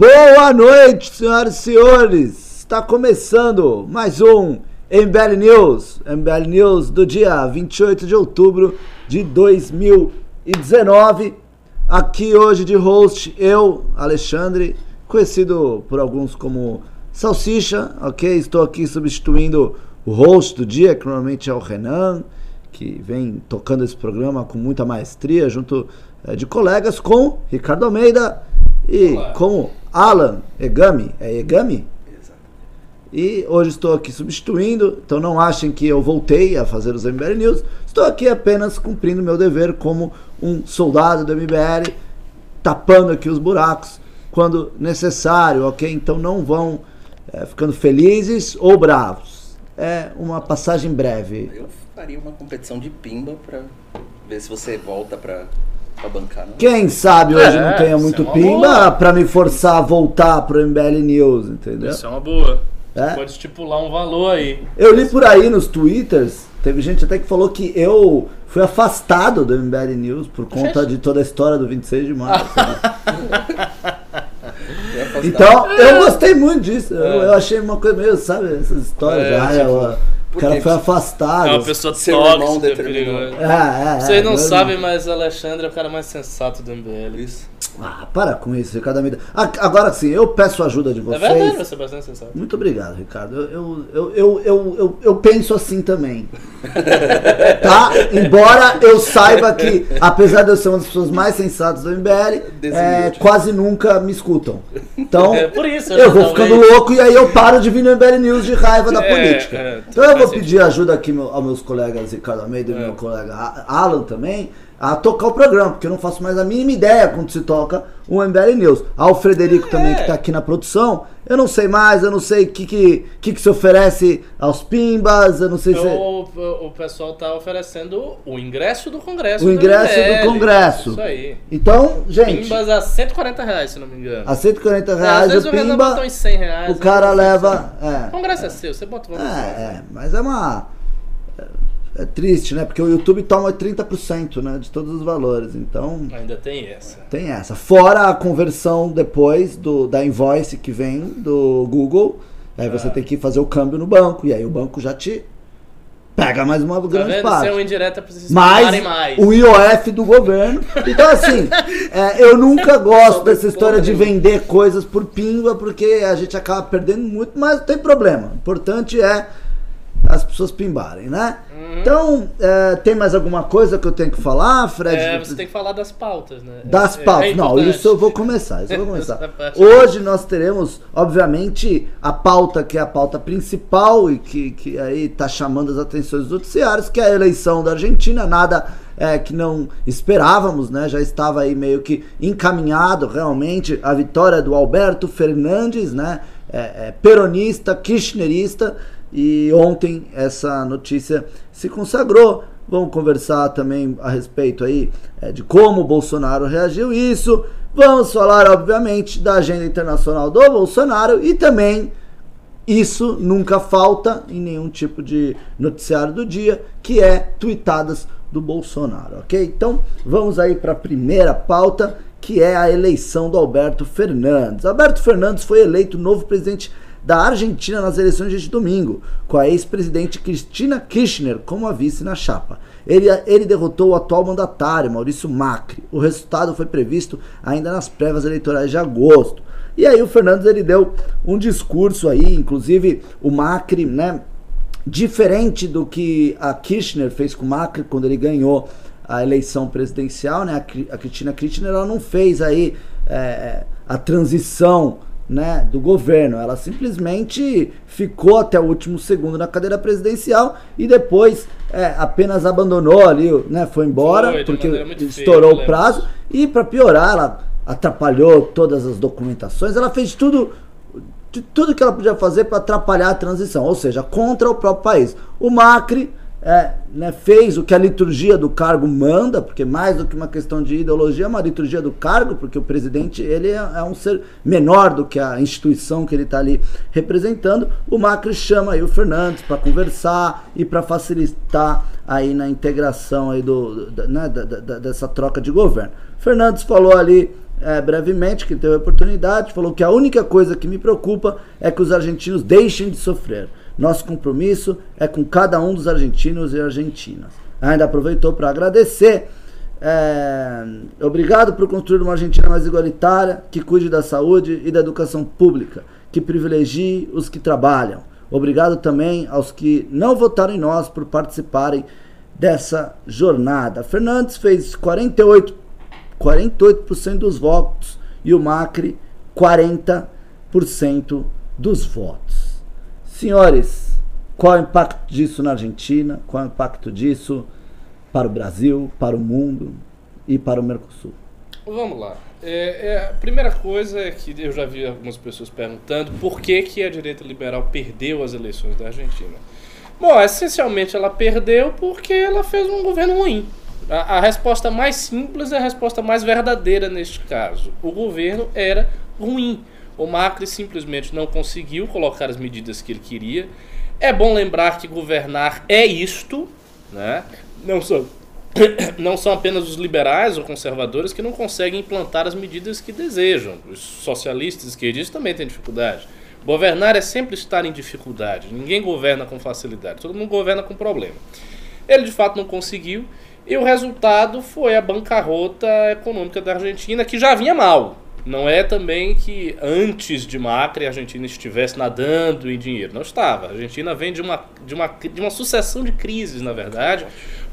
Boa noite, senhoras e senhores. Está começando mais um MBL News, MBL News do dia 28 de outubro de 2019. Aqui hoje de host eu, Alexandre, conhecido por alguns como Salsicha, ok? Estou aqui substituindo o host do dia, que normalmente é o Renan, que vem tocando esse programa com muita maestria, junto eh, de colegas com Ricardo Almeida e Olá. com Alan Egami. É Egami? E hoje estou aqui substituindo, então não achem que eu voltei a fazer os MBL News. Estou aqui apenas cumprindo meu dever como um soldado do MBL, tapando aqui os buracos quando necessário, ok? Então não vão eh, ficando felizes ou bravos. É uma passagem breve. Eu faria uma competição de pimba pra ver se você volta pra, pra bancar. Não? Quem sabe hoje É, não tenha muito é pimba boa. pra me forçar a voltar pro MBL News, entendeu? Isso é uma boa. É? Pode estipular um valor aí. Eu li por aí nos twitters, teve gente até que falou que eu fui afastado do MBL News por conta de toda a história do 26 de março. né? Então, eu gostei muito disso. Eu, eu achei uma coisa meio, sabe, essas histórias. É, ah, tipo, ela- o cara foi afastado. É uma pessoa Seu irmão tóxica, determinou. perigosa. É, é, Vocês é, não sabem, mas Alexandre é o cara mais sensato do MBL. Isso. Ah, para com isso, Ricardo Almeida. Ah, Agora sim, eu peço ajuda de É vocês. verdade, você é bastante sensato. Muito obrigado, Ricardo. Eu, eu, eu, eu, eu, eu, eu penso assim também. tá? Embora eu saiba que, apesar de eu ser uma das pessoas mais sensatas do MBL, é, quase nunca me escutam. Então, É por isso, eu né, vou talvez. ficando louco e aí eu paro de vir no MBL News de raiva da É, política. é, então eu vou pedir ajuda aqui aos meus colegas Ricardo Almeida e É. meu colega A- Alan também, a tocar o programa, porque eu não faço mais a mínima ideia quando se toca um MBL News. Ao Frederico também, que tá aqui na produção, eu não sei mais, eu não sei o que, que, que, que se oferece aos pimbas, eu não sei se... O, o, o pessoal tá oferecendo o ingresso do Congresso. O do ingresso do MBL. Congresso. Isso aí. Então, gente, Pimbas a 140 reais, se não me engano. a 140 É, às reais vezes o o pimba, botou uns 100 reais. o cara né? leva... O É. Congresso é seu, você bota o. É, é, mas é uma. É, é triste, né? Porque o YouTube toma 30% né, de todos os valores. Então Ainda tem essa. tem essa. Fora a conversão depois do, da invoice que vem do Google. Aí você Ah. tem que fazer o câmbio no banco. E aí o banco já te pega mais uma Tá grande vendo? parte. Isso é uma indireta pra vocês mais, mais. o IOF do governo. Então, assim, é, eu nunca gosto dessa história de vender coisas por pimba, porque a gente acaba perdendo muito, mas não tem problema. O importante é as pessoas pimbarem, né? Então, é, tem mais alguma coisa que eu tenho que falar, Fred? É, você tem que falar das pautas, né? Das É- é pautas. Não, importante. isso eu vou começar. Isso eu vou começar. Hoje nós teremos, obviamente, a pauta que é a pauta principal e que, que aí está chamando as atenções dos noticiários, que é a eleição da Argentina. Nada é, que não esperávamos, né? Já estava aí meio que encaminhado realmente a vitória do Alberto Fernandes, né? É, é, peronista, kirchnerista. E ontem essa notícia se consagrou. Vamos conversar também a respeito aí é, de como o Bolsonaro reagiu isso. Vamos falar, obviamente, da agenda internacional do Bolsonaro e também isso nunca falta em nenhum tipo de noticiário do dia, que é tweetadas do Bolsonaro, ok? Então vamos aí para a primeira pauta, que é a eleição do Alberto Fernandes. Alberto Fernandes foi eleito novo presidente da Argentina nas eleições de domingo, com a ex-presidente Cristina Kirchner como a vice na chapa. Ele, ele derrotou o atual mandatário, Maurício Macri. O resultado foi previsto ainda nas prévias eleitorais de agosto. E aí o Fernandes ele deu um discurso aí, inclusive o Macri, né, diferente do que a Kirchner fez com o Macri quando ele ganhou a eleição presidencial, né? A, Cri- a Cristina Kirchner ela não fez aí é, a transição né, do governo. Ela simplesmente ficou até o último segundo na cadeira presidencial e depois é, apenas abandonou ali, né, foi embora Foi, porque feia, estourou eu o prazo. E para piorar, ela atrapalhou todas as documentações. Ela fez tudo de tudo que ela podia fazer para atrapalhar a transição, ou seja, contra o próprio país. O Macri é, né, fez o que a liturgia do cargo manda, porque mais do que uma questão de ideologia, é uma liturgia do cargo, porque o presidente ele é, é um ser menor do que a instituição que ele está ali representando. O Macri chama aí o Fernandes para conversar e para facilitar aí na integração aí do, da- né, da- da- dessa troca de governo. Fernandes falou ali é, brevemente, que teve a oportunidade, falou que a única coisa que me preocupa é que os argentinos deixem de sofrer. Nosso compromisso é com cada um dos argentinos e argentinas. Ainda aproveitou para agradecer. É, obrigado por construir uma Argentina mais igualitária, que cuide da saúde e da educação pública, que privilegie os que trabalham. Obrigado também aos que não votaram em nós por participarem dessa jornada. Fernandes fez 48, 48% dos votos e o Macri 40% dos votos. Senhores, qual é o impacto disso na Argentina? Qual é o impacto disso para o Brasil, para o mundo e para o Mercosul? Vamos lá. É, é, a primeira coisa é que eu já vi algumas pessoas perguntando por que, que a direita liberal perdeu as eleições da Argentina. Bom, essencialmente ela perdeu porque ela fez um governo ruim. A, a resposta mais simples é a resposta mais verdadeira neste caso. O governo era ruim. O Macri simplesmente não conseguiu colocar as medidas que ele queria. É bom lembrar que governar é isto, né? Não são, não são apenas os liberais ou conservadores que não conseguem implantar as medidas que desejam. Os socialistas esquerdistas também têm dificuldade. Governar é sempre estar em dificuldade. Ninguém governa com facilidade. Todo mundo governa com problema. Ele de fato não conseguiu. E o resultado foi a bancarrota econômica da Argentina, que já vinha mal. Não é também que antes de Macri a Argentina estivesse nadando em dinheiro. Não estava. A Argentina vem de uma, de uma, de uma sucessão de crises, na verdade,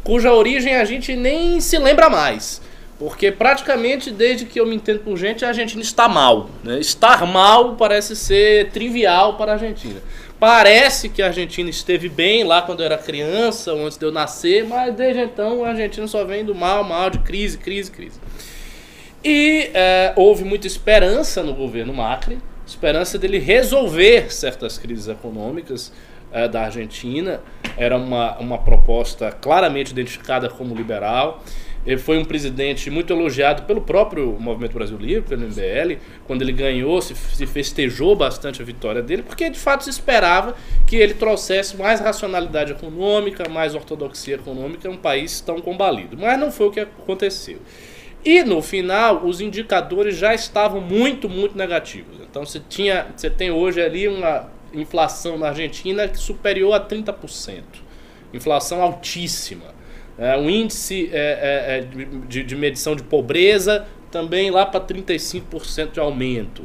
cuja origem a gente nem se lembra mais. Porque praticamente desde que eu me entendo com gente, a Argentina está mal. Né? Estar mal parece ser trivial para a Argentina. Parece que a Argentina esteve bem lá quando eu era criança, antes de eu nascer, mas desde então a Argentina só vem do mal, mal, de crise, crise, crise. E é, houve muita esperança no governo Macri, esperança dele resolver certas crises econômicas é, da Argentina. Era uma, uma proposta claramente identificada como liberal. Ele foi um presidente muito elogiado pelo próprio Movimento Brasil Livre, pelo MBL. Quando ele ganhou, se, se festejou bastante a vitória dele, porque de fato se esperava que ele trouxesse mais racionalidade econômica, mais ortodoxia econômica em um país tão combalido. Mas não foi o que aconteceu. E no final, os indicadores já estavam muito, muito negativos. Então você, tinha, você tem hoje ali uma inflação na Argentina superior a 30%. Inflação altíssima. É, índice é, é, é de, de, medição de pobreza também lá para 35% de aumento.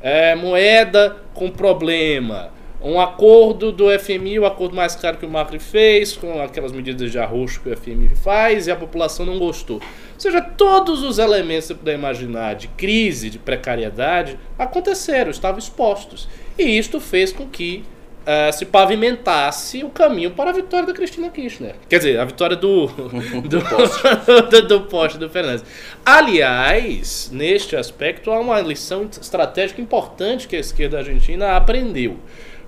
É, moeda com problema. Um acordo do FMI, o acordo mais caro que o Macri fez, com aquelas medidas de arroxo que o FMI faz, e a população não gostou. Ou seja, todos os elementos que você puder imaginar de crise, de precariedade, aconteceram, estavam expostos. E isto fez com que uh, se pavimentasse o caminho para a vitória da Cristina Kirchner. Quer dizer, a vitória do do, do, do poste do Fernandes. Aliás, neste aspecto, há uma lição estratégica importante que a esquerda argentina aprendeu.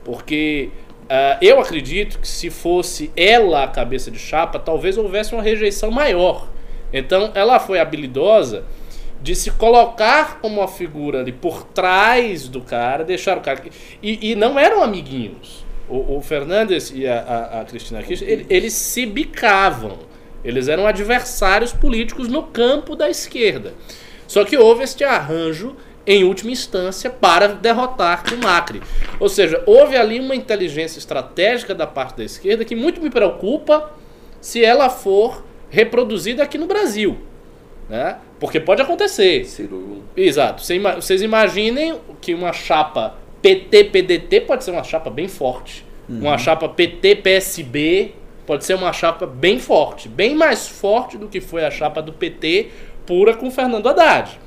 Porque uh, eu acredito que se fosse ela a cabeça de chapa, talvez houvesse uma rejeição maior. Então, ela foi habilidosa de se colocar como uma figura ali por trás do cara, deixar o cara. E, e não eram amiguinhos. O, o Fernandes e a, a, a Cristina Kirchner, ele, eles se bicavam. Eles eram adversários políticos no campo da esquerda. Só que houve este arranjo, em última instância, para derrotar o Macri. Ou seja, houve ali uma inteligência estratégica da parte da esquerda que muito me preocupa se ela for reproduzida aqui no Brasil. Né? Porque pode acontecer. Exato. Vocês imaginem que uma chapa PT-PDT pode ser uma chapa bem forte. Uhum. Uma chapa PT-PSB pode ser uma chapa bem forte. Bem mais forte do que foi a chapa do PT pura com Fernando Haddad.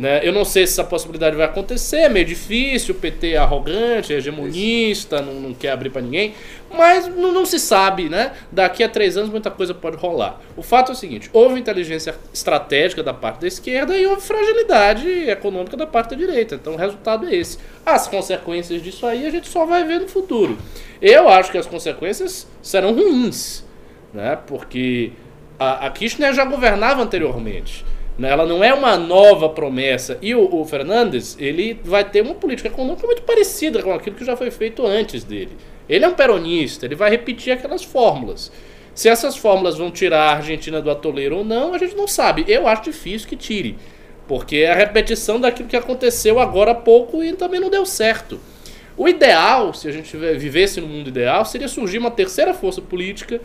Né? Eu não sei se essa possibilidade vai acontecer, é meio difícil, o PT é arrogante, é hegemonista, não, não quer abrir para ninguém, mas não, não, se sabe, né? Daqui a três anos muita coisa pode rolar. O fato é o seguinte: houve inteligência estratégica da parte da esquerda e houve fragilidade econômica da parte da direita. Então o resultado é esse. As consequências disso aí a gente só vai ver no futuro. Eu acho que as consequências serão ruins, né? Porque a, a Kirchner já governava anteriormente. Né? Ela não é uma nova promessa. E o, o Fernandes, ele vai ter uma política econômica muito parecida com aquilo que já foi feito antes dele. Ele é um peronista, ele vai repetir aquelas fórmulas. Se essas fórmulas vão tirar a Argentina do atoleiro ou não, a gente não sabe. Eu acho difícil que tire. Porque é a repetição daquilo que aconteceu agora há pouco e também não deu certo. O ideal, se a gente vivesse no mundo ideal, seria surgir uma terceira força política,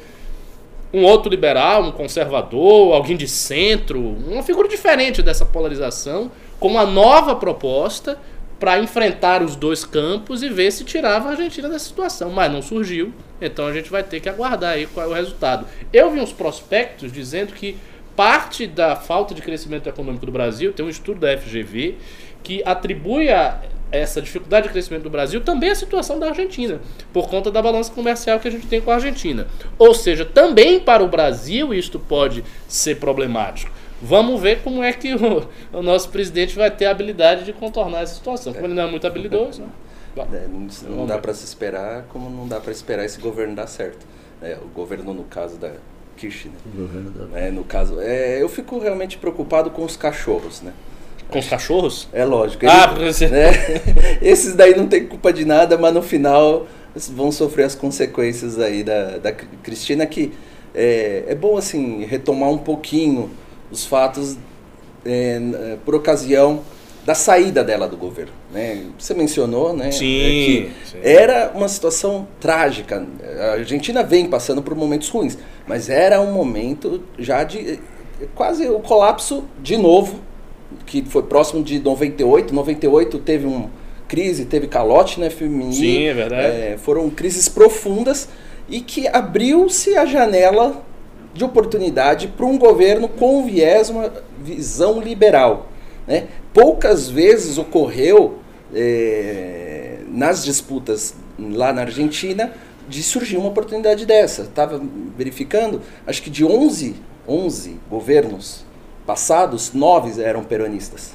um outro liberal, um conservador, alguém de centro, uma figura diferente dessa polarização, com uma nova proposta para enfrentar os dois campos e ver se tirava a Argentina dessa situação. Mas não surgiu, então a gente vai ter que aguardar aí qual é o resultado. Eu vi uns prospectos dizendo que parte da falta de crescimento econômico do Brasil, tem um estudo da FGV que atribui a essa dificuldade de crescimento do Brasil também à situação da Argentina, por conta da balança comercial que a gente tem com a Argentina. Ou seja, também para o Brasil isto pode ser problemático. Vamos ver como é que o, o nosso presidente vai ter a habilidade de contornar essa situação. Como ele não é muito habilidoso, né? É, não, não dá para se esperar, como não dá para esperar esse governo dar certo. É, o governo, no caso da Kirchner. Né? No caso, é, eu fico realmente preocupado com os cachorros, né? Com os cachorros? É lógico. Ah, você... né? Esses daí não tem culpa de nada, mas no final vão sofrer as consequências aí da, da Cristina, que é, é bom assim retomar um pouquinho os fatos é, por ocasião da saída dela do governo. Né? Você mencionou né, sim, é sim. era uma situação trágica. A Argentina vem passando por momentos ruins, mas era um momento já de quase o colapso de novo, que foi próximo de 98. 98 teve uma crise, teve calote né, feminino. Sim, é verdade. É, foram crises profundas e que abriu-se a janela de oportunidade para um governo com viés, uma visão liberal. Né? Poucas vezes ocorreu é, nas disputas lá na Argentina de surgir uma oportunidade dessa. Estava verificando, acho que de 11, 11 governos passados, nove eram peronistas.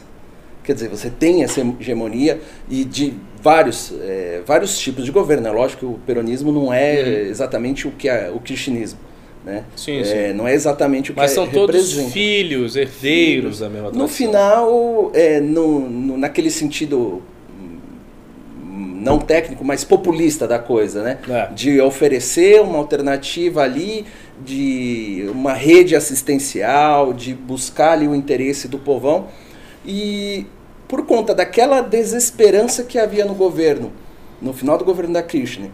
Quer dizer, você tem essa hegemonia e de vários, é, vários tipos de governo. É lógico que o peronismo não é Uhum. exatamente o que é o kirchnerismo. Né? Sim, É, sim. Não é exatamente o que Mas é- são todos filhos, herdeiros da mesma No final, é, no, no- naquele sentido não técnico, mas populista da coisa, né? É. De oferecer uma alternativa ali, de uma rede assistencial, de buscar ali o interesse do povão. E por conta daquela desesperança que havia no governo, no final do governo da Kirchner,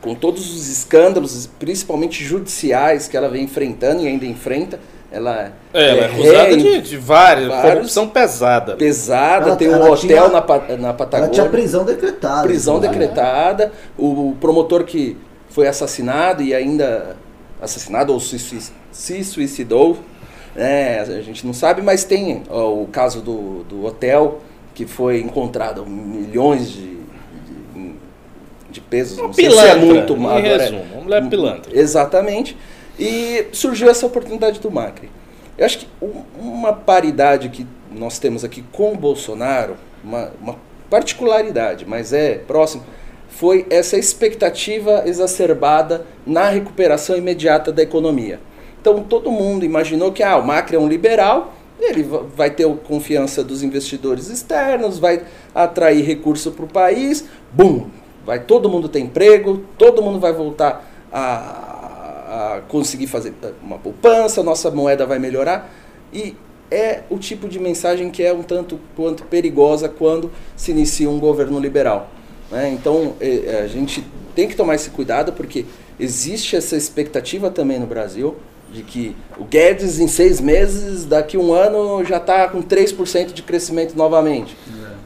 com todos os escândalos, principalmente judiciais, que ela vem enfrentando e ainda enfrenta, ela É, ela é é acusada de, de várias, vários- corrupção pesada. pesada, Ela- tem um ela hotel tinha- na, na Ela Patagônia, tinha prisão decretada. prisão inclusive. decretada, o promotor que foi assassinado e ainda assassinado ou se, sui- se suicidou, né, a gente não sabe, mas tem ó, o caso do, do hotel que foi encontrado milhões de, de, de pesos, Uma não sei se é pilantra, muito, em é- resumo, uma mulher pilantra. Exatamente. E surgiu essa oportunidade do Macri. Eu acho que um- uma paridade que nós temos aqui com o Bolsonaro, uma, uma particularidade, mas é próximo, foi essa expectativa exacerbada na recuperação imediata da economia. Então todo mundo imaginou que ah, o Macri é um liberal, ele va- vai ter a confiança dos investidores externos, vai atrair recurso para o país, bum, vai todo mundo ter emprego, todo mundo vai voltar a, a conseguir fazer uma poupança, nossa moeda vai melhorar e é o tipo de mensagem que é um tanto quanto perigosa quando se inicia um governo liberal. Né? Então eh, a gente tem que tomar esse cuidado porque existe essa expectativa também no Brasil de que o Guedes em seis meses, daqui a um ano, já está com 3% de crescimento novamente.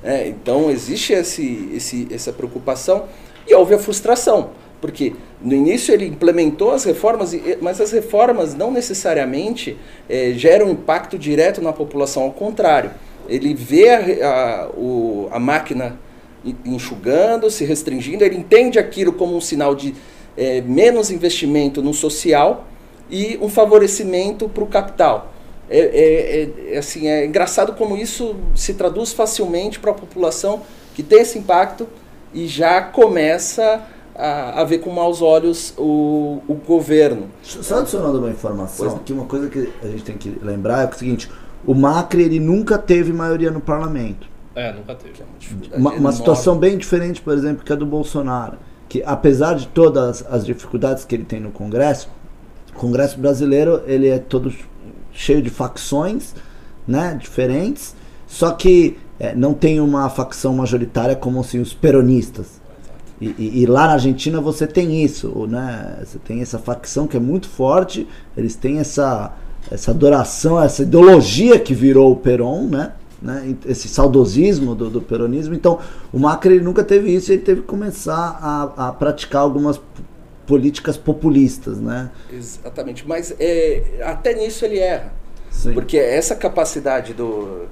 É, então existe esse, esse, essa preocupação e houve a frustração, porque no início ele implementou as reformas, mas as reformas não necessariamente eh, geram impacto direto na população, ao contrário, ele vê a, a, o- a máquina enxugando, se restringindo, ele entende aquilo como um sinal de eh, menos investimento no social e um favorecimento para o capital. É, é- é- é assim, é engraçado como isso se traduz facilmente para a população que tem esse impacto e já começa a, a ver com maus olhos o, o governo. Só adicionando uma informação, que uma coisa que a gente tem que lembrar é o seguinte: o Macri ele nunca teve maioria no parlamento. É, nunca teve. dificuldade Uma, uma enorme. situação bem diferente, por exemplo, que a do Bolsonaro. Que apesar de todas as dificuldades que ele tem no Congresso, o Congresso brasileiro ele é todo cheio de facções né, diferentes, só que é, não tem uma facção majoritária como assim, os peronistas. E, e, e, lá na Argentina você tem isso, né? Você tem essa facção que é muito forte, eles têm essa, essa adoração, essa ideologia que virou o Peron, né? Né? Esse saudosismo do, do peronismo. Então, o Macri nunca teve isso, ele teve que começar a, a praticar algumas políticas populistas, né? Exatamente, mas é, até nisso ele erra. Sim. Porque essa capacidade do,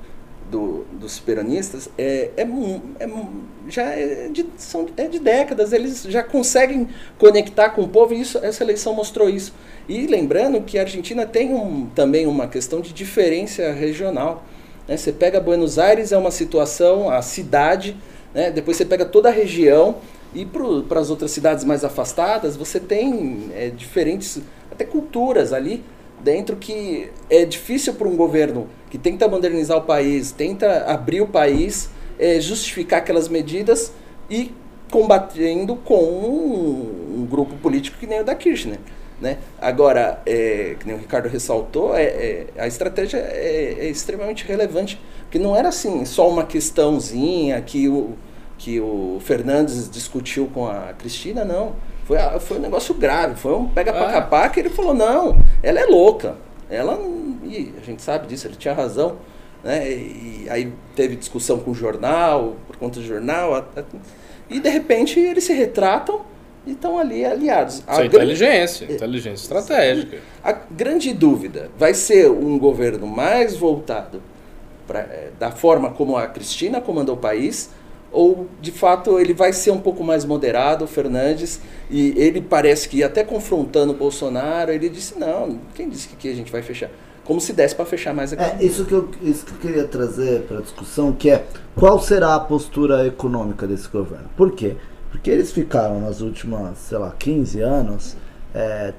do, dos peronistas é, é, é já é de, são, é de décadas, eles já conseguem conectar com o povo e isso, essa eleição mostrou isso. E lembrando que a Argentina tem um, também uma questão de diferença regional. Né? Você pega Buenos Aires, é uma situação, a cidade, né? depois você pega toda a região, e para as outras cidades mais afastadas, você tem é, diferentes, até culturas ali dentro que é difícil para um governo que tenta modernizar o país, tenta abrir o país, é, justificar aquelas medidas e combatendo com um, um, grupo político que nem o da Kirchner. Né? Agora, é, que o Ricardo ressaltou, é, é a estratégia é, é, extremamente relevante, porque não era assim só uma questãozinha que o, que o Fernandes discutiu com a Cristina, não. Foi, foi um negócio grave, foi um pega pra ah. capar que ele falou, não, ela é louca. Ela. E a gente sabe disso, ele tinha razão. Né? E aí teve discussão com o jornal, por conta do jornal. E de repente eles se retratam e estão ali aliados. A Isso é inteligência, inteligência estratégica. A grande dúvida vai ser um governo mais voltado pra, é, da forma como a Cristina comandou o país ou de fato ele vai ser um pouco mais moderado, o Fernandes, e ele parece que até confrontando o Bolsonaro, ele disse, não, quem disse que aqui a gente vai fechar? Como se desse para fechar mais aqui. É, isso que, eu, isso que eu queria trazer para a discussão, que é qual será a postura econômica desse governo. Por quê? Porque eles ficaram nas últimas, sei lá, 15 anos, é,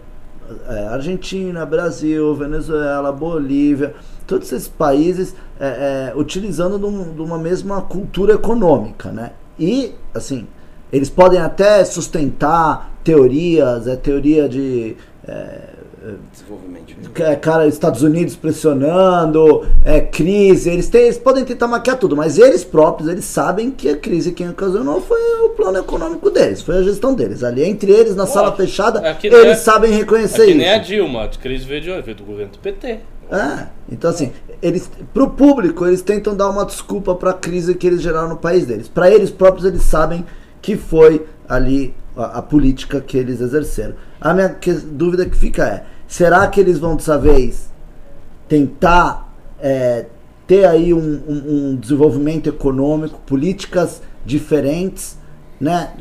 é, Argentina, Brasil, Venezuela, Bolívia, todos esses países é, é, utilizando de, um, de, uma mesma cultura econômica, né? E, assim, eles podem até sustentar teorias, é teoria de... É, Desenvolvimento. É, cara, Estados Unidos pressionando, é, crise, eles, têm, eles podem tentar maquiar tudo, mas eles próprios, eles sabem que a crise quem ocasionou foi o plano econômico deles, foi a gestão deles. Ali, entre eles, na Pô, sala fechada, eles é, sabem reconhecer isso. nem a Dilma, a crise veio, de, veio do governo do PT. É, então assim, eles, pro público, eles tentam dar uma desculpa para a crise que eles geraram no país deles. Para eles próprios, eles sabem que foi ali a, a política que eles exerceram. A minha que, dúvida que fica é, será que eles vão dessa vez tentar é, ter aí um, um, um desenvolvimento econômico, políticas diferentes, né?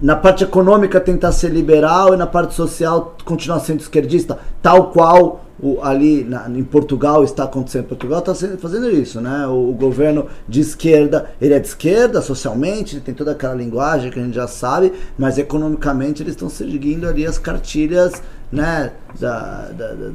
na parte econômica tentar ser liberal e na parte social continuar sendo esquerdista, tal qual o, ali na, em Portugal está acontecendo. Portugal está fazendo isso, né? O, o, governo de esquerda, ele é de esquerda socialmente, tem toda aquela linguagem que a gente já sabe, mas economicamente eles estão seguindo ali as cartilhas, né? Da, da, da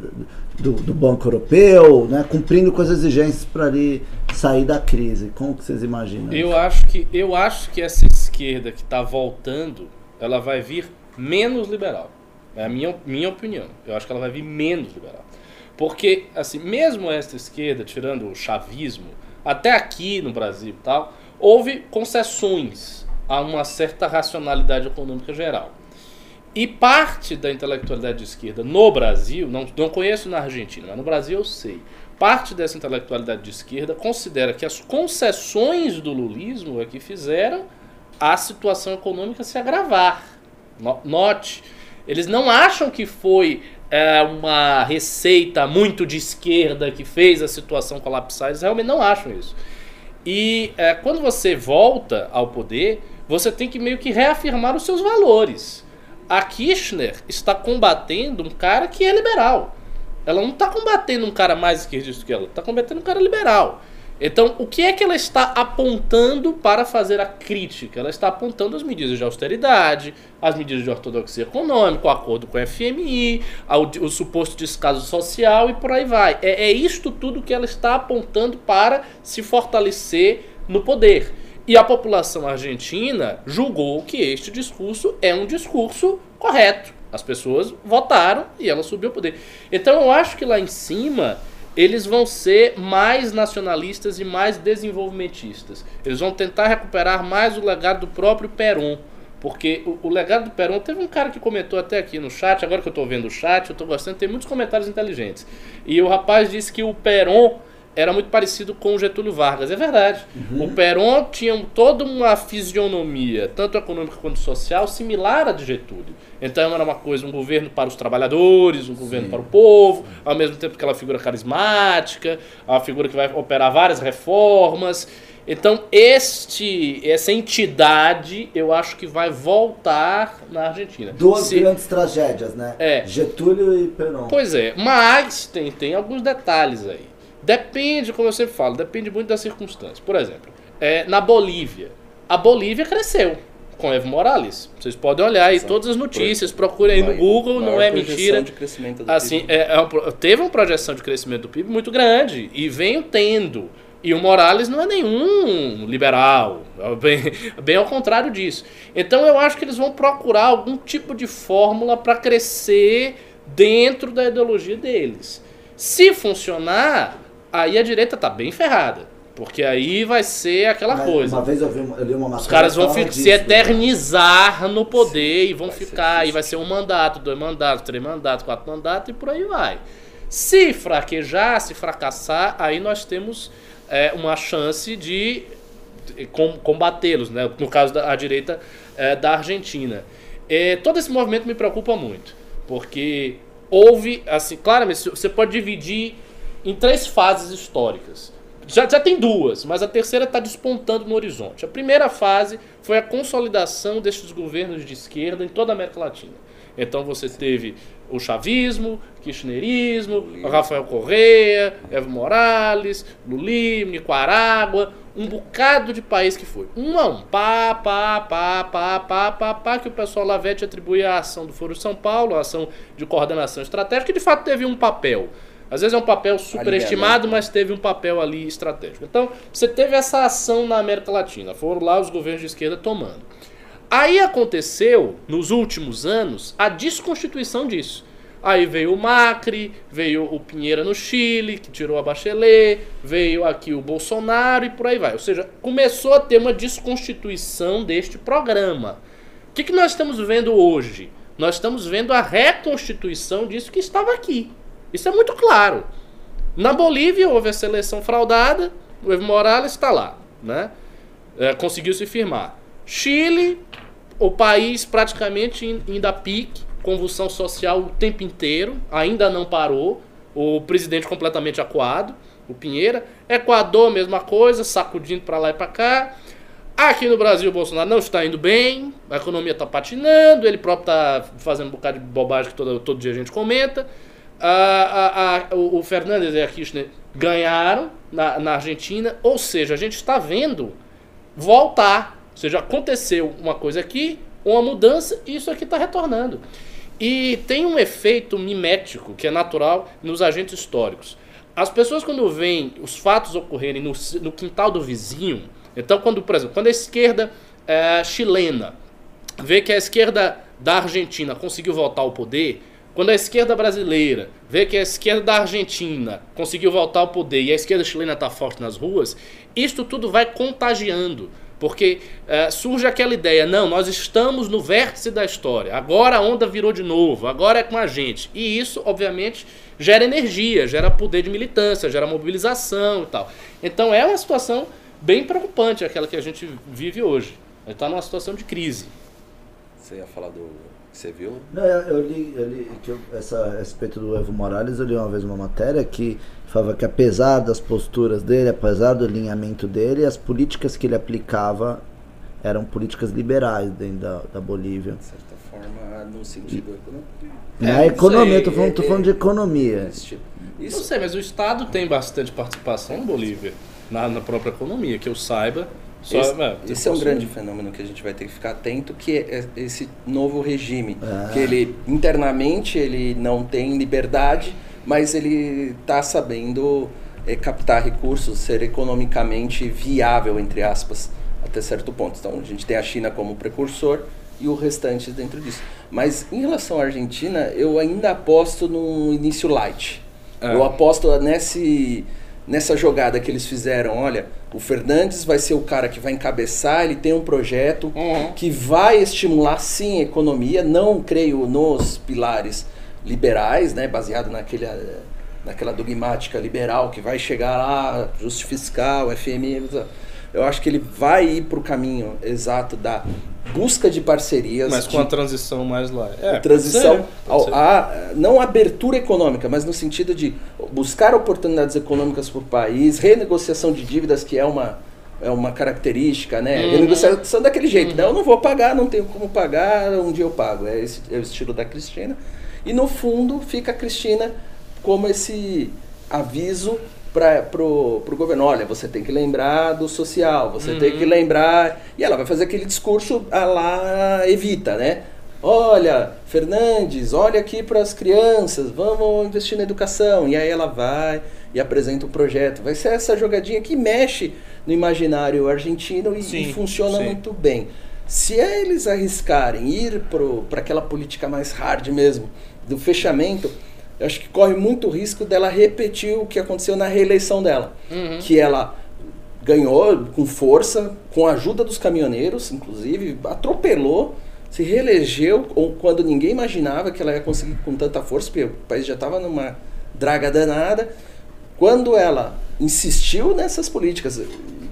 do, do, Banco Europeu, né? Cumprindo com as exigências para ali sair da crise. Como que vocês imaginam? Eu acho que eu acho que essa esquerda que está voltando, ela vai vir menos liberal. É a minha, minha opinião. Eu acho que ela vai vir menos liberal. Porque, assim, mesmo esta esquerda, tirando o chavismo, até aqui no Brasil e tal, houve concessões a uma certa racionalidade econômica geral. E parte da intelectualidade de esquerda no Brasil, não, não conheço na Argentina, mas no Brasil eu sei, parte dessa intelectualidade de esquerda considera que as concessões do lulismo é que fizeram a situação econômica se agravar. Note, eles não acham que foi é, uma receita muito de esquerda que fez a situação colapsar, eles realmente não acham isso. E é, quando você volta ao poder, você tem que meio que reafirmar os seus valores. A Kirchner está combatendo um cara que é liberal. Ela não está combatendo um cara mais esquerdista que ela, está combatendo um cara liberal. Então, o que é que ela está apontando para fazer a crítica? Ela está apontando as medidas de austeridade, as medidas de ortodoxia econômica, o acordo com o FMI, o, suposto descaso social e por aí vai. É, é isto tudo que ela está apontando para se fortalecer no poder. E a população argentina julgou que este discurso é um discurso correto. As pessoas votaram e ela subiu ao poder. Então eu acho que lá em cima eles vão ser mais nacionalistas e mais desenvolvimentistas. Eles vão tentar recuperar mais o legado do próprio Perón. Porque o, o legado do Perón, teve um cara que comentou até aqui no chat, agora que eu estou vendo o chat, eu estou gostando, tem muitos comentários inteligentes. E o rapaz disse que o Perón era muito parecido com o Getúlio Vargas. É verdade. Uhum. O Perón tinha toda uma fisionomia, tanto econômica quanto social, similar à de Getúlio. Então era uma coisa, um governo para os trabalhadores, um governo Sim. para o povo, ao mesmo tempo aquela figura carismática, uma figura que vai operar várias reformas. Então este, essa entidade, eu acho que vai voltar na Argentina. Duas Se, grandes tragédias, né? É. Getúlio e Perón. Pois é, mas tem, tem alguns detalhes aí. Depende, como eu sempre falo, depende muito das circunstâncias. Por exemplo, é, na Bolívia, a Bolívia cresceu com Evo Morales. Vocês podem olhar aí todas as notícias, procurem aí no Google, não é mentira. De crescimento do assim, PIB. É, é, teve uma projeção de crescimento do PIB muito grande e vem tendo. E o Morales não é nenhum liberal, é bem, bem ao contrário disso. Então eu acho que eles vão procurar algum tipo de fórmula para crescer dentro da ideologia deles. Se funcionar, aí a direita tá bem ferrada. Porque aí vai ser aquela Mas, coisa. Uma vez eu, vi, eu li uma matéria. Os caras vão disso, se eternizar no poder Sim, e vão ficar. E vai ser um mandato, dois mandatos, três mandatos, quatro mandatos e por aí vai. Se fraquejar, se fracassar, aí nós temos é, uma chance de combatê-los, né? no caso da direita é, da Argentina. É, todo esse movimento me preocupa muito, porque houve, assim, claramente, você pode dividir em três fases históricas. Já, já tem duas, mas a terceira está despontando no horizonte. A primeira fase foi a consolidação destes governos de esquerda em toda a América Latina. Então você teve o chavismo, kirchnerismo, Rafael Correa, Evo Morales, Lulí, Nicarágua, um bocado de país que foi. Um a um, pá, pá, pá, pá, pá, pá, pá, que o pessoal Lavete atribui à ação do Foro de São Paulo, a ação de coordenação estratégica, que de fato teve um papel. Às vezes é um papel superestimado, mas teve um papel ali estratégico. Então, você teve essa ação na América Latina. Foram lá os governos de esquerda tomando. Aí aconteceu, nos últimos anos, a desconstituição disso. Aí veio o Macri, veio o Pinheira no Chile, que tirou a Bachelet, veio aqui o Bolsonaro e por aí vai. Ou seja, começou a ter uma desconstituição deste programa. O que, que nós estamos vendo hoje? Nós estamos vendo a reconstituição disso que estava aqui. Isso é muito claro. Na Bolívia houve a seleção fraudada, o Evo Morales está lá, né? É, conseguiu se firmar. Chile, o país praticamente indo a pique, convulsão social o tempo inteiro, ainda não parou. O presidente completamente acuado, o Pinheira. Equador, mesma coisa, sacudindo para lá e para cá. Aqui no Brasil, o Bolsonaro não está indo bem, a economia está patinando, ele próprio está fazendo um bocado de bobagem que todo, todo dia a gente comenta a, a, o, o Fernandes e a Kirchner ganharam na, na Argentina, ou seja, a gente está vendo voltar. Ou seja, aconteceu uma coisa aqui, uma mudança, e isso aqui está retornando. E tem um efeito mimético que é natural nos agentes históricos. As pessoas, quando veem os fatos ocorrerem no, no quintal do vizinho, então, quando, por exemplo, quando a esquerda é, chilena vê que a esquerda da Argentina conseguiu voltar ao poder, quando a esquerda brasileira vê que a esquerda da Argentina conseguiu voltar ao poder e a esquerda chilena está forte nas ruas, isto tudo vai contagiando. Porque é, surge aquela ideia, não, nós estamos no vértice da história, agora a onda virou de novo, agora é com a gente. E isso, obviamente, gera energia, gera poder de militância, gera mobilização e tal. Então é uma situação bem preocupante aquela que a gente vive hoje. A gente está numa situação de crise. Você ia falar do você viu? Não, eu, eu li, eu li que eu, essa, a respeito do Evo Morales, eu li uma vez uma matéria que falava que apesar das posturas dele, apesar do alinhamento dele, as políticas que ele aplicava eram políticas liberais dentro da, da Bolívia. De certa forma, no sentido econômico. Na é, economia, estou falando, tô falando de economia. Isso. Não sei, mas o Estado tem bastante participação em Bolívia, na, na própria economia, que eu saiba. Só, esse, é, esse é um grande fenômeno que a gente vai ter que ficar atento, que é esse novo regime, ah. que ele internamente ele não tem liberdade, mas ele está sabendo é, captar recursos, ser economicamente viável entre aspas até certo ponto. Então a gente tem a China como precursor e o restante dentro disso. Mas em relação à Argentina, eu ainda aposto no início light. É. Eu aposto nesse, nessa jogada que eles fizeram. Olha, o Fernandes vai ser o cara que vai encabeçar, ele tem um projeto uhum. que vai estimular sim a economia, não creio nos pilares liberais, né, baseado naquele, naquela dogmática liberal que vai chegar lá, justiça fiscal, FMI. Eu acho que ele vai ir para o caminho exato da busca de parcerias. Mas com de, a transição mais lá. É, transição, pode ser, pode a, não abertura econômica, mas no sentido de buscar oportunidades econômicas para o país, renegociação de dívidas, que é uma, é uma característica, né? Uhum. Renegociação daquele jeito, uhum. né? Eu não vou pagar, não tenho como pagar, um dia eu pago. É, esse, é o estilo da Cristina. E no fundo fica a Cristina como esse aviso para pro, pro governo, olha, você tem que lembrar do social, você uhum. tem que lembrar. E ela vai fazer aquele discurso a lá evita, né? Olha, Fernandes, olha aqui para as crianças, vamos investir na educação. E aí ela vai e apresenta o um projeto. Vai ser essa jogadinha que mexe no imaginário argentino e, sim, e funciona sim. muito bem. Se eles arriscarem ir para aquela política mais hard mesmo, do fechamento, eu acho que corre muito risco dela repetir o que aconteceu na reeleição dela. Uhum. Que ela ganhou com força, com a ajuda dos caminhoneiros, inclusive, atropelou, se reelegeu quando ninguém imaginava que ela ia conseguir com tanta força, porque o país já estava numa draga danada. Quando ela insistiu nessas políticas,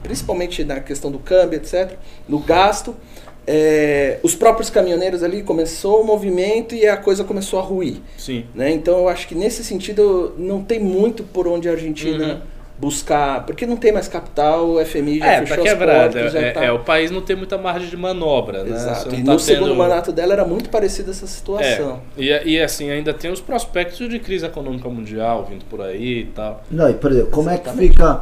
principalmente na questão do câmbio, etc., no gasto, é, os próprios caminhoneiros ali começou o movimento e a coisa começou a ruir. Sim. Né? Então eu acho que nesse sentido não tem muito por onde a Argentina uhum. buscar, porque não tem mais capital, o FMI já é, fechou tá quebrado, as portas. É, tá... é, o país não tem muita margem de manobra. Né? Exato. E tá no segundo mandato dela era muito parecida essa situação. É. E, e assim, ainda tem os prospectos de crise econômica mundial vindo por aí e tal. Não, e por exemplo, como Exatamente. é que fica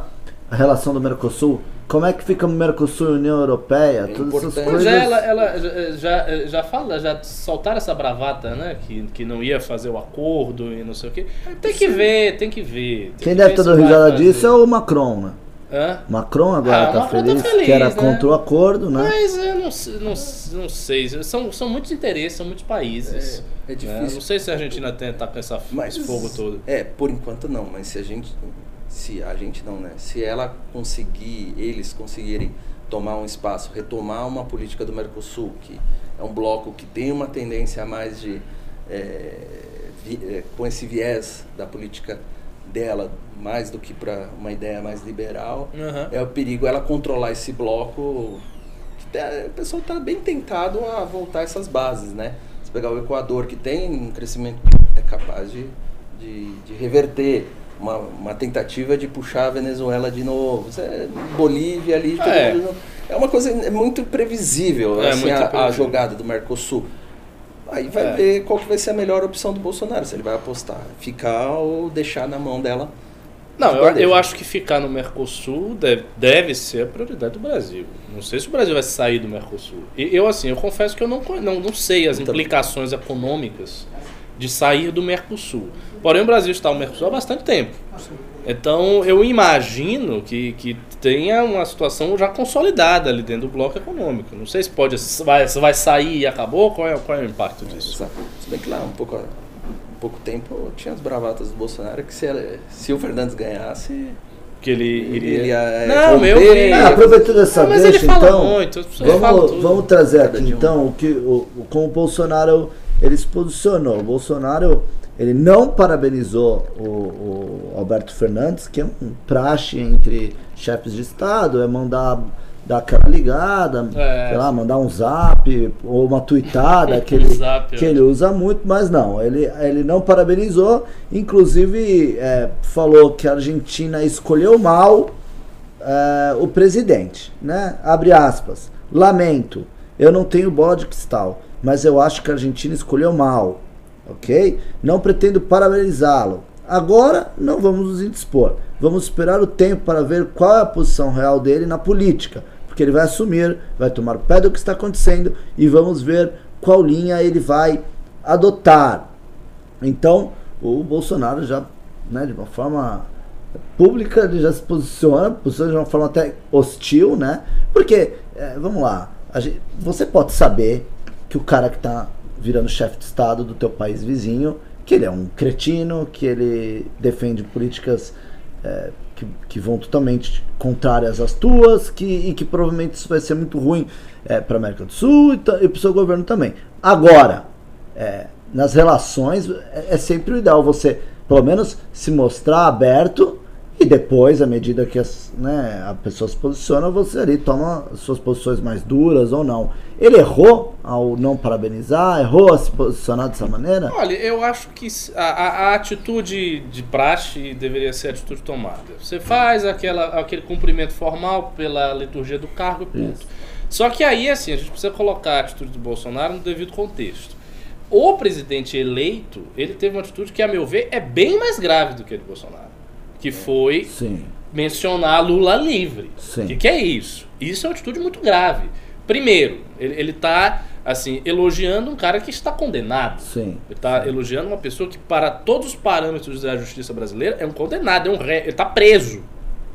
a relação do Mercosul? Como é que fica o Mercosul e a União Europeia? É todas essas coisas. Já, ela, ela já, já fala, já soltaram essa bravata, né? Que, que não ia fazer o acordo e não sei o quê. Tem que ver, tem que ver. Tem Quem que deve estar dando risada disso é o Macron, né? Hã? Macron agora está ah, feliz, tá feliz, que era né? contra o acordo, né? Mas eu não, não, não sei. São, são muitos interesses, são muitos países. É, é difícil. Né? Não sei se a Argentina tem, tá com essa, mas, esse fogo todo. É, por enquanto não, mas se a gente se a gente não, né? Se ela conseguir, eles conseguirem tomar um espaço, retomar uma política do Mercosul, que é um bloco que tem uma tendência a mais de é, vi, é, com esse viés da política dela, mais do que para uma ideia mais liberal, uhum. é o perigo ela controlar esse bloco. Que tá, o pessoal está bem tentado a voltar essas bases, né? Se pegar o Equador, que tem um crescimento, é capaz de, de, de reverter uma, uma tentativa de puxar a Venezuela de novo. É Bolívia ali. É. Mundo, é uma coisa muito previsível, é, assim, muito a, previsível. a, jogada do Mercosul. Aí vai é. ver qual que vai ser a melhor opção do Bolsonaro, se ele vai apostar, ficar ou deixar na mão dela. Não, eu, eu, acho que ficar no Mercosul deve, deve ser a prioridade do Brasil. Não sei se o Brasil vai sair do Mercosul. E eu, assim, eu confesso que eu não, não, não sei as implicações econômicas de sair do Mercosul. Porém, o Brasil está no Mercosul há bastante tempo. Então, eu imagino que, que tenha uma situação já consolidada ali dentro do bloco econômico. Não sei se pode vai, se vai sair e acabou, qual é, qual é o impacto disso? Se bem que lá, um pouco, um pouco tempo, tinha as bravatas do Bolsonaro que se, se o Fernandes ganhasse que ele iria. Ele ia, é, não, meu. Ah, aproveitando essa não, deixa, então. Muito, vamos, vamos trazer aqui então o que o, como o Bolsonaro ele se posicionou. O Bolsonaro ele não parabenizou o, o, Alberto Fernandes, que é um praxe entre chefes de Estado, é mandar dar aquela ligada, é. sei lá, mandar um zap ou uma tweetada que, ele, zap, que ele usa muito, mas não, ele, ele não parabenizou, inclusive é, falou que a Argentina escolheu mal é, o presidente, né? Abre aspas. Lamento, eu não tenho bola de cristal, mas eu acho que a Argentina escolheu mal ok? Não pretendo parabenizá-lo. Agora não vamos nos indispor. Vamos esperar o tempo para ver qual é a posição real dele na política, porque ele vai assumir, vai tomar pé do que está acontecendo e vamos ver qual linha ele vai adotar. Então, o Bolsonaro já, né, de uma forma pública, ele já se posiciona, posiciona de uma forma até hostil, né? Porque, é, vamos lá, gente, você pode saber que o cara que está virando chefe de Estado do teu país vizinho, que ele é um cretino, que ele defende políticas é, que, que, vão totalmente contrárias às tuas, que, e que provavelmente isso vai ser muito ruim é, para a América do Sul e, e para o seu governo também. Agora, é, nas relações, é, é sempre o ideal você, pelo menos, se mostrar aberto e depois, à medida que as, né, a pessoa se posiciona, você ali toma suas posições mais duras ou não. Ele errou ao não parabenizar? Errou a se posicionar dessa maneira? Olha, eu acho que a, a, a atitude de praxe deveria ser a atitude tomada. Você faz aquela, aquele cumprimento formal pela liturgia do cargo, ponto. Isso. Só que aí, assim, a gente precisa colocar a atitude do Bolsonaro no devido contexto. O presidente eleito, ele teve uma atitude que, a meu ver, é bem mais grave do que a de Bolsonaro que foi Sim. mencionar Lula livre. O que, que, é isso? Isso é uma atitude muito grave. Primeiro, ele está assim elogiando um cara que está condenado. Sim. Ele está elogiando uma pessoa que, para todos os parâmetros da justiça brasileira, é um condenado, é um ré, ele está preso.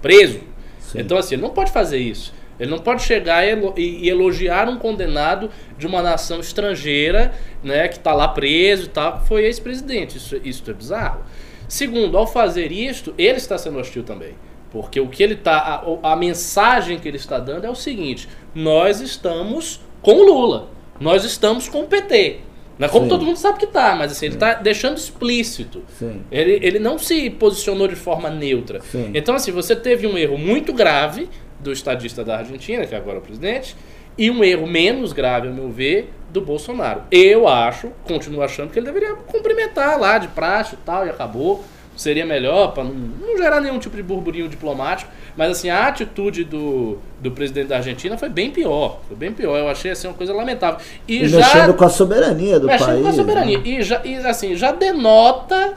Preso. Sim. Então, assim, ele não pode fazer isso. Ele não pode chegar e elogiar um condenado de uma nação estrangeira, né, que está lá preso e tal, foi ex-presidente. Isso, isso é bizarro. Segundo, ao fazer isto, ele está sendo hostil também. Porque o que ele tá. A, a mensagem que ele está dando é o seguinte: nós estamos com o Lula. Nós estamos com o PT. Não é como Sim. todo mundo sabe que tá, mas assim, ele está deixando explícito. Ele, ele não se posicionou de forma neutra. Sim. Então, assim, você teve um erro muito grave do estadista da Argentina, que agora é o presidente, e um erro menos grave, ao meu ver, do Bolsonaro. Eu acho, continuo achando que ele deveria cumprimentar lá de praxe e tal, e acabou. Seria melhor para não, não, gerar nenhum tipo de burburinho diplomático. Mas assim, a atitude do, do presidente da Argentina foi bem pior. Foi bem pior. Eu achei assim, uma coisa lamentável. E, e já, mexendo com a soberania do mexendo país. com a soberania. Né? E, já, e assim, já denota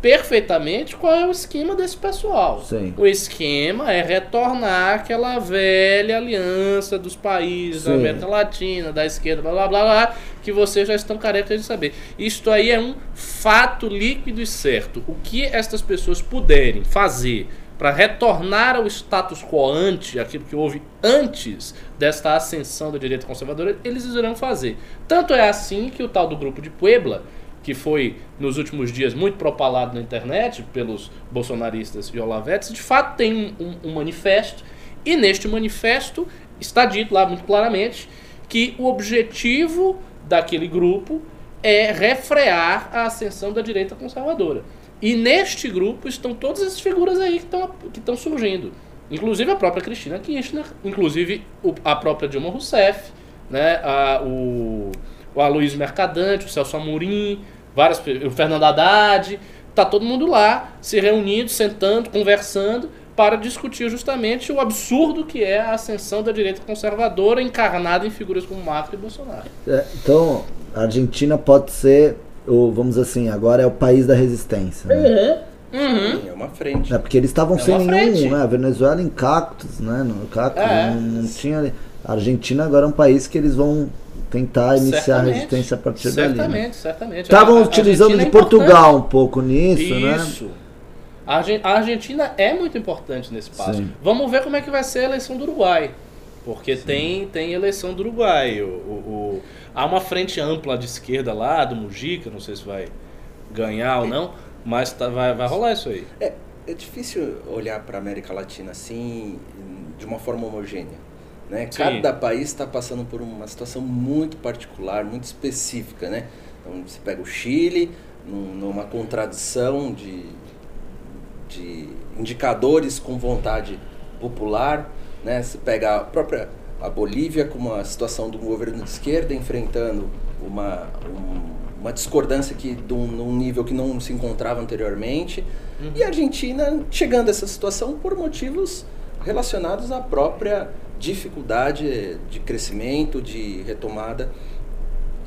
perfeitamente qual é o esquema desse pessoal. Sim. O esquema é retornar aquela velha aliança dos países Sim. da América Latina, da esquerda, blá blá blá, blá que vocês já estão carecas de saber. Isto aí é um fato líquido e certo. O que estas pessoas puderem fazer para retornar ao status quo ante, aquilo que houve antes desta ascensão da direita conservadora, eles irão fazer. Tanto é assim que o tal do grupo de Puebla que foi nos últimos dias muito propalado na internet pelos bolsonaristas e olavetes, de fato tem um, um, manifesto, e neste manifesto está dito lá muito claramente que o objetivo daquele grupo é refrear a ascensão da direita conservadora. E neste grupo estão todas essas figuras aí que estão que surgindo. Inclusive a própria Cristina Kirchner, inclusive a própria Dilma Rousseff, né, a, o, o Aloysio Mercadante, o Celso Amorim, várias o Fernando Haddad, tá todo mundo lá, se reunindo, sentando, conversando para discutir justamente o absurdo que é a ascensão da direita conservadora encarnada em figuras como Macri e Bolsonaro. É, então, a Argentina pode ser, o, vamos assim, agora é o país da resistência. Né? Uhum. Uhum. É uma frente. É porque eles estavam é sem nenhum, né? A Venezuela em cactos, né? No cacto, é. não, não tinha. A Argentina agora é um país que eles vão tentar iniciar certamente, a resistência a partir certamente, dali. Certamente, certamente. Estavam utilizando de é Portugal um pouco nisso, Isso. né? Isso. A Argentina é muito importante nesse passo. Sim. Vamos ver como é que vai ser a eleição do Uruguai. Porque tem, tem eleição do Uruguai. O, o, o, há uma frente ampla de esquerda lá, do Mujica, não sei se vai ganhar ou não, mas tá, vai, vai rolar isso aí. É, é difícil olhar para a América Latina assim, de uma forma homogênea. Né? Cada país está passando por uma situação muito particular, muito específica. Né? Então, você pega o Chile, num, numa contradição de, de indicadores com vontade popular. Né? Você pega a própria a Bolívia com uma situação do governo de esquerda enfrentando uma, um, uma discordância que de um, num nível que não se encontrava anteriormente. Uhum. E a Argentina chegando a essa situação por motivos relacionados à própria dificuldade de crescimento, de retomada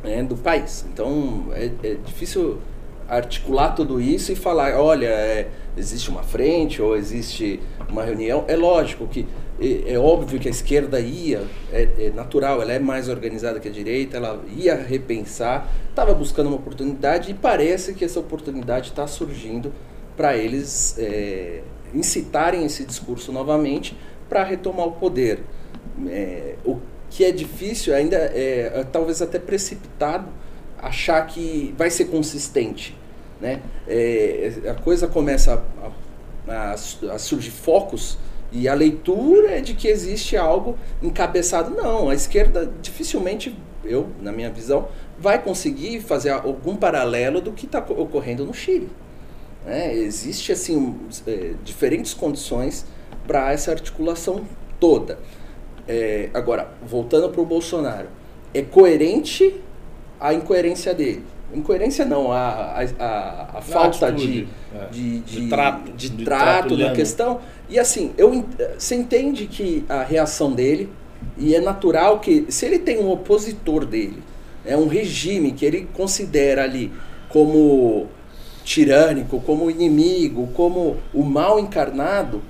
né, do país. Então é, é, difícil articular tudo isso e falar, olha, é, existe uma frente ou existe uma reunião. É lógico que é, é óbvio que a esquerda ia, é, é, natural, ela é mais organizada que a direita, ela ia repensar, estava buscando uma oportunidade e parece que essa oportunidade está surgindo para eles incitarem esse discurso novamente para retomar o poder. É, o que é difícil ainda é, é, talvez até precipitado achar que vai ser consistente. Né? É, a coisa começa a, a, a surgir focos e a leitura é de que existe algo encabeçado. Não, a esquerda dificilmente, eu, na minha visão, vai conseguir fazer algum paralelo do que está ocorrendo no Chile. Né? Existe assim é, diferentes condições para essa articulação toda. É, agora, voltando para o Bolsonaro, é coerente a incoerência dele. Incoerência não, a, a, a, a falta de, é. de, De trato, de de trato lhano. questão. E assim, eu, você entende que a reação dele, e é natural que, se ele tem um opositor dele, é um regime que ele considera ali como tirânico, como inimigo, como o mal encarnado,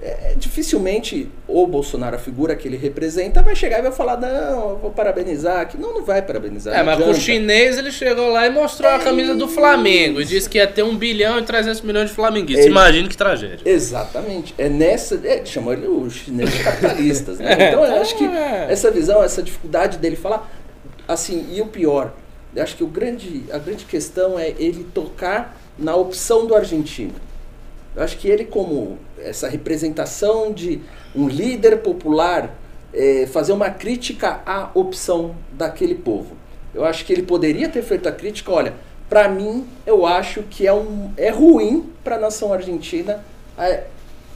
é, dificilmente o Bolsonaro, a figura que ele representa, vai chegar e vai falar: não, eu vou parabenizar aqui. Não, não vai parabenizar. É, mas com o chinês ele chegou lá e mostrou a camisa do Flamengo e disse que ia ter 1 bilhão e 300 milhões de flamenguistas. É. Imagina que tragédia. Exatamente. É nessa. É, chamou ele o chinês de capitalistas. Né? Então eu acho que É. essa visão, essa dificuldade dele falar. Assim, e o pior, eu acho que o grande, a grande questão é ele tocar na opção do argentino. Eu acho que ele, como essa representação de um líder popular, é, fazer uma crítica à opção daquele povo. Eu acho que ele poderia ter feito a crítica, olha, para mim, eu acho que é, um, é ruim para a nação argentina a,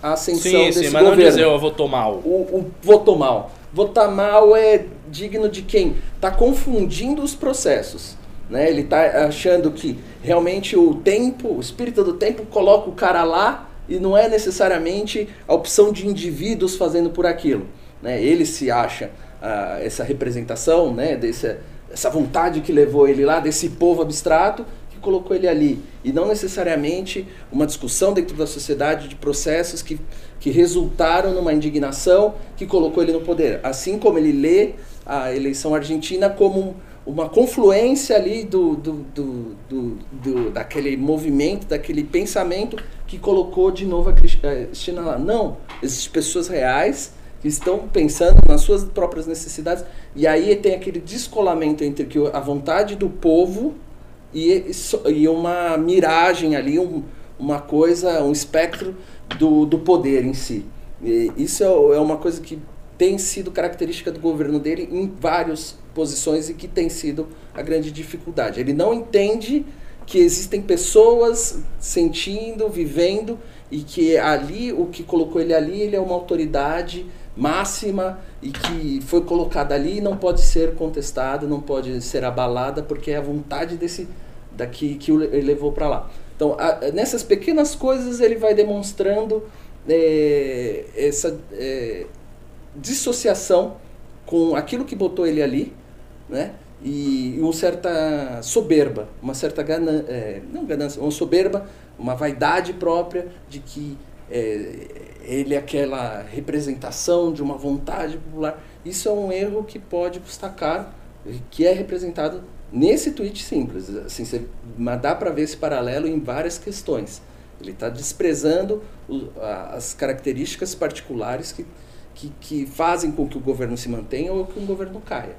a ascensão Sim, desse sim, mas não dizer eu votou mal. o, o votou mal. Votar mal é digno de quem está confundindo os processos. Né? Ele está achando que realmente o tempo, o espírito do tempo, coloca o cara lá e não é necessariamente a opção de indivíduos fazendo por aquilo. Né? Ele se acha ah, essa representação, né? Desse, essa vontade que levou ele lá, desse povo abstrato, que colocou ele ali. E não necessariamente uma discussão dentro da sociedade de processos que, que resultaram numa indignação que colocou ele no poder. Assim como ele lê a eleição argentina como uma confluência ali do, do, do, do, do- daquele movimento, daquele pensamento que colocou de novo a a Cristina lá. Não, existem pessoas reais que estão pensando nas suas próprias necessidades e aí tem aquele descolamento entre que a vontade do povo e, e uma miragem ali, um- uma coisa, um espectro do, do poder em si. E isso é, é uma coisa que tem sido característica do governo dele em várias posições e que tem sido a grande dificuldade. Ele não entende que existem pessoas sentindo, vivendo e que ali o que colocou ele ali, ele é uma autoridade máxima e que foi colocada ali e não pode ser contestada, não pode ser abalada porque é a vontade desse daqui que o levou para lá. Então, a- nessas pequenas coisas ele vai demonstrando é, essa é, dissociação com aquilo que botou ele ali, né? E uma certa soberba, uma certa ganância, não ganância, uma soberba, uma vaidade própria de que é, ele é aquela representação de uma vontade popular. Isso é um erro que pode custar caro, que é representado nesse tweet simples. Assim, você, dá para ver esse paralelo em várias questões. Ele está desprezando as características particulares que, que, que fazem com que o governo se mantenha ou que o governo caia.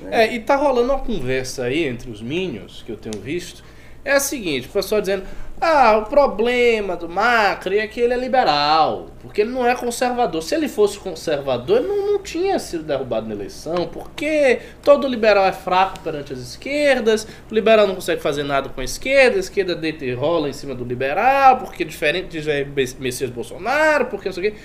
né? É, e tá rolando uma conversa aí entre os Minions, que eu tenho visto. É a seguinte, o pessoal dizendo, ah, o problema do Macri é que ele é liberal, porque ele não é conservador. Se ele fosse conservador, ele não, não tinha sido derrubado na eleição, porque todo liberal é fraco perante as esquerdas, o liberal não consegue fazer nada com a esquerda, a esquerda deita e rola em cima do liberal, porque é diferente de Messias Bolsonaro, porque não sei o quê.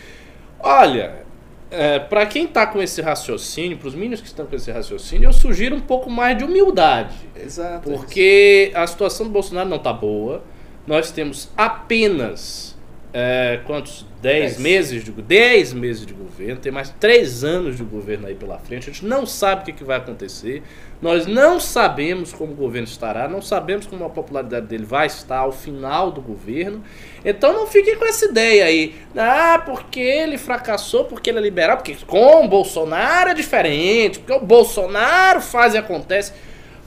Olha, é, para quem tá com esse raciocínio, pros meninos que estão com esse raciocínio, eu sugiro um pouco mais de humildade. Exato. Porque a situação do Bolsonaro não tá boa. Nós temos apenas é, quantos? 10 Dez. meses de 10 meses de governo, tem mais 3 anos de governo aí pela frente. A gente não sabe o que, que vai acontecer. Nós não sabemos como o governo estará, não sabemos como a popularidade dele vai estar ao final do governo. Então não fiquem com essa ideia aí. Ah, porque ele fracassou, porque ele é liberal, porque com o Bolsonaro é diferente, porque o Bolsonaro faz e acontece.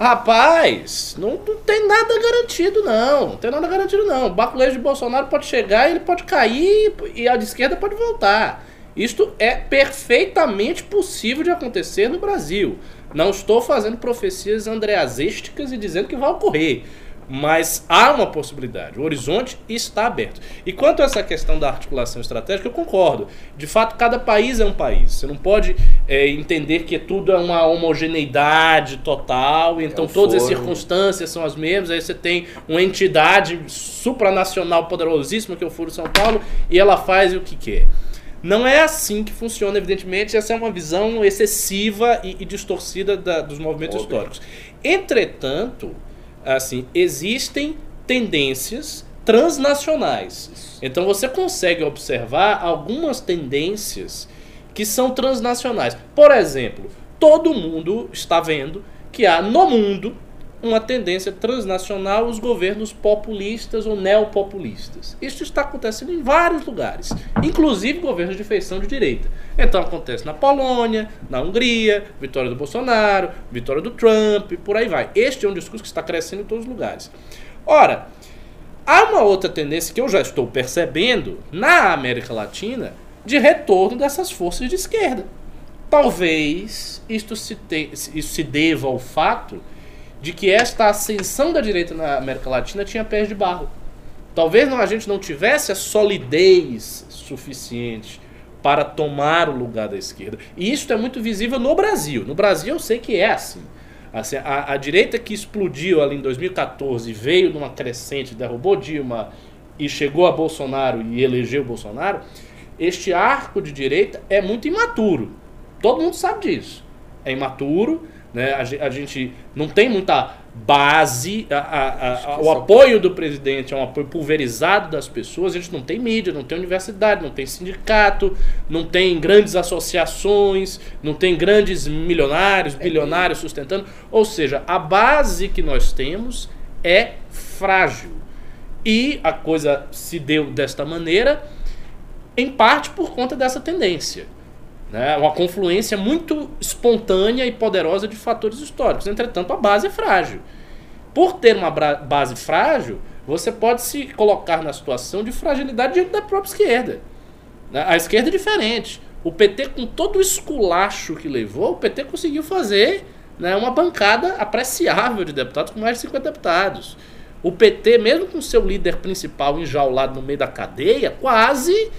Rapaz, não, não tem nada garantido, não. Não tem nada garantido, não. O baculejo de Bolsonaro pode chegar, ele pode cair e a de esquerda pode voltar. Isto é perfeitamente possível de acontecer no Brasil. Não estou fazendo profecias andreazísticas e dizendo que vai ocorrer. Mas há uma possibilidade, o horizonte está aberto. E quanto a essa questão da articulação estratégica, eu concordo. De fato, cada país é um país. Você não pode é, entender que tudo é uma homogeneidade total, então é um todas as forno. circunstâncias são as mesmas. Aí você tem uma entidade supranacional poderosíssima, que é o Foro São Paulo, e ela faz o que quer. Não é assim que funciona, evidentemente. Essa é uma visão excessiva e, e distorcida da- dos movimentos Óbvio. históricos. Entretanto, assim, existem tendências transnacionais. Então você consegue observar algumas tendências que são transnacionais. Por exemplo, todo mundo está vendo que há no mundo uma tendência transnacional os governos populistas ou neopopulistas. Isso está acontecendo em vários lugares, inclusive governos de feição de direita. Então acontece na Polônia, na Hungria, vitória do Bolsonaro, vitória do Trump, por aí vai. Este é um discurso que está crescendo em todos os lugares. Ora, há uma outra tendência que eu já estou percebendo na América Latina de retorno dessas forças de esquerda. Talvez isto se, te- isso se deva ao fato de que esta ascensão da direita na América Latina tinha pés de barro. Talvez não, a gente não tivesse a solidez suficiente para tomar o lugar da esquerda. E isso é muito visível no Brasil. No Brasil eu sei que é assim. Assim, a, a direita que explodiu ali em 2014 veio numa crescente, derrubou Dilma e chegou a Bolsonaro e elegeu Bolsonaro. Este arco de direita é muito imaturo. Todo mundo sabe disso. É imaturo, né? A, a gente não tem muita base. a- a- a- o apoio do presidente é um apoio pulverizado das pessoas. A gente não tem mídia, não tem universidade, não tem sindicato, não tem grandes associações, não tem grandes milionários, bilionários sustentando. Ou seja, a base que nós temos é frágil. E a coisa se deu desta maneira, em parte por conta dessa tendência. Né? Uma confluência muito espontânea e poderosa de fatores históricos. Entretanto, a base é frágil. Por ter uma base frágil, você pode se colocar na situação de fragilidade diante da própria esquerda. Né? A esquerda é diferente. O PT, com todo o esculacho que levou, o PT conseguiu fazer né, uma bancada apreciável de deputados, com mais de 50 deputados. O PT, mesmo com seu líder principal enjaulado no meio da cadeia, quase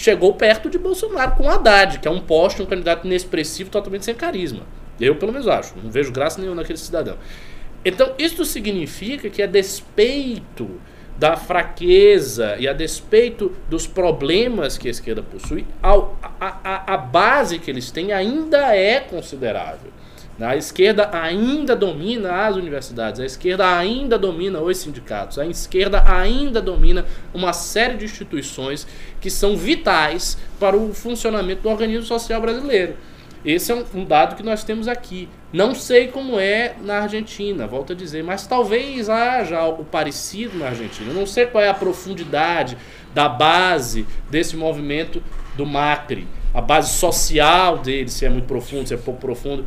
chegou perto de Bolsonaro com Haddad, que é um poste, um candidato inexpressivo, totalmente sem carisma. Eu, pelo menos, acho. Não vejo graça nenhuma naquele cidadão. Então, isso significa que, a despeito da fraqueza e a despeito dos problemas que a esquerda possui, a, a, a base que eles têm ainda é considerável. A esquerda ainda domina as universidades, a esquerda ainda domina os sindicatos, a esquerda ainda domina uma série de instituições que são vitais para o funcionamento do organismo social brasileiro. Esse é um, dado que nós temos aqui. Não sei como é na Argentina, volto a dizer, mas talvez haja algo parecido na Argentina. Não sei qual é a profundidade da base desse movimento do Macri, a base social dele, se é muito profundo, se é pouco profundo.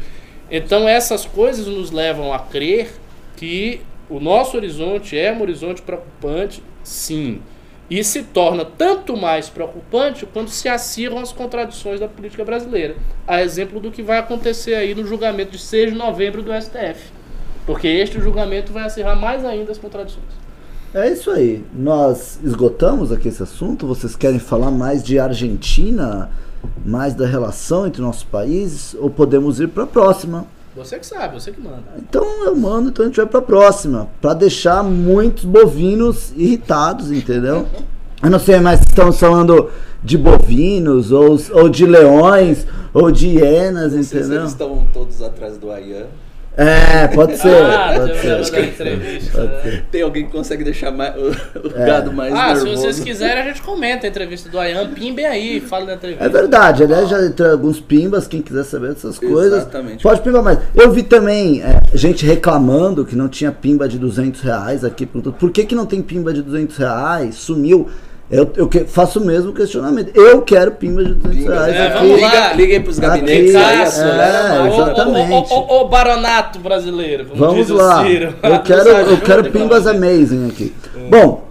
Então essas coisas nos levam a crer que o nosso horizonte é um horizonte preocupante, sim. E se torna tanto mais preocupante quando se acirram as contradições da política brasileira. A exemplo do que vai acontecer aí no julgamento de 6 de novembro do STF. Porque este julgamento vai acirrar mais ainda as contradições. É isso aí. Nós esgotamos aqui esse assunto. Vocês querem falar mais de Argentina? Mais da relação entre nossos países? Ou podemos ir para a próxima? Você que sabe, você que manda. Então eu mando, então a gente vai para a próxima. Para deixar muitos bovinos irritados, entendeu? Eu não sei mais se estamos falando de bovinos, ou, ou de leões, ou de hienas, se entendeu? eles estão todos atrás do Ayan. É, pode ser. Ah, pode ser. entrevista. né? Tem alguém que consegue deixar mais, o, o É. gado mais Ah, se nervoso. vocês quiserem, a gente comenta a entrevista do Ayan. Pimbem aí, fala da entrevista. É verdade, aliás, já entrou alguns pimbas, quem quiser saber dessas coisas. Exatamente. Pode pimbar mais. Eu vi também é, gente reclamando que não tinha pimba de 200 reais aqui. Por que, que não tem pimba de 200 reais? Sumiu. Eu, eu que- faço o mesmo questionamento. Eu quero pimba de 200 Pinga, reais É, aqui. vamos lá. Liga, aí pros Aqui, gabinetes aí, é, acelera é, mais. Ô, ô, exatamente. Ô, ô, ô, baronato brasileiro, Vamos o lá. Ciro. Eu quero, eu quero pimbas amazing aqui. Bom,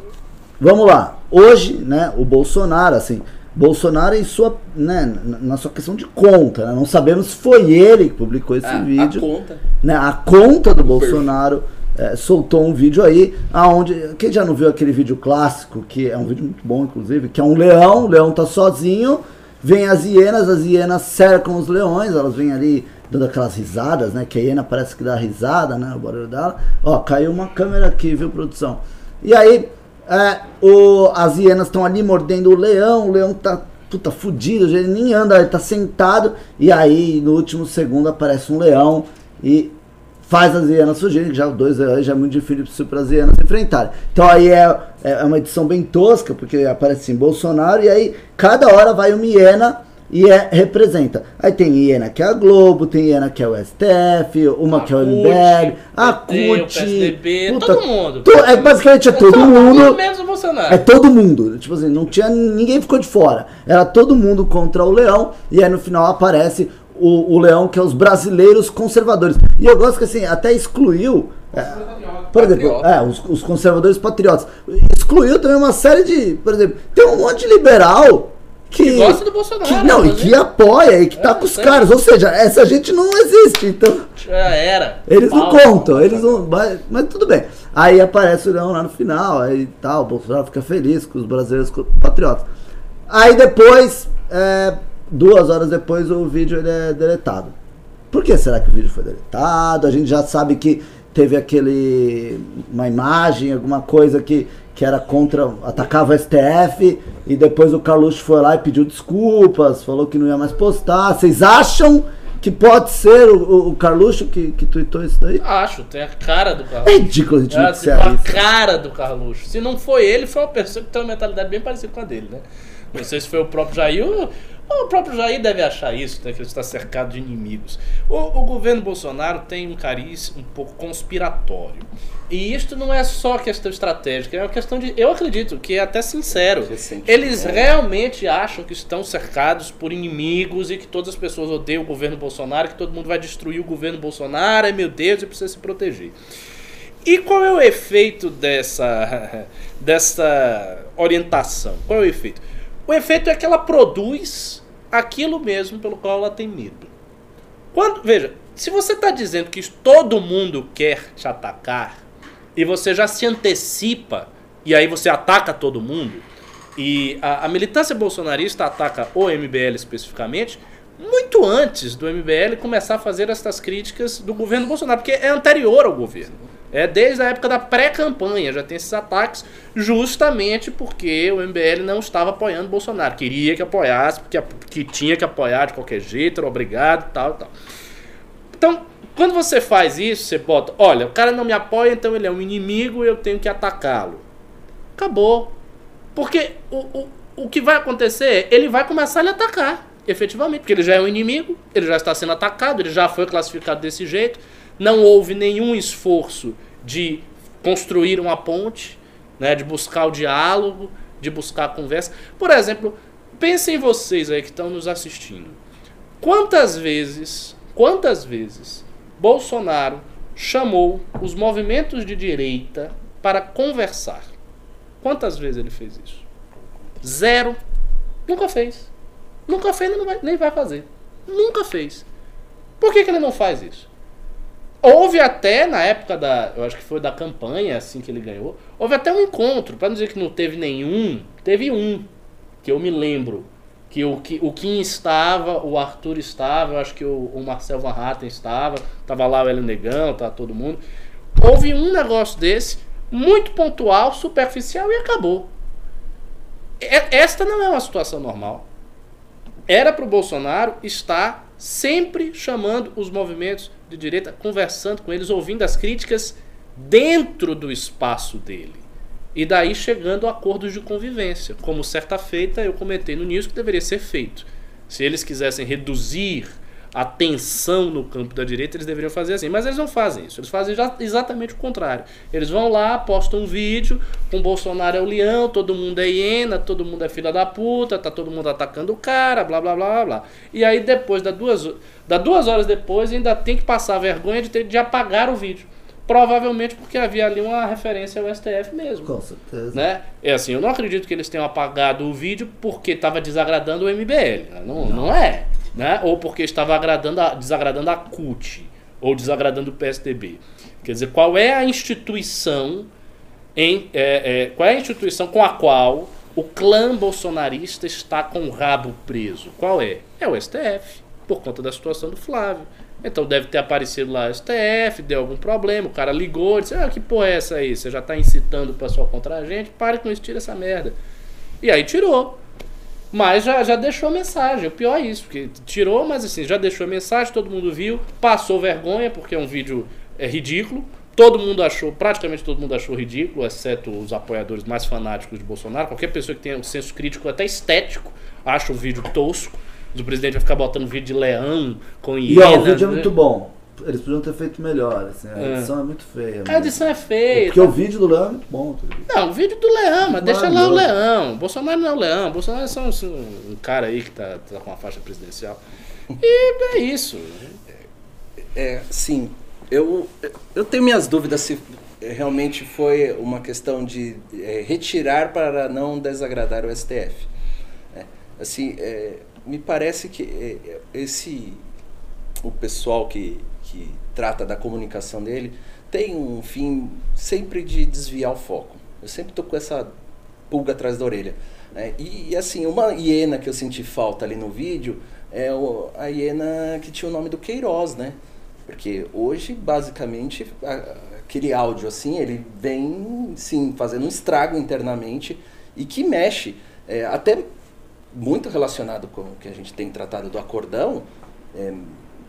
vamos lá. Hoje, né, o Bolsonaro, assim, Bolsonaro em sua, né, na na sua questão de conta, né, não sabemos se foi ele que publicou esse Ah, vídeo. A conta. né, a conta do Bolsonaro é, soltou um vídeo aí, aonde. Quem já não viu aquele vídeo clássico, que é um vídeo muito bom, inclusive, que é um leão, o leão tá sozinho, vem as hienas, as hienas cercam os leões, elas vêm ali dando aquelas risadas, né? Que a hiena parece que dá risada, né? O barulho dela. Ó, caiu uma câmera aqui, viu, produção? E aí, é, o, as hienas estão ali mordendo o leão, o leão tá puta fudido, ele nem anda, ele tá sentado, e aí no último segundo aparece um leão e faz as hienas fugirem, que já dois já é muito difícil para as hienas enfrentarem. Então aí é, é uma edição bem tosca, porque aparece assim, Bolsonaro, e aí cada hora vai uma hiena e é, representa. Aí tem hiena que é a Globo, tem hiena que é o STF, uma a que é o MBL, a CUT, PSDB, puta, todo mundo. To, é basicamente é todo, todo mundo. Menos o Bolsonaro. É todo mundo. Tipo assim, não tinha ninguém ficou de fora. Era todo mundo contra o Leão e aí no final aparece o, o Leão que é os brasileiros conservadores. E eu gosto que assim, até excluiu é, por exemplo, é, os, os, conservadores patriotas. Excluiu também uma série de. Por exemplo, tem um monte de liberal que, que gosta do Bolsonaro. Que, não, e que apoia e que tá é, com os caras. Ou seja, essa gente não existe. Então. Já era. Eles não contam, eles não. Mas, mas, tudo bem. Aí aparece o Leão lá no final, aí tal, o Bolsonaro fica feliz com os brasileiros patriotas. Aí depois, é, duas horas depois, o vídeo ele é deletado. Por que será que o vídeo foi deletado? A gente já sabe que teve aquele. uma imagem, alguma coisa que que era contra, atacava o STF, e depois o Carluxo foi lá e pediu desculpas, falou que não ia mais postar. Vocês acham que pode ser o, o Carluxo que, que tweetou isso daí? Acho, tem a cara do Carluxo. É ridículo a gente é, assim, A cara do Carluxo. Se não foi ele, foi uma pessoa que tem uma mentalidade bem parecida com a dele, né? Não sei se foi o próprio Jair. O próprio Jair deve achar isso, né, que ele está cercado de inimigos. O, o governo Bolsonaro tem um cariz um pouco conspiratório. E isto não é só questão estratégica, é uma questão de. Eu acredito que é até sincero. Eles realmente acham que estão cercados por inimigos e que todas as pessoas odeiam o governo Bolsonaro, que todo mundo vai destruir o governo Bolsonaro, ai meu Deus, e precisa se proteger. E qual é o efeito dessa, dessa orientação? Qual é o efeito? O efeito é que ela produz aquilo mesmo pelo qual ela tem medo. Quando, veja, se você está dizendo que todo mundo quer te atacar e você já se antecipa e aí você ataca todo mundo e a, a militância bolsonarista ataca o MBL especificamente muito antes do MBL começar a fazer essas críticas do governo Bolsonaro, porque é anterior ao governo. É desde a época da pré-campanha, já tem esses ataques, justamente porque o MBL não estava apoiando Bolsonaro. Queria que apoiasse, porque que tinha que apoiar de qualquer jeito, era obrigado, tal, tal. Então, quando você faz isso, você bota, olha, o cara não me apoia, então ele é um inimigo e eu tenho que atacá-lo. Acabou. Porque o, o, o que vai acontecer é, ele vai começar a lhe atacar, efetivamente, porque ele já é um inimigo, ele já está sendo atacado, ele já foi classificado desse jeito não houve nenhum esforço de construir uma ponte, né, de buscar o diálogo, de buscar a conversa. Por exemplo, pensem vocês aí que estão nos assistindo. Quantas vezes, quantas vezes Bolsonaro chamou os movimentos de direita para conversar? Quantas vezes ele fez isso? Zero. Nunca fez. Nunca fez nem vai, nem vai fazer. Nunca fez. Por que, que ele não faz isso? Houve até, na época da. Eu acho que foi da campanha, assim que ele ganhou. Houve até um encontro, para não dizer que não teve nenhum, teve um, que eu me lembro. Que o, que, o Kim estava, o Arthur estava, eu acho que o, o Marcel Van Hatten estava, tava lá o Hélio Negão, tava todo mundo. Houve um negócio desse, muito pontual, superficial e acabou. Esta não é uma situação normal. Era para o Bolsonaro estar sempre chamando os movimentos de direita, conversando com eles, ouvindo as críticas dentro do espaço dele. E daí chegando a acordos de convivência. Como certa feita eu comentei no News que deveria ser feito. Se eles quisessem reduzir a tensão no campo da direita, eles deveriam fazer assim. Mas eles não fazem isso. Eles fazem exatamente o contrário. Eles vão lá, postam um vídeo, com Bolsonaro é o leão, todo mundo é hiena, todo mundo é filha da puta, tá todo mundo atacando o cara, blá blá blá blá. E aí depois, da duas, da duas horas depois, ainda tem que passar a vergonha de, ter, de apagar o vídeo. Provavelmente porque havia ali uma referência ao STF mesmo. Com certeza. Né? É assim, eu não acredito que eles tenham apagado o vídeo porque estava desagradando o MBL. Não, não. não é né? ou porque estava a, desagradando a CUT, ou desagradando o PSDB. Quer dizer, qual é a instituição em, é, é, qual é a instituição com a qual o clã bolsonarista está com o rabo preso? Qual é? É o STF, por conta da situação do Flávio. Então deve ter aparecido lá o STF, deu algum problema, o cara ligou, disse, ah, que porra é essa aí? Você já está incitando o pessoal contra a gente? Pare com isso, tira essa merda. E aí tirou. Mas já, já deixou mensagem. O pior é isso, porque tirou, mas assim, já deixou mensagem, todo mundo viu, passou vergonha, porque é um vídeo é, ridículo. Todo mundo achou, praticamente todo mundo achou ridículo, exceto os apoiadores mais fanáticos de Bolsonaro. Qualquer pessoa que tenha um senso crítico, até estético, acha o vídeo tosco. O presidente vai ficar botando vídeo de leão com hiena. E ó, o vídeo é né? muito bom. Eles podiam ter feito melhor, assim, a É. edição é muito feia. A edição é feia. Porque o vídeo do Leão é muito bom. tá? Não, o vídeo do leão, mas deixa lá o leão. Bolsonaro não é o leão. Bolsonaro é só um, um cara aí que tá, tá com a faixa presidencial. E é isso. É, sim. Eu, eu tenho minhas dúvidas se realmente foi uma questão de é, retirar para não desagradar o STF. né? Assim, é, me parece que é, esse o pessoal que, que trata da comunicação dele tem um fim sempre de desviar o foco. Eu sempre estou com essa pulga atrás da orelha. né? E, e, assim, uma hiena que eu senti falta ali no vídeo é o- a hiena que tinha o nome do Queiroz, né? Porque hoje, basicamente, a- aquele áudio assim, ele vem, sim, fazendo um estrago internamente e que mexe, é, até muito relacionado com o que a gente tem tratado do acordão, é,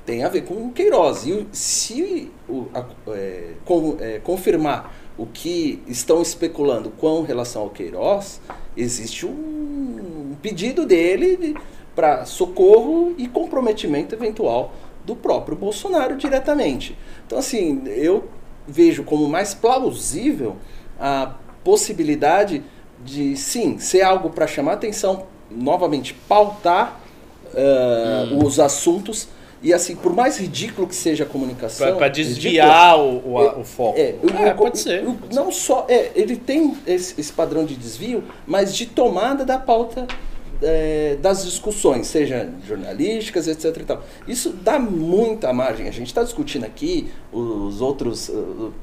tem a ver com o Queiroz. E se o, a- é, com- é, confirmar o que estão especulando com relação ao Queiroz, existe um pedido dele para socorro e comprometimento eventual do próprio Bolsonaro diretamente. Então, assim, eu vejo como mais plausível a possibilidade de, sim, ser algo para chamar atenção, novamente, pautar ah, os assuntos. E assim, por mais ridículo que seja a comunicação. Ridículo, desviar o, o, a- o foco. é, o- É, o- pode o- ser. o- não só. É, ele tem esse, esse padrão de desvio, mas de tomada da pauta é, das discussões, seja jornalísticas, etc. E tal. Isso dá muita margem. A gente está discutindo aqui, os outros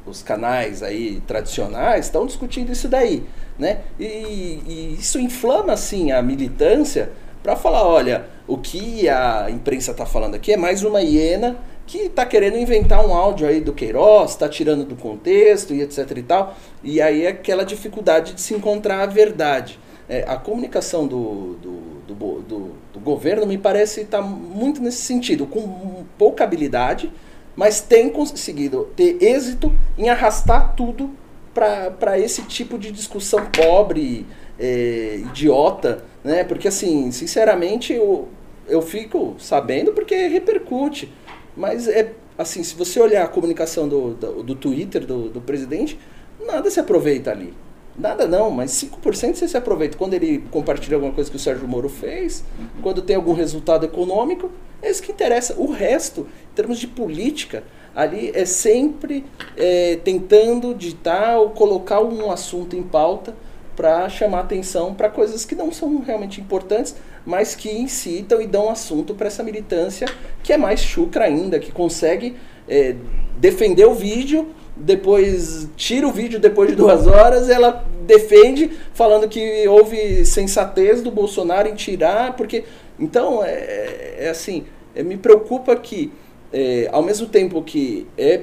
os canais aí tradicionais estão discutindo isso daí. Né? E, e isso inflama assim a militância para falar, olha, o que a imprensa está falando aqui é mais uma hiena que está querendo inventar um áudio aí do Queiroz, está tirando do contexto e etc e tal. E aí é aquela dificuldade de se encontrar a verdade. É, a comunicação do, do, do, do- do governo me parece estar muito nesse sentido, com pouca habilidade, mas tem conseguido ter êxito em arrastar tudo para esse tipo de discussão pobre, é, idiota, né? Porque assim, sinceramente, eu, eu fico sabendo porque repercute. Mas é assim, se você olhar a comunicação do, do, do Twitter do, do presidente, nada se aproveita ali. Nada não, mas 5% você se aproveita. Quando ele compartilha alguma coisa que o Sérgio Moro fez, quando tem algum resultado econômico, é isso que interessa. O resto, em termos de política, ali é sempre é, tentando ditar ou colocar um assunto em pauta para chamar atenção para coisas que não são realmente importantes, mas que incitam e dão assunto para essa militância que é mais chucra ainda, que consegue é, defender o vídeo, depois tira o vídeo depois de duas horas, ela defende falando que houve sensatez do Bolsonaro em tirar, porque então é, é assim, é, me preocupa que é, ao mesmo tempo que é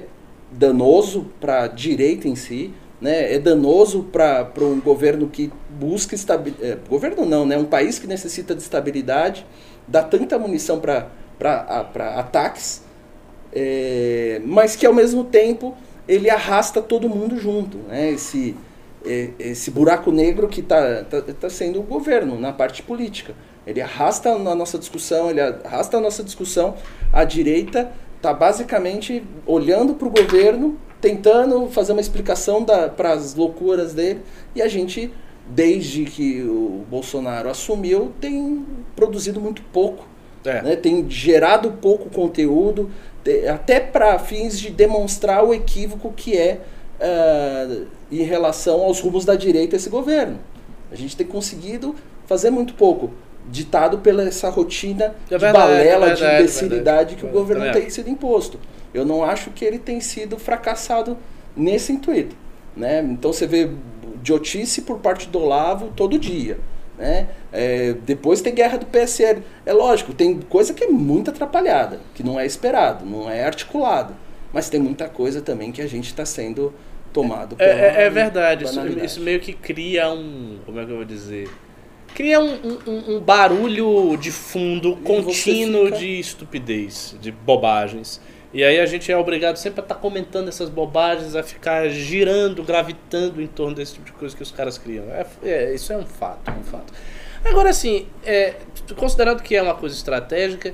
danoso para a direita em si, né, é danoso para um governo que busca estabilidade. É, governo não, né, um país que necessita de estabilidade, dá tanta munição para ataques, é, mas que ao mesmo tempo ele arrasta todo mundo junto. Né, esse, é, esse buraco negro que está tá, tá sendo o governo na parte política. Ele arrasta a nossa discussão, ele arrasta a nossa discussão. A direita está basicamente olhando para o governo, tentando fazer uma explicação para as loucuras dele, e a gente, desde que o Bolsonaro assumiu, tem produzido muito pouco. É. Né? Tem gerado pouco conteúdo, te- até para fins de demonstrar o equívoco que é ah, em relação aos rumos da direita esse governo. A gente tem conseguido fazer muito pouco, ditado pela essa rotina É de verdade, balela, é de verdade, imbecilidade verdade. que o governo tem sido imposto. Eu não acho que ele tem sido fracassado nesse intuito. Né? Então você vê idiotice por parte do Olavo todo dia. Né? É, depois tem guerra do PSL. É lógico, tem coisa que é muito atrapalhada, que não é esperado, não é articulado. Mas tem muita coisa também que a gente está sendo tomado é, é, é verdade, isso, isso, meio que cria um. Como é que eu vou dizer? Cria um, um, um barulho de fundo e contínuo fica... de estupidez, de bobagens. E aí a gente é obrigado sempre a estar tá comentando essas bobagens, a ficar girando, gravitando em torno desse tipo de coisa que os caras criam. É, é isso é um fato, é um fato. Agora, assim, é, considerando que é uma coisa estratégica,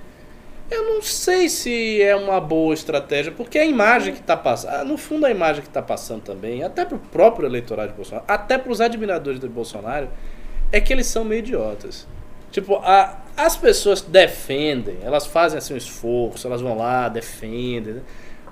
eu não sei se é uma boa estratégia, porque a imagem que está passando, ah, no fundo a imagem que está passando também, até para o próprio eleitorado de Bolsonaro, até para os admiradores de Bolsonaro, é que eles são meio idiotas. Tipo, a, as pessoas defendem, elas fazem assim um esforço, elas vão lá, defendem. Né?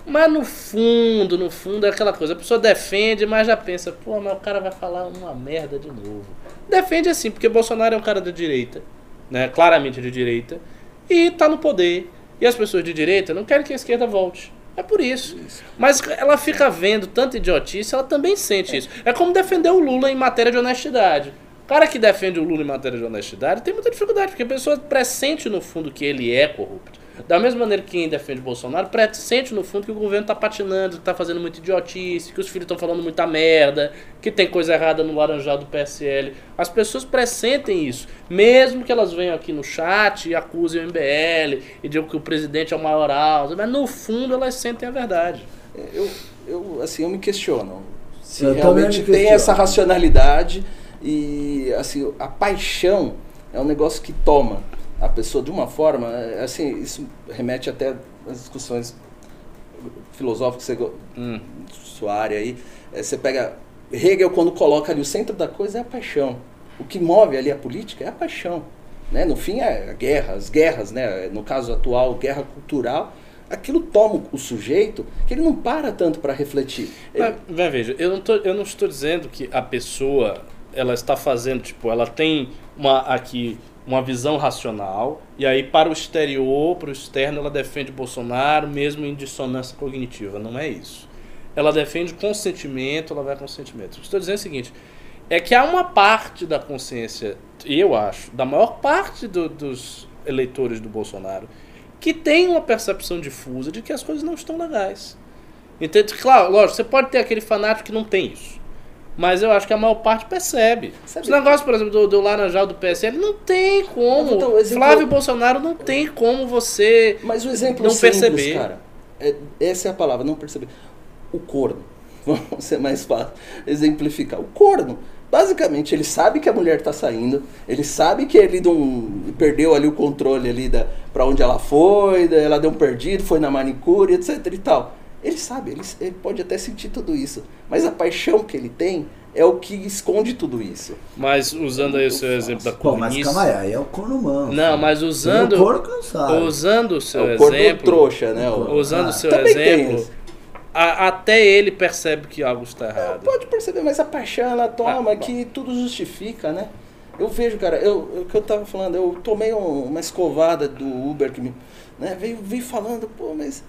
Mas no fundo, no fundo é aquela coisa, a pessoa defende, mas já pensa, pô, mas o cara vai falar uma merda de novo. Defende assim, porque Bolsonaro é um cara da direita, né? Claramente de direita, e tá no poder. E as pessoas de direita não querem que a esquerda volte. É por isso. isso. Mas ela fica vendo tanta idiotice, ela também sente é. isso. É como defender o Lula em matéria de honestidade cara que defende o Lula em matéria de honestidade tem muita dificuldade, porque a pessoa pressente no fundo que ele é corrupto. Da mesma maneira que quem defende Bolsonaro pressente no fundo que o governo está patinando, que está fazendo muita idiotice, que os filhos estão falando muita merda, que tem coisa errada no laranjal do PSL. As pessoas pressentem isso, mesmo que elas venham aqui no chat e acusem o MBL e digam que o presidente é o maioral, mas no fundo elas sentem a verdade. Eu, eu assim, eu me questiono se eu realmente tem essa racionalidade e assim, a paixão é um negócio que toma a pessoa de uma forma, é, assim, isso remete até às discussões filosóficas, você, hum. sua área aí, é, você pega Hegel quando coloca ali o centro da coisa é a paixão. O que move ali a política é a paixão. Né? No fim é a guerra, as guerras, né? no caso atual, guerra cultural, aquilo toma o sujeito que ele não para tanto para refletir. Mas, veja, eu não, tô, eu não estou dizendo que a pessoa ela está fazendo, tipo, ela tem uma aqui uma visão racional e aí para o exterior, para o externo, ela defende Bolsonaro mesmo em dissonância cognitiva. Não é isso. Ela defende consentimento, ela vai com sentimento. Estou dizendo o seguinte, é que há uma parte da consciência, eu acho, da maior parte do, dos eleitores do Bolsonaro, que tem uma percepção difusa de que as coisas não estão legais. Entende? Claro, lógico, você pode ter aquele fanático que não tem isso. Mas eu acho que a maior parte percebe. Sabe? Os negócios, por exemplo, do, do Laranjal do PSL, não tem como. Então, exemplo... Flávio Bolsonaro não tem como você Mas o exemplo não simples, perceber. cara, é, essa é a palavra, não perceber. O corno. Vamos ser mais fácil exemplificar. O corno. Basicamente, ele sabe que a mulher está saindo, ele sabe que ele não perdeu ali o controle ali da para onde ela foi, ela deu um perdido, foi na manicure, etc e tal. Ele sabe, ele, ele pode até sentir tudo isso. Mas a paixão que ele tem é o que esconde tudo isso. Mas usando aí o seu exemplo da cornice... Pô, mas calma aí, aí é o corno manso. Não, mas usando... O corno cansado. Usando o seu é o exemplo... trouxa, né? O... Usando o ah, seu exemplo... A, até ele percebe que algo está errado. É, pode perceber, mas a paixão ela toma ah, que tudo justifica, né? Eu vejo, cara, eu, o que eu tava falando, eu tomei um, uma escovada do Uber que me, né, veio, veio falando, pô, mas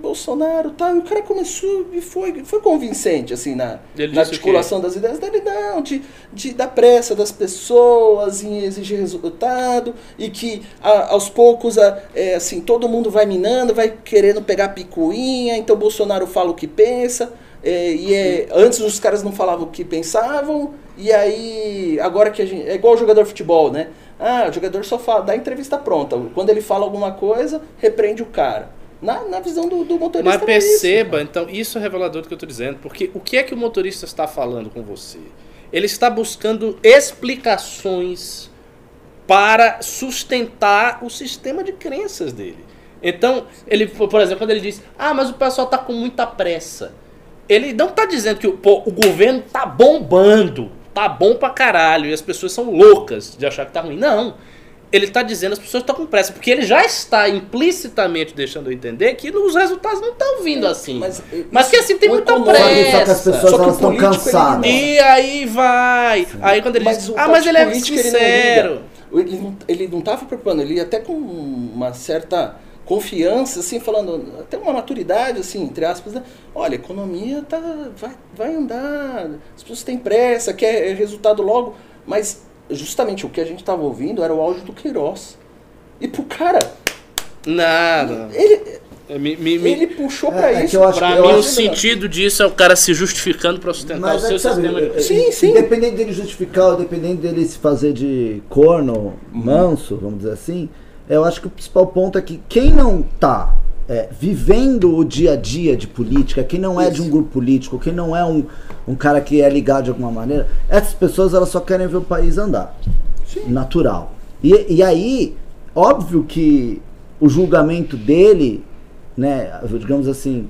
Bolsonaro tal. E o cara começou e foi, foi convincente, assim, na, na articulação das ideias dele, não, de, de da pressa das pessoas em exigir resultado, e que a, aos poucos, a, é, assim, todo mundo vai minando, vai querendo pegar picuinha, então Bolsonaro fala o que pensa. É, e é, antes os caras não falavam o que pensavam, e aí, agora que a gente. É igual jogador de futebol, né? Ah, o jogador só fala, dá entrevista pronta. Quando ele fala alguma coisa, repreende o cara. Na, na visão do, do motorista. Mas perceba, é isso, então, isso é revelador do que eu estou dizendo. Porque o que é que o motorista está falando com você? Ele está buscando explicações para sustentar o sistema de crenças dele. Então, ele, por exemplo, quando ele diz, ah, mas o pessoal está com muita pressa. Ele não está dizendo que pô, o governo está bombando, tá bom pra caralho, e as pessoas são loucas de achar que tá ruim. Não ele está dizendo as pessoas estão com pressa, porque ele já está implicitamente deixando eu entender que os resultados não estão vindo assim. Mas, mas que assim tem muita pressa. Só que as pessoas estão cansadas. E aí vai. Sim. Aí quando ele mas diz, ah, mas ele é sincero. Ele não, ele não estava preocupando, ele ia até com uma certa confiança, assim, falando, até uma maturidade, assim, entre aspas, né? olha, a economia tá, vai, vai andar, as pessoas têm pressa, quer resultado logo, mas justamente o que a gente estava ouvindo era o áudio do Queiroz. E pro cara, Nada. ele, É, Me, me, ele puxou É, pra é que isso. eu acho pra eu mim, o acho- sentido disso é o cara se justificando pra sustentar Mas o é seu sabe, sistema de... é- Sim, sim. Independente dele justificar, ou dependente dele se fazer de corno, Uhum. manso, vamos dizer assim, eu acho que o principal ponto é que quem não tá é, vivendo o dia a dia de política, quem não é de um Isso. grupo político, quem não é um, um cara que é ligado de alguma maneira, essas pessoas elas só querem ver o país andar. Natural. E, e aí, óbvio que o julgamento dele, né, digamos assim,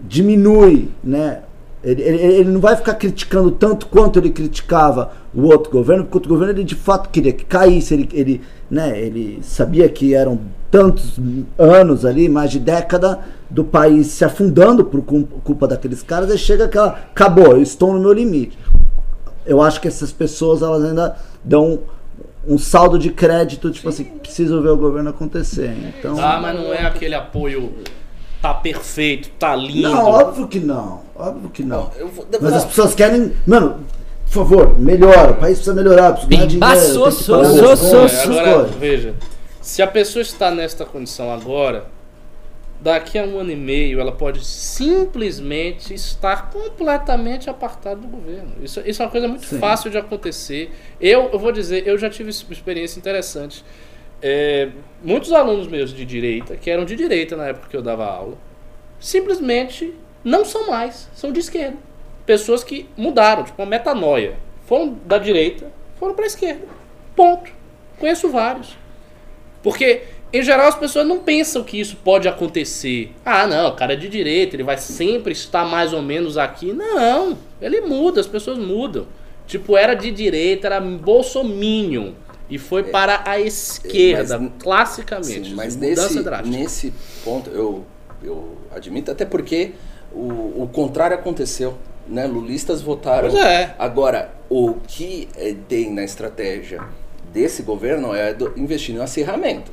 diminui, né? Ele, ele, ele não vai ficar criticando tanto quanto ele criticava o outro governo, porque o outro governo ele de fato queria que caísse, ele, ele, né, ele sabia que eram tantos anos ali, mais de década, do país se afundando por cul- culpa daqueles caras, e chega aquela, acabou, eu estou no meu limite. Eu acho que essas pessoas elas ainda dão um saldo de crédito, tipo assim, preciso ver o governo acontecer. Então, Ah, mas não é aquele apoio tá perfeito, tá lindo. não, óbvio que não, óbvio que não. Eu vou- Mas as pessoas querem, mano, por favor, melhora, o país precisa melhorar, precisa ganhar dinheiro, tem que sou, pagar sou, as sou, contas, É, essas agora, veja, se a pessoa está nesta condição agora, daqui a um ano e meio ela pode simplesmente estar completamente apartada do governo. Isso, isso é uma coisa muito Sim. fácil de acontecer. Eu, eu vou dizer, eu já tive uma experiência interessante. É, muitos alunos meus de direita, que eram de direita na época que eu dava aula, simplesmente não são mais, são de esquerda. Pessoas que mudaram, tipo uma metanoia. Foram da direita, foram para a esquerda. Ponto. Conheço vários. Porque, em geral, as pessoas não pensam que isso pode acontecer. Ah, não, o cara é de direita, ele vai sempre estar mais ou menos aqui. Não, ele muda, as pessoas mudam. Tipo, era de direita, era bolsominion. E foi para a esquerda, mas- classicamente. Sim, mas nesse, drástica. nesse ponto eu, eu admito, até porque o, o contrário aconteceu. Né? Lulistas votaram. Pois é. Agora, o que eh, tem na estratégia desse governo é do- investir no acirramento.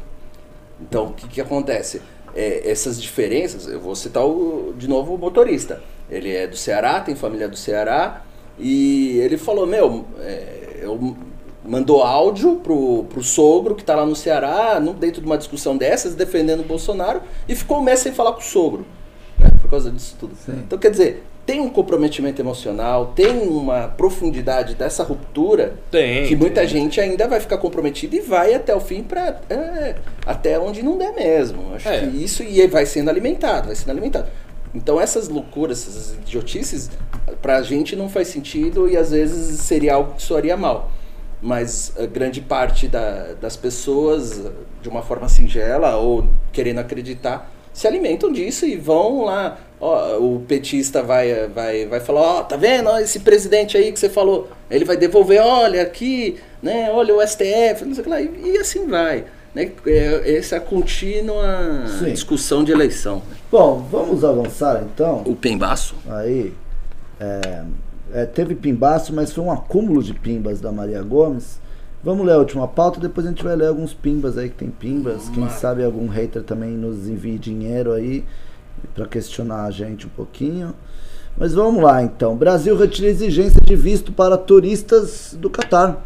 Então, o que, que acontece? É, essas diferenças, eu vou citar o, de novo o motorista. Ele é do Ceará, tem família do Ceará, e ele falou, meu, é, eu mandou áudio pro, pro sogro que tá lá no Ceará, no- dentro de uma discussão dessas, defendendo o Bolsonaro, e ficou um mês sem falar com o sogro, né, por causa disso tudo. Sim. Então, quer dizer, tem um comprometimento emocional, tem uma profundidade dessa ruptura Tem, que muita tem. gente ainda vai ficar comprometida e vai até o fim para até onde não der mesmo. Acho É. que isso e vai sendo alimentado, vai sendo alimentado. Então essas loucuras, essas idiotices, pra gente não faz sentido e às vezes seria algo que soaria mal. Mas a grande parte da- das pessoas, de uma forma singela ou querendo acreditar, se alimentam disso e vão lá. Ó, o petista vai, vai, vai falar, ó, tá vendo? Ó, esse presidente aí que você falou, ele vai devolver, olha aqui, né? Olha o STF, não sei o que lá, e, e assim vai. Né? É, essa contínua Sim. discussão de eleição. Bom, vamos avançar então. O pembaço? Aí, é, é, teve pimbaço, mas foi um acúmulo de pimbas da Maria Gomes. Vamos ler a última pauta, depois a gente vai ler alguns pimbas aí que tem pimbas. Quem sabe algum hater também nos envie dinheiro aí para questionar a gente um pouquinho. Mas vamos lá então. Brasil retira exigência de visto para turistas do Catar.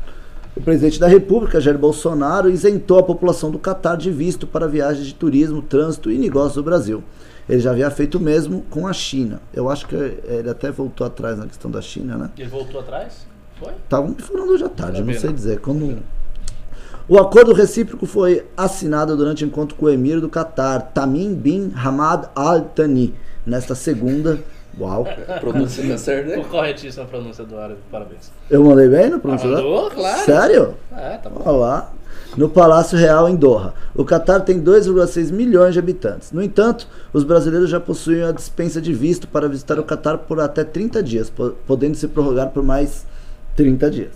O presidente da República, Jair Bolsonaro, isentou a população do Catar de visto para viagens de turismo, trânsito e negócios do Brasil. Ele já havia feito o mesmo com a China. Eu acho que ele até voltou atrás na questão da China, né? Ele voltou atrás? Foi? Estavam me falando hoje à tarde, eu não Sabia, sei né? dizer. Quando... O acordo recíproco foi assinado durante o encontro com o emir do Catar, Tamim bin Hamad Al Thani, nesta segunda. Uau! A pronúncia tá certa, né? corretíssima a pronúncia do árabe, parabéns. Eu mandei bem na pronúncia? dela? mandou, claro. Sério? É, tá bom. Olha lá. No Palácio Real em Doha. O Catar tem 2,6 milhões de habitantes. No entanto, os brasileiros já possuem a dispensa de visto para visitar o Catar por até 30 dias, po- podendo se prorrogar por mais 30 dias.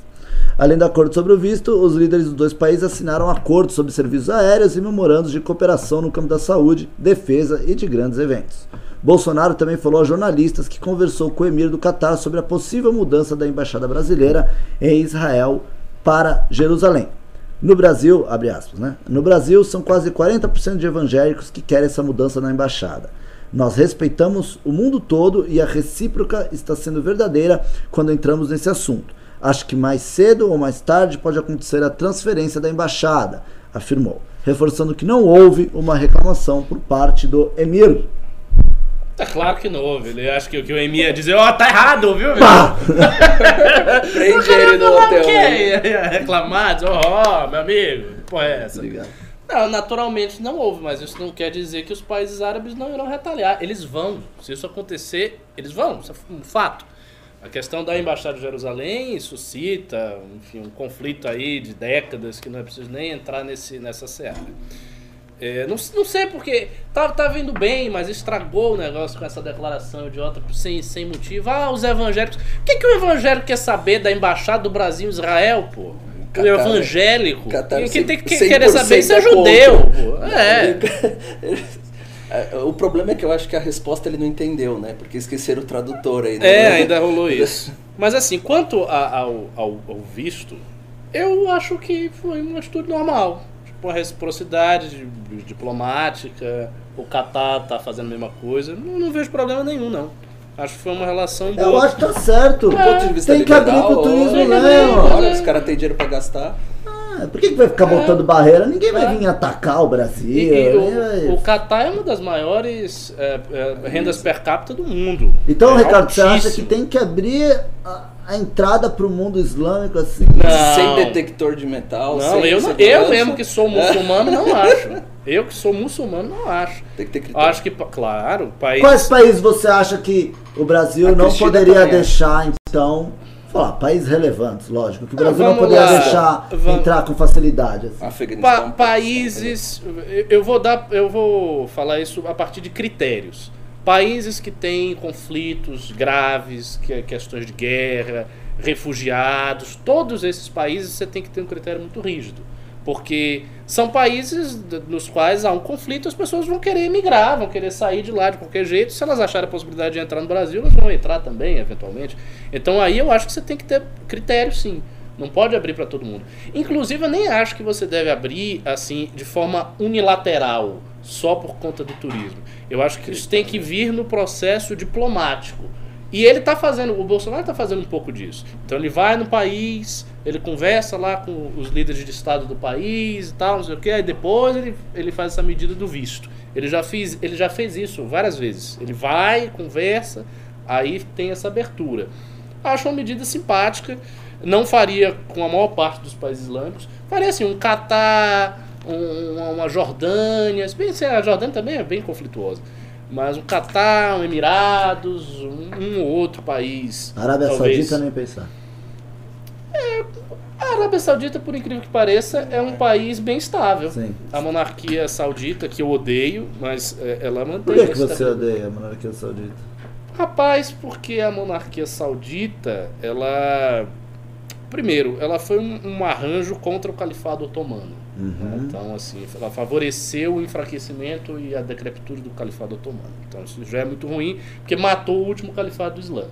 Além do acordo sobre o visto, os líderes dos dois países assinaram acordos sobre serviços aéreos e memorandos de cooperação no campo da saúde, defesa e de grandes eventos. Bolsonaro também falou a jornalistas que conversou com o emir do Catar sobre a possível mudança da embaixada brasileira em Israel para Jerusalém. No Brasil, abre aspas, né? No Brasil, são quase 40% de evangélicos que querem essa mudança na embaixada. Nós respeitamos o mundo todo e a recíproca está sendo verdadeira quando entramos nesse assunto. Acho que mais cedo ou mais tarde pode acontecer a transferência da embaixada, afirmou, reforçando que não houve uma reclamação por parte do emir. É claro que não houve. Ele acha que, que o Emir ia dizer, ó, oh, tá errado, viu? Pá! Prende ele no hotel. O quê? né? Ia Reclamar, dizer, ó, meu amigo, que porra é essa? Obrigado. Não, naturalmente não houve, mas isso não quer dizer que os países árabes não irão retaliar. Eles vão. Se isso acontecer, eles vão. Isso é um fato. A questão da Embaixada de Jerusalém suscita, enfim, um conflito aí de décadas que não é preciso nem entrar nesse, nessa seara. É, não, não sei porque tava, tava indo bem, mas estragou o negócio com essa declaração idiota sem, sem motivo. Ah, os evangélicos. O que, que o evangélico quer saber da embaixada do Brasil em Israel, pô? O Catar- evangélico. Catar Quem tem que 100% querer saber isso é é contra. judeu, pô. É. É, O problema é que eu acho que a resposta ele não entendeu, né? Porque esqueceram o tradutor aí. né? É, ainda rolou isso. Mas assim, quanto a- ao, ao, ao visto, eu acho que foi uma atitude normal. Uma reciprocidade di- diplomática, o Catar tá fazendo a mesma coisa. Não, não vejo problema nenhum, não. Acho que foi uma relação boa. Eu acho que tá certo. Do ponto de vista Tem que abrir liberal, pro turismo mesmo. Olha, os caras têm dinheiro pra gastar. Por que, que vai ficar botando barreira? Ninguém vai É. vir atacar o Brasil. E, e vai- o, o Catar é uma das maiores é, é, rendas per capita do mundo. Então, É Ricardo, você acha que altíssimo. tem que abrir a, a entrada pro mundo islâmico assim? Não. Sem detector de metal. Não, sem eu, não- eu mesmo que sou muçulmano não acho. Eu que sou muçulmano não acho. Tem que ter Eu critério. acho que, claro, país. Quais países você acha que o Brasil A não Cristina poderia também deixar, então? Falar, países relevantes, lógico. Que o Ah, Brasil não vamos poderia lá. deixar Vamos- entrar com facilidade. assim. Afeganistão. Pa- países. eu- Eu vou dar. Eu vou falar isso a partir de critérios. Países que têm conflitos graves, que é questões de guerra, refugiados, todos esses países você tem que ter um critério muito rígido. Porque são países nos quais há um conflito, as pessoas vão querer emigrar, vão querer sair de lá de qualquer jeito. Se elas acharem a possibilidade de entrar no Brasil, elas vão entrar também, eventualmente. Então aí eu acho que você tem que ter critério sim. Não pode abrir para todo mundo. Inclusive, eu nem acho que você deve abrir assim de forma unilateral, só por conta do turismo. Eu acho que isso tem que vir no processo diplomático. E ele está fazendo, o Bolsonaro está fazendo um pouco disso. Então ele vai no país, ele conversa lá com os líderes de estado do país e tal, não sei o que, aí depois ele, ele faz essa medida do visto. Ele já, fez, ele já fez isso várias vezes. Ele vai, conversa, aí tem essa abertura. Acho uma medida simpática. Não faria com a maior parte dos países islâmicos. Faria assim, um Catar, um- uma, Jordânia. Se bem a Jordânia também é bem conflituosa. Mas um Catar, um Emirados, um, um ou outro país. Arábia talvez. Saudita nem pensar. A Arábia Saudita, por incrível que pareça, é um país bem estável. Sim. A monarquia saudita, que eu odeio, mas é, ela mantém. Por que, que você odeia a monarquia saudita? Rapaz, porque a monarquia saudita, ela. Primeiro, ela foi um, um arranjo contra o califado otomano. Uhum. Então, assim, ela favoreceu o enfraquecimento e a decrepitude do califado otomano. Então, isso já é muito ruim, porque matou o último califado do Islã.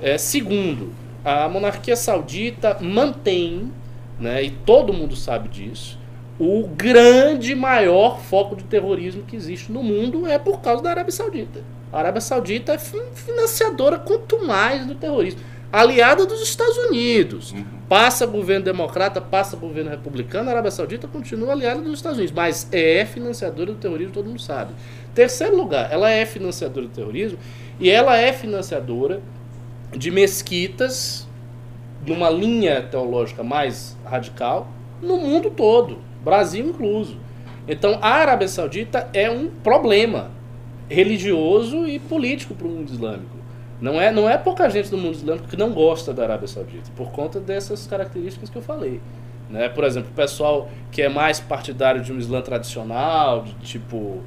É, segundo, a monarquia saudita mantém, né, e todo mundo sabe disso, o grande maior foco de terrorismo que existe no mundo é por causa da Arábia Saudita. A Arábia Saudita é fin- financiadora quanto mais do terrorismo. Aliada dos Estados Unidos. Passa governo democrata, passa governo republicano, a Arábia Saudita continua aliada dos Estados Unidos, mas é financiadora do terrorismo, todo mundo sabe. Terceiro lugar, ela é financiadora do terrorismo e ela é financiadora de mesquitas numa linha teológica mais radical no mundo todo, Brasil incluso. Então a Arábia Saudita é um problema religioso e político para o mundo islâmico. Não é, não é pouca gente do mundo islâmico que não gosta da Arábia Saudita, por conta dessas características que eu falei. Né? Por exemplo, o pessoal que é mais partidário de um Islã tradicional, de tipo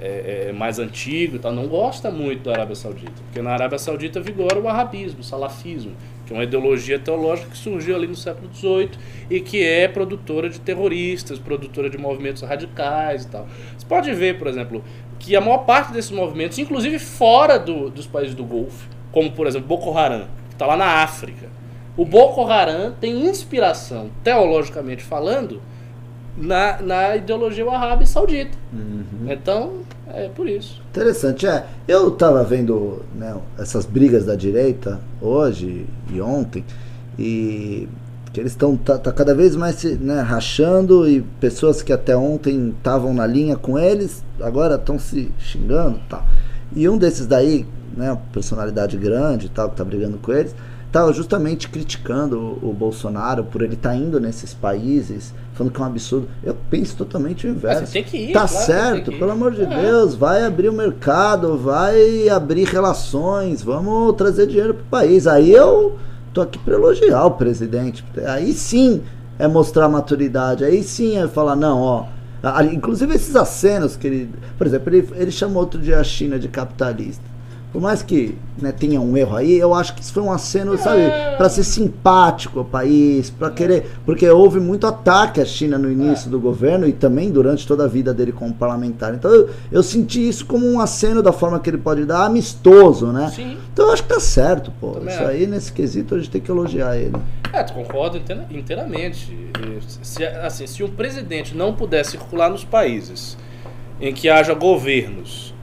é, é, mais antigo e tal, não gosta muito da Arábia Saudita. Porque na Arábia Saudita vigora o arabismo, o salafismo, que é uma ideologia teológica que surgiu ali no século XVIII e que é produtora de terroristas, produtora de movimentos radicais e tal. Você pode ver, por exemplo, que a maior parte desses movimentos, inclusive fora do- dos países do Golfo, como por exemplo Boko Haram, que está lá na África, O Boko Haram tem inspiração, teologicamente falando, na, na ideologia wahhabi saudita. Uhum. Então, é por isso. Interessante, é. Eu tava vendo né, essas brigas da direita hoje e ontem, e que eles estão tá, tá cada vez mais se né, rachando e pessoas que até ontem estavam na linha com eles, agora estão se xingando e tal. E um desses daí, né, personalidade grande tal, que tá brigando com eles, estava justamente criticando o, o Bolsonaro por ele estar tá indo nesses países, falando que é um absurdo. Eu penso totalmente o inverso. Mas você tem que ir, tá claro, certo, pelo amor de É. Deus, vai abrir o mercado, vai abrir relações, vamos trazer dinheiro pro país. Aí eu tô aqui para elogiar o presidente. Aí sim é mostrar maturidade, aí sim é falar, não, ó. Inclusive esses acenos que ele. Por exemplo, ele, ele chamou outro dia a China de capitalista. Por mais que né, tenha um erro aí, eu acho que isso foi um aceno, sabe, para ser simpático ao país, para querer. Porque houve muito ataque à China no início do governo e também durante toda a vida dele como parlamentar. Então eu, eu senti isso como um aceno da forma que ele pode dar, amistoso, né? Sim. Então eu acho que tá certo, pô. Também Isso aí, nesse quesito, a gente tem que elogiar ele. É, concordo inteira- inteiramente. Se, assim, se um presidente não puder circular nos países em que haja governos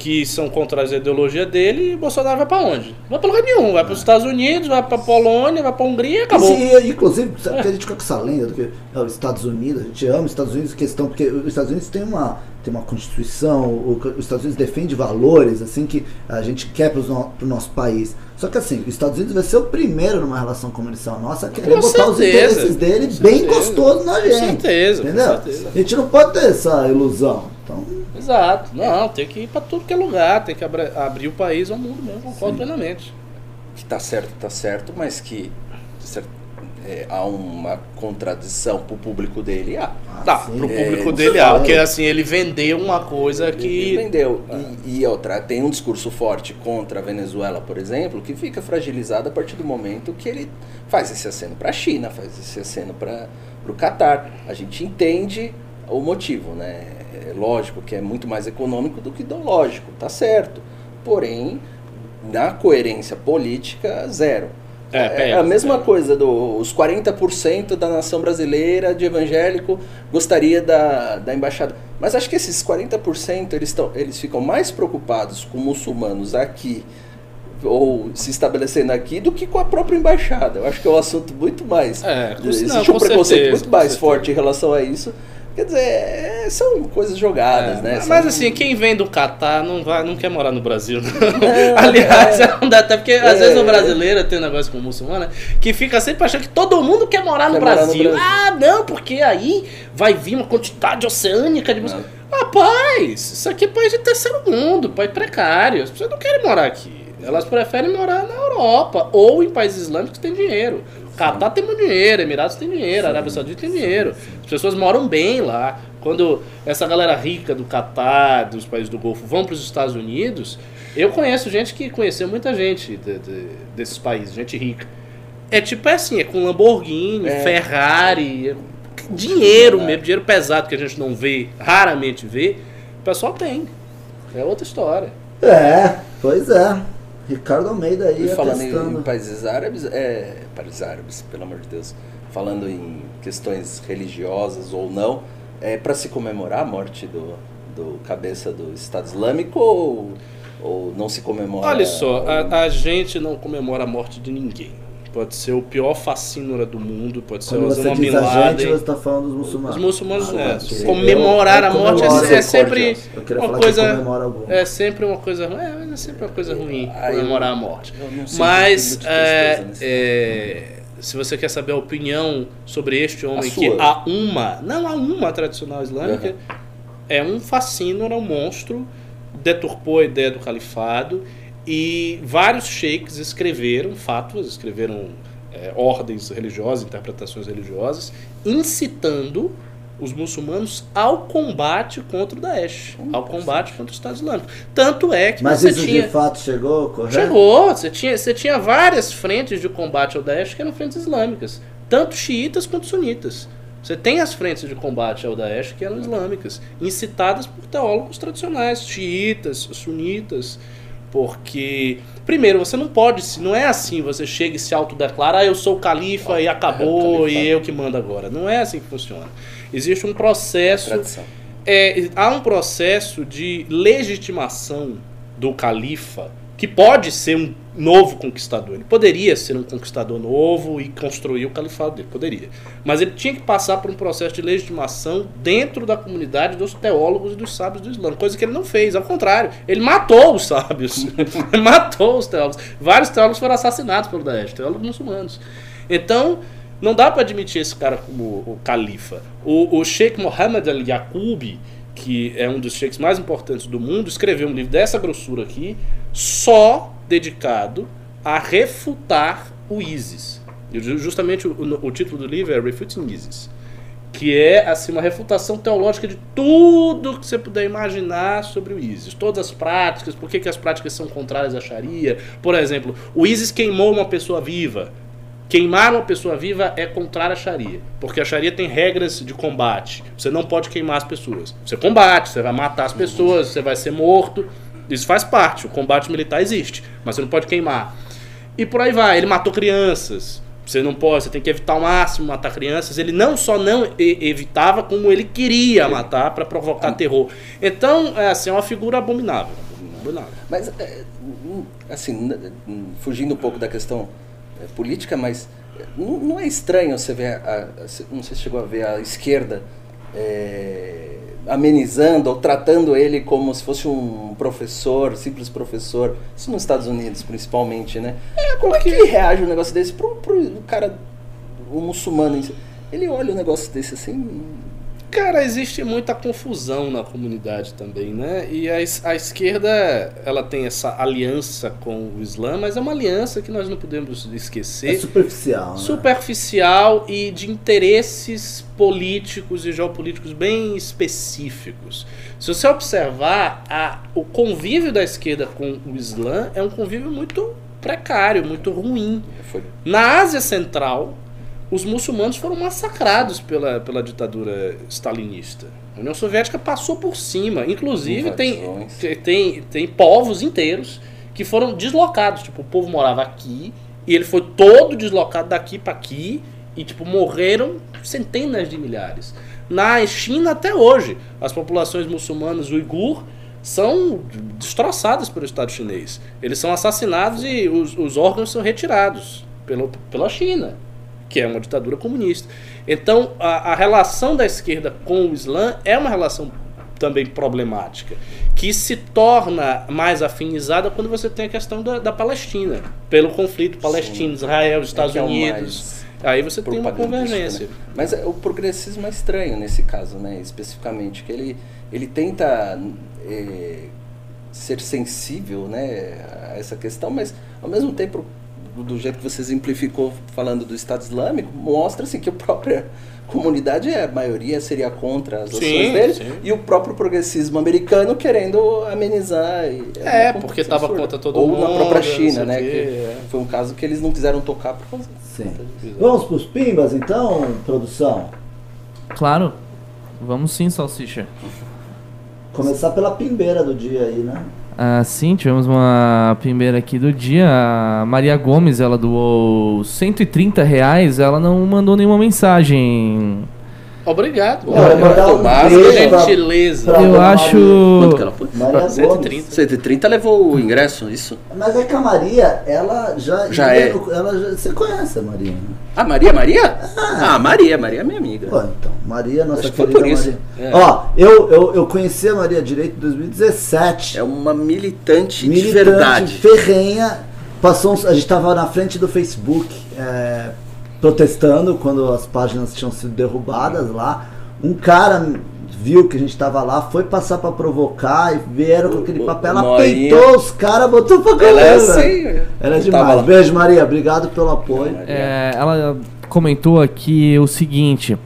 que são contra a ideologia dele, Bolsonaro vai pra onde? Não vai pra lugar nenhum. Vai pros Estados Unidos, vai pra Polônia, vai pra Hungria e acabou. E, inclusive, a gente fica com essa lenda do que é, os Estados Unidos, a gente ama os Estados Unidos, questão, porque os Estados Unidos tem uma, tem uma constituição, o- os Estados Unidos defende valores, assim, que a gente quer no, pro nosso país. Só que assim, os Estados Unidos vai ser o primeiro numa relação comercial nossa a querer Com botar os certeza. interesses dele Com bem certeza. gostoso na Com gente. certeza, com Entendeu? certeza. A gente não pode ter essa ilusão. Então, Exato. Não, tem que ir pra tudo que é lugar, tem que abra- abrir o país ao mundo mesmo, concordo plenamente. que tá certo, tá certo, mas que cer- é, há uma contradição pro público dele. Há. ah, Tá, sim. pro É, público isso dele, é. ah, porque assim, ele vendeu uma coisa Ele que. vendeu. E, e outra, tem um discurso forte contra a Venezuela, por exemplo, que fica fragilizado a partir do momento que ele faz esse aceno para a China, faz esse aceno para o Catar. A gente entende o motivo, né? É lógico que é muito mais econômico do que ideológico, tá certo. Porém, na coerência política, zero. É, É, pega, a mesma pega. coisa dos 40% da nação brasileira de evangélico gostaria da, da embaixada. Mas acho que esses 40% eles, tão, eles ficam mais preocupados com muçulmanos aqui ou se estabelecendo aqui do que com a própria embaixada. Eu acho que é um assunto muito mais. É, existe um preconceito certeza, muito mais certeza. forte em relação a isso. Quer dizer, é, são coisas jogadas, É, né? mas São- assim, quem vem do Catar não, vai, não quer morar no Brasil. não. É, Aliás, é. não dá até porque às É. vezes o brasileiro tem um negócio com o muçulmano, né, que fica sempre achando que todo mundo quer morar no, Quer morar no Brasil. Brasil. Ah, não, porque aí vai vir uma quantidade oceânica de muçulmanos. Rapaz, isso aqui é país de terceiro mundo, país precário. As pessoas não querem morar aqui. Elas preferem morar na Europa ou em países islâmicos que têm dinheiro. Catar tem muito dinheiro, Emirados tem dinheiro, Arábia Saudita tem dinheiro. As pessoas moram bem lá. Quando essa galera rica do Catar, dos países do Golfo, vão para os Estados Unidos, eu conheço gente que conheceu muita gente de- de- desses países, gente rica. É tipo é assim, é com Lamborghini, É. Ferrari, é dinheiro mesmo, dinheiro pesado que a gente não vê, raramente vê, o pessoal tem. É outra história. É, pois é. Ricardo Almeida aí E falando em, atestando. em países árabes, é, países árabes, pelo amor de Deus, falando em questões religiosas ou não, é para se comemorar a morte do, do cabeça do Estado Islâmico ou, ou não se comemora? Olha só, a, a gente não comemora a morte de ninguém. Pode ser o pior facínora do mundo, pode ser Quando você Osama Bin a gente, você está falando dos muçulmanos. Os muçulmanos, Ah, é, tá, comemorar Eu- a eu morte é, comemoro. é sempre uma coisa. É sempre uma coisa ruim. É, mas é sempre uma coisa ruim Ah, eu- comemorar a morte. Mas é, é, se você quer saber a opinião sobre este homem A que a uma, não a uma tradicional islâmica, é um fascínio, é um monstro, deturpou a ideia do califado e vários sheiks escreveram fatos, escreveram é, ordens religiosas, interpretações religiosas, incitando os muçulmanos ao combate contra o Daesh, ao combate contra o Estado Islâmico. Tanto é que Mas você isso tinha de fato chegou, correto? Chegou, você tinha, você tinha várias frentes de combate ao Daesh que eram frentes islâmicas, tanto xiitas quanto sunitas. Você tem as frentes de combate ao Daesh que eram islâmicas, incitadas por teólogos tradicionais, xiitas, sunitas. Porque, primeiro, você não pode, se não é assim, você chega e se autodeclara, ah, eu sou o califa e acabou, É, e eu que mando agora. Não é assim que funciona. Existe um processo é, há um processo de legitimação do califa que pode ser um novo conquistador. Ele poderia ser um conquistador novo e construir o califado dele, poderia. Mas ele tinha que passar por um processo de legitimação dentro da comunidade dos teólogos e dos sábios do Islã, coisa que ele não fez, ao contrário, ele matou os sábios, matou os teólogos. Vários teólogos foram assassinados pelo Daesh, teólogos muçulmanos. Então, não dá para admitir esse cara como o califa. O, o Sheikh Mohammed al-Yaqoubi, que é um dos sheiks mais importantes do mundo, escreveu um livro dessa grossura aqui, só dedicado a refutar o ISIS. Ju- justamente o, o título do livro é Refuting ISIS. Que é assim, uma refutação teológica de tudo que você puder imaginar sobre o ISIS. Todas as práticas, por que, que as práticas são contrárias à Sharia. Por exemplo, o ISIS queimou uma pessoa viva. Queimar uma pessoa viva é contrário à Sharia, porque a Sharia tem regras de combate. Você não pode queimar as pessoas. Você combate, você vai matar as pessoas, você vai ser morto. Isso faz parte, o combate militar existe, mas você não pode queimar. E por aí vai, ele matou crianças. Você não pode, você tem que evitar ao máximo matar crianças. Ele não só não evitava, como ele queria matar para provocar terror. Então, é assim, é uma figura abominável. abominável. Mas, é, hum, assim, fugindo um pouco da questão política, mas é, não, não é estranho você ver, a, a- não sei se chegou a ver a esquerda é, amenizando ou tratando ele como se fosse um professor, simples professor, isso nos Estados Unidos principalmente, né? como é que reage um negócio desse pro, pro cara, o muçulmano, ele olha um negócio desse assim, Cara, existe muita confusão na comunidade também, né? E a, a esquerda, ela tem essa aliança com o Islã, mas é uma aliança que nós não podemos É esquecer. superficial. né? superficial e de interesses políticos e geopolíticos bem específicos. Se você observar, a- o convívio da esquerda com o Islã é um convívio muito precário, muito ruim. foi Na Ásia Central, os muçulmanos foram massacrados pela, pela ditadura stalinista. A União Soviética passou por cima. Inclusive, tem, tem, tem povos inteiros que foram deslocados. Tipo, o povo morava aqui e ele foi todo deslocado daqui para aqui e, tipo, morreram centenas de milhares. Na China, até hoje, as populações muçulmanas uigur são destroçadas pelo Estado chinês. Eles são assassinados e os, os órgãos são retirados pelo, pela China, que é uma ditadura comunista. Então, a, a relação da esquerda com o Islã é uma relação também problemática, que se torna mais afinizada quando você tem a questão da, da Palestina, pelo conflito Palestina-Israel, Estados é o Unidos. Aí você tem uma propagandístico, convergência. né? Mas é, o progressismo é estranho nesse caso, né? Especificamente, que ele, ele tenta é, ser sensível né, a essa questão, mas ao mesmo tempo, do, jeito que você exemplificou falando do Estado Islâmico, mostra assim, que a própria comunidade, é, a maioria seria contra as ações Sim, dele, sim. e o próprio progressismo americano querendo amenizar. E, É, uma porque coisa tava absurda. contra todo Ou mundo, na própria China, né? que é. foi um caso que eles não quiseram tocar por causa Sim. Vamos pros pimbas então, produção? Claro. Vamos sim, Salsicha. Começar pela pimbeira do dia aí, né? Ah, sim, tivemos uma primeira aqui do dia. A Maria Gomes, ela doou 130 reais. Ela não mandou nenhuma mensagem. Obrigado. Olha, um Tomás, pra- gentileza. pra- Eu Maria- acho. Quanto que ela foi? Maria 130. Gomes. 130 levou o ingresso, isso? Mas é que a Maria, ela já. Já é. Ela já, você conhece a Maria, né? Ah, Maria, Maria? Ah, Maria, Maria é minha amiga. Pô, então, Maria, nossa Acho que querida por isso. Maria. É. Ó, eu, eu, eu conheci a Maria Direito em 2017. É uma militante, de militante, verdade. ferrenha. Passou uns- a gente tava na frente do Facebook é, protestando quando as páginas tinham sido derrubadas lá. Um cara viu que a gente tava lá, foi passar pra provocar e vieram com aquele O- papel. Ela peitou os caras, botou pra Ela é assim. Ela é demais. Beijo, Maria. Obrigado pelo apoio. É, ela comentou aqui o seguinte: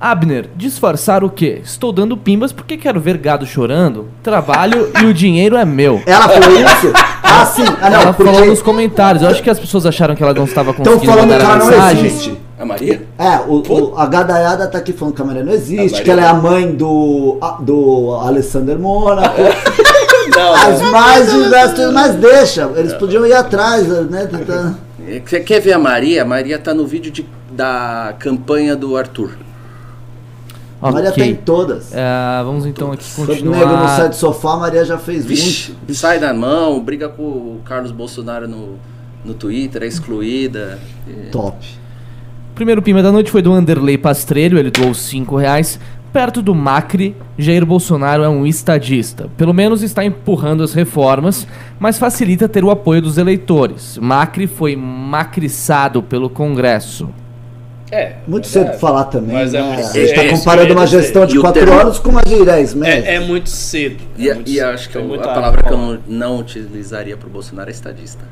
Abner, disfarçar o quê? Estou dando pimbas porque quero ver gado chorando. Trabalho e o dinheiro é meu. Ela falou isso? Ah, sim. Ah, não, ela falou porque nos comentários. Eu acho que as pessoas acharam que ela não estava estão conseguindo falando que mandar a ela não existe. A Maria? É, o, o- a gadaiada tá aqui falando que a Maria não existe, A Maria que ela é a não. mãe do, a- do Alessander Mônaco. Não, As não. mais diversas, mas deixa. Eles podiam ir atrás, né? Tentando. Você quer ver a Maria? A Maria tá no vídeo de- da campanha do Arthur. A Maria Ok. tem todas. É, vamos então aqui Quando o nego não sai continuar. do sofá, a Maria já fez Vixe, muito. sai da mão, briga com o Carlos Bolsonaro no, no Twitter, é excluída. É. Top. Primeiro pima da noite foi do Anderley Pastrelho, ele doou 5 reais. Perto do Macri, Jair Bolsonaro é um estadista. Pelo menos está empurrando as reformas, mas facilita ter o apoio dos eleitores. Macri foi macriçado pelo Congresso. É. Muito é cedo pra falar também. Mas é né? tá É isso comparando eu uma gestão de E o 4 termo- anos com uma de 10 meses. É, é muito cedo. E, é muito e cedo. acho que eu- a palavra que eu não, utilizaria pro Bolsonaro é estadista.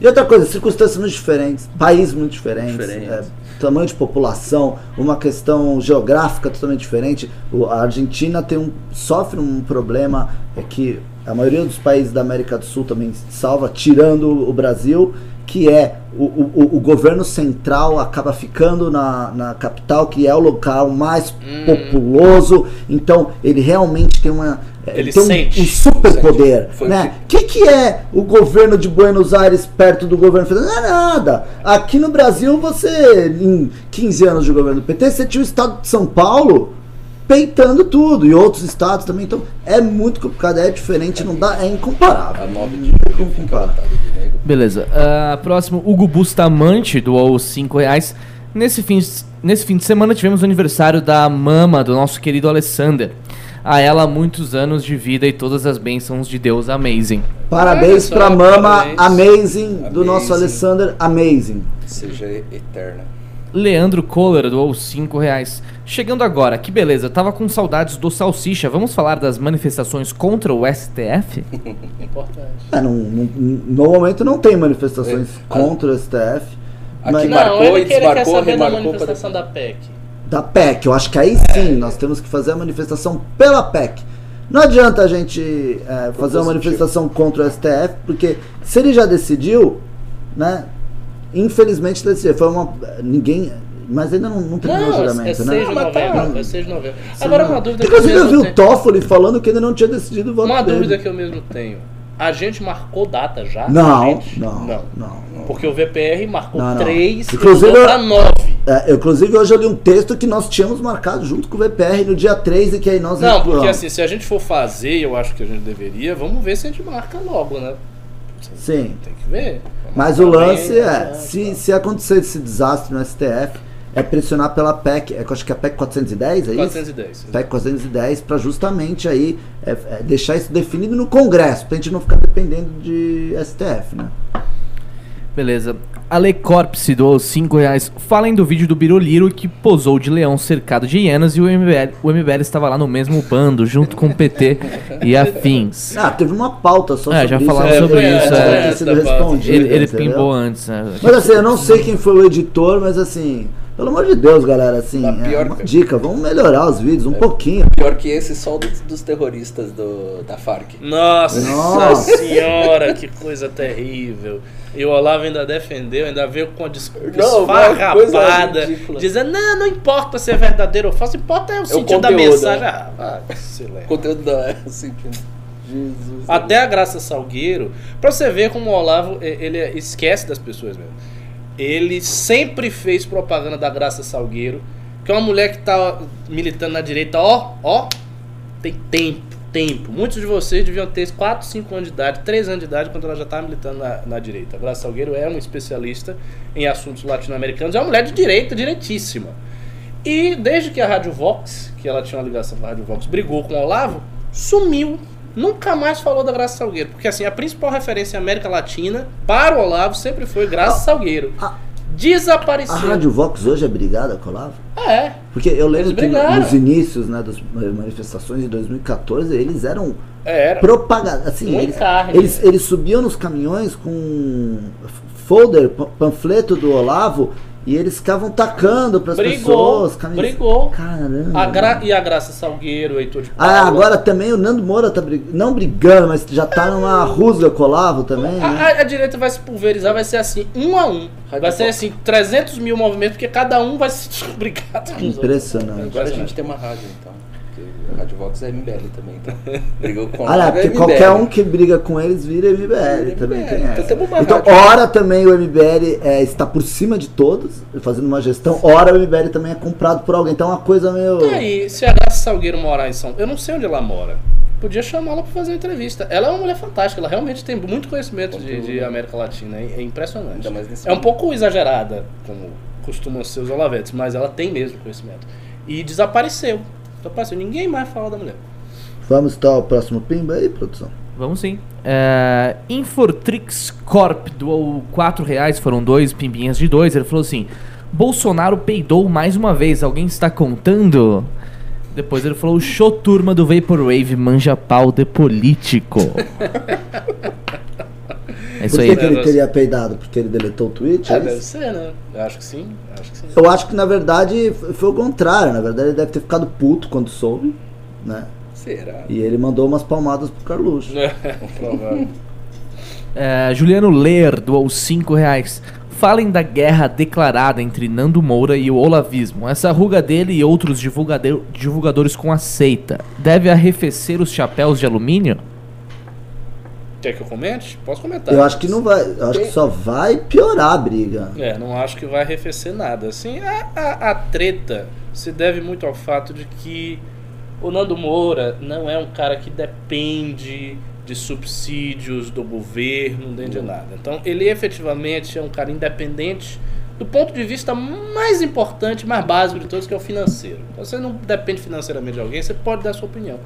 E outra coisa, circunstâncias muito diferentes, país muito diferentes, Diferentes. é, tamanho de população, uma questão geográfica totalmente diferente. O- a Argentina tem um, sofre um problema é que a maioria dos países da América do Sul também salva, tirando o Brasil, que é o, o, o governo central acaba ficando na, na capital, que é o local mais Hum. populoso, então ele realmente tem uma Ele tem um- sente. um superpoder, Foi o né? O que, que é o governo de Buenos Aires perto do governo federal? Não é nada. Aqui no Brasil, você, em 15 anos de governo do PT, você tinha o estado de São Paulo peitando tudo. E outros estados também. Então, é muito complicado, é diferente, não dá, é incomparável. A 9 de julho de negro. Beleza. Ah, próximo, Hugo Bustamante doou 5 reais. Nesse fim, nesse fim de semana tivemos o aniversário da mama do nosso querido Alessander. A ela, muitos anos de vida e todas as bênçãos de Deus. Amazing. Parabéns só, pra mama parabéns. Amazing do nosso Amazing. Alessander Amazing. Seja eterna. Leandro Kohler doou 5 reais. Chegando agora, que beleza, tava com saudades do Salsicha. Vamos falar das manifestações contra o STF? Importante. É, não- não- no momento não tem manifestações É. contra o STF. Aqui mas- Marcou não, ele, e que ele quer saber da manifestação da PEC. da PEC. Eu acho que aí sim nós temos que fazer a manifestação pela PEC. Não adianta a gente é, fazer uma manifestação contra o STF, porque se ele já decidiu, né? Infelizmente decidiu. Foi uma. Ninguém. Mas ainda não, não terminou o Não, é julgamento, 6 né? de Ah, mas tá. novembro. É 6 de novembro. Agora uma dúvida que eu Inclusive eu vi mesmo o. Toffoli falando que ainda não tinha decidido o voto Uma dele. dúvida que eu mesmo tenho. A gente marcou data já? Não, não, não. não. Porque o VPR marcou Não, não. 3 e Inclusive, pra 9. É, inclusive, hoje eu li um texto que nós tínhamos marcado junto com o VPR no dia 3 e que aí nós Não, porque recuamos. assim, se a gente for fazer, eu acho que a gente deveria, vamos ver se a gente marca logo, né? Sim. Tem que ver. Mas o Marcar lance é, né, se, tá. se acontecer esse desastre no STF, é pressionar pela PEC, é, acho que é a PEC 410, é isso? 410. PEC 410 para justamente aí é, é, deixar isso definido no Congresso, pra gente não ficar dependendo de STF, né? Beleza. Ale Corpse doou 5 reais. Falem do vídeo do Biroliro que posou de leão cercado de hienas e o MBL, o MBL estava lá no mesmo bando, junto com o PT e afins. Ah, teve uma pauta só É, sobre já isso. falamos né? sobre Foi isso, é. respondido, Ele, ele pimbou antes, né? Mas assim, eu não sei quem foi o editor, mas assim, pelo amor de Deus, galera, assim, Mas é pior uma que- dica, vamos melhorar os vídeos um pouquinho. Pior que esse, só dos, dos terroristas do, da Farc. Nossa, Nossa. senhora, que coisa terrível. E o Olavo ainda defendeu, ainda veio com a desculpa Não, esfarrapada, dizendo, não, não importa se é verdadeiro ou falso, importa é o sentido da conteúdo, mensagem. né? Ah, leva. O conteúdo da. Que- Jesus. Até a Graça Salgueiro, pra você ver como o Olavo, ele esquece das pessoas mesmo. Ele sempre fez propaganda da Graça Salgueiro, que é uma mulher que tá militando na direita, ó, ó, tem tempo, tempo. Muitos de vocês deviam ter 4, 5 anos de idade, 3 anos de idade, quando ela já estava militando na, na direita. A Graça Salgueiro é uma especialista em assuntos latino-americanos, é uma mulher de direita, direitíssima. E desde que a Rádio Vox, que ela tinha uma ligação com a Rádio Vox, brigou com o Olavo, sumiu. Nunca mais falou da Graça Salgueiro. Porque assim, a principal referência em América Latina para o Olavo sempre foi Graça Salgueiro. a- Desapareceu. A Rádio Vox hoje é brigada com o Olavo? É. Porque eu lembro que nos inícios né, das manifestações de 2014, eles eram Era. propaganda. Assim, eles, eles, eles subiam nos caminhões com folder, pa- panfleto do Olavo e eles ficavam tacando para as Brigou. pessoas. camis- Brigou. Caramba. A Gra- E a Graça Salgueiro, o Heitor de Ah, Paula. agora também o Nando Moura tá brigando, não brigando, mas já tá numa rusga com o Olavo também, A, né? a- a direita vai se pulverizar, vai ser assim, um a um. Vai ser assim, 300 mil movimentos, porque cada um vai se brigar. Impressionante. Agora a gente tem uma rádio, então. Rádio Vox é MBL também, então. Brigou com Ah, a não, Rádio porque MBL. qualquer um que briga com eles vira MBL, Vira também MBL. tem Então essa. temos uma Então, rádio. ora também o MBL é, está por cima de todos, fazendo uma gestão, ora o MBL também é comprado por alguém. Então é uma coisa meio. Tá aí, se a Graça Salgueiro morar em São Eu não sei onde ela mora. Podia chamá-la pra fazer uma entrevista. Ela é uma mulher fantástica, ela realmente tem muito conhecimento de, de América Latina. É, é impressionante. É um pouco exagerada, como costumam ser os Olavetes, mas ela tem mesmo conhecimento. E desapareceu. Desapareceu. Ninguém mais fala da mulher. Vamos estar o próximo pimba aí, produção. Vamos sim. É, Infortrix Corp doou 4 reais, foram dois pimbinhas de dois. Ele falou assim: Bolsonaro peidou mais uma vez, alguém está contando? Depois ele falou: show turma do Vaporwave manja pau de político. é isso Por aí. que, que ele teria peidado? Porque ele deletou o tweet? É, é deve isso? ser, né? Eu acho que sim. Acho que sim. Eu acho que na verdade foi o contrário. Na verdade, ele deve ter ficado puto quando soube, né? Será? E ele mandou umas palmadas pro Carluxo. É, provável. É, Juliano Ler doou 5 reais. Falem da guerra declarada entre Nando Moura e o Olavismo. Essa ruga dele e outros divulgadores com a seita deve arrefecer os chapéus de alumínio? Quer que eu comente? Posso comentar. Eu acho que não vai. Eu acho que só vai piorar a briga. É, não acho que vai arrefecer nada. Assim, a, a, a treta se deve muito ao fato de que o Nando Moura não é um cara que depende de subsídios do governo, nem de nada. Então, ele efetivamente é um cara independente do ponto de vista mais importante, mais básico de todos, que é o financeiro. Então, você não depende financeiramente de alguém, você pode dar sua opinião.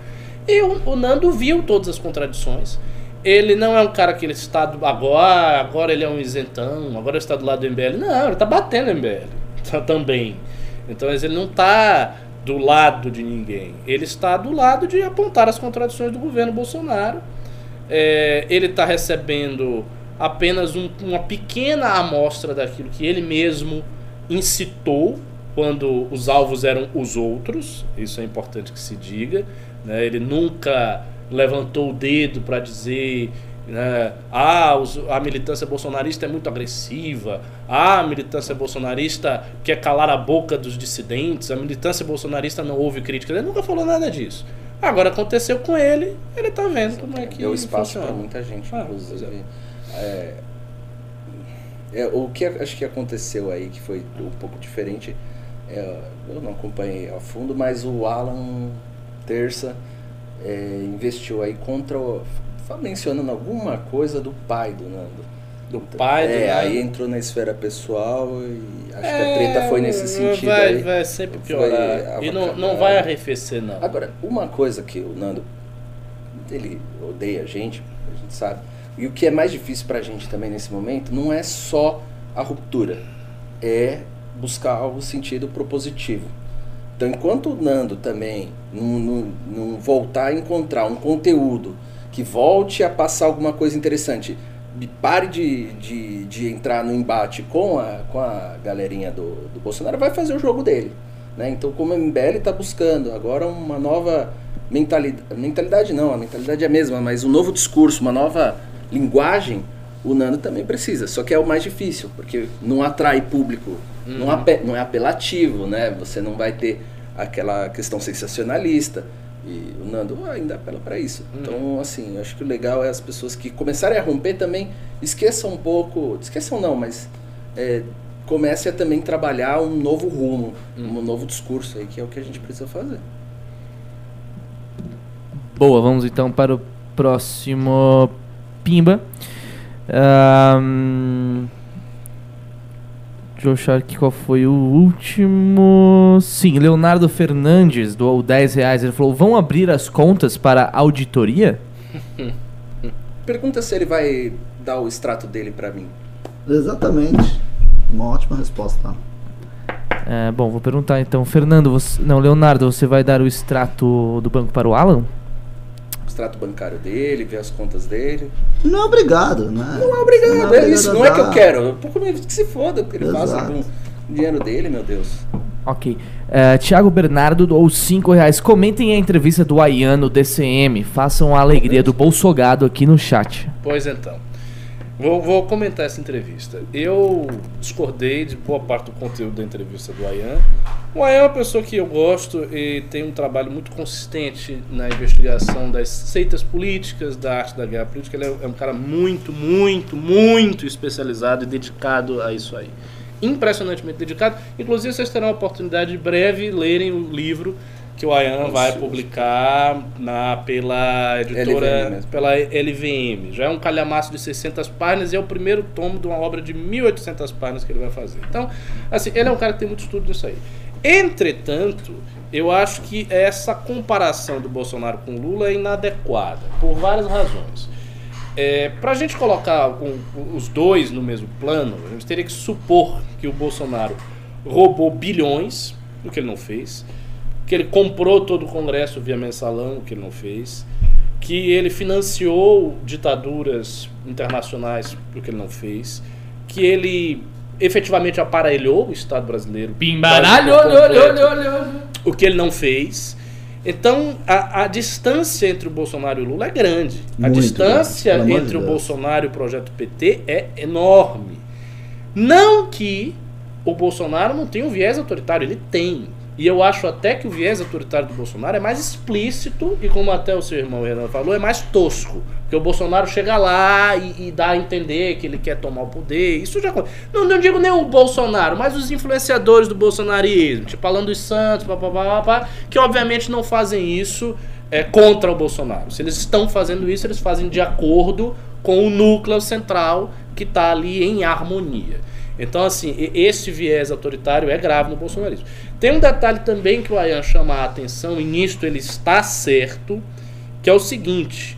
E o, o Nando viu todas as contradições. Ele não é um cara que ele está do, agora, agora ele é um isentão, agora está do lado do MBL. Não, ele está batendo MBL tá, também. Então ele não está do lado de ninguém. Ele está do lado de apontar as contradições do governo Bolsonaro. É, ele está recebendo apenas um- uma pequena amostra daquilo que ele mesmo incitou quando os alvos eram os outros. Isso é importante que se diga. né? Ele nunca levantou o dedo para dizer né, ah, os- a militância bolsonarista é muito agressiva, ah, a militância bolsonarista quer calar a boca dos dissidentes, a militância bolsonarista não ouve críticas. Ele nunca falou nada disso. Agora aconteceu com ele, ele tá vendo como é que Deu espaço para muita gente, Ah, inclusive. É, é, o que acho que aconteceu aí, que foi um pouco diferente, é, eu não acompanhei a fundo, mas o Alan Terça é, investiu aí contra o. mencionando alguma coisa do pai do Nando. Do pai do É, Nando. aí entrou na esfera pessoal e acho que a treta foi nesse sentido É, vai, aí. Vai sempre piorar. E não, não vai arrefecer, não. Agora, uma coisa que o Nando, ele odeia a gente, a gente sabe. E o que é mais difícil pra gente também nesse momento não é só a ruptura, é buscar algo sentido propositivo. Então, enquanto o Nando também não, voltar a encontrar um conteúdo que volte a passar alguma coisa interessante, pare de, de, de entrar no embate com a, com a galerinha do, do Bolsonaro, vai fazer o jogo dele. Né? Então, como o MBL está buscando agora uma nova mentalidade, mentalidade não, a mentalidade é a mesma, mas um novo discurso, uma nova linguagem, o Nando também precisa. Só que é o mais difícil, porque não atrai público, não, ape- não é apelativo, né? Você não vai ter aquela questão sensacionalista. E o Nando ainda apela para isso. Então, assim, eu acho que o legal é as pessoas que começarem a romper também esqueçam um pouco, esqueçam não, mas é, comece a também trabalhar um novo rumo, um novo discurso aí, que é o que a gente precisa fazer. Boa, vamos então para o próximo Pimba. Ahn, deixa eu achar aqui qual foi o último. Sim, Leonardo Fernandes doou 10 reais. Ele falou: vão abrir as contas para a auditoria? Pergunta se ele vai dar o extrato dele para mim. Exatamente. Uma ótima resposta. É, bom, vou perguntar então. Fernando, você, não, Leonardo, você vai dar o extrato do banco para o Alan? O extrato bancário dele, ver as contas dele. Não é obrigado, né? Não é obrigado, é isso. Não é que eu quero. Pouco me- que se foda que ele faça com o dinheiro dele, meu Deus. Ok. É, Tiago Bernardo doou 5 reais. Comentem a entrevista do Ayano DCM. Façam a alegria do Bolsogado aqui no chat. Pois então. Vou, vou comentar essa entrevista. Eu discordei de boa parte do conteúdo da entrevista do Ayan. O Ayan é uma pessoa que eu gosto e tem um trabalho muito consistente na investigação das seitas políticas, da arte da guerra política. Ele é é um cara muito, muito, muito especializado e dedicado a isso aí. Impressionantemente dedicado. Inclusive, vocês terão a oportunidade de breve lerem o livro que o Ayan vai publicar na, pela editora, LVM pela LVM. Já é um calhamaço de 600 páginas e é o primeiro tomo de uma obra de 1800 páginas que ele vai fazer. Então, assim, ele é um cara que tem muito estudo nisso aí. Entretanto, eu acho que essa comparação do Bolsonaro com o Lula é inadequada, por várias razões. É, Para a gente colocar um- os dois no mesmo plano, a gente teria que supor que o Bolsonaro roubou bilhões, o que ele não fez, que ele comprou todo o Congresso via mensalão, o que ele não fez, que ele financiou ditaduras internacionais, o que ele não fez, que ele efetivamente aparelhou o Estado brasileiro. Pimbaralho, quase por olho, olho, completo olho, olho. o que ele não fez. Então, a, a distância entre o Bolsonaro e o Lula é grande. A Muito distância grande, pelo amor entre de o. Bolsonaro e o projeto PT é enorme. Não que o Bolsonaro não tenha um viés autoritário, ele tem. E eu acho até que o viés autoritário do Bolsonaro é mais explícito e, como até o seu irmão Renan falou, é mais tosco. Porque o Bolsonaro chega lá e, e dá a entender que ele quer tomar o poder. Isso já. Não, não digo nem o Bolsonaro, mas os influenciadores do bolsonarismo, tipo Alan dos Santos, papapá, papá, que obviamente não fazem isso é, contra o Bolsonaro. Se eles estão fazendo isso, eles fazem de acordo com o núcleo central que está ali em harmonia. Então, assim, esse viés autoritário é grave no bolsonarismo. Tem um detalhe também que o Ayan chama a atenção, e nisto ele está certo, que é o seguinte: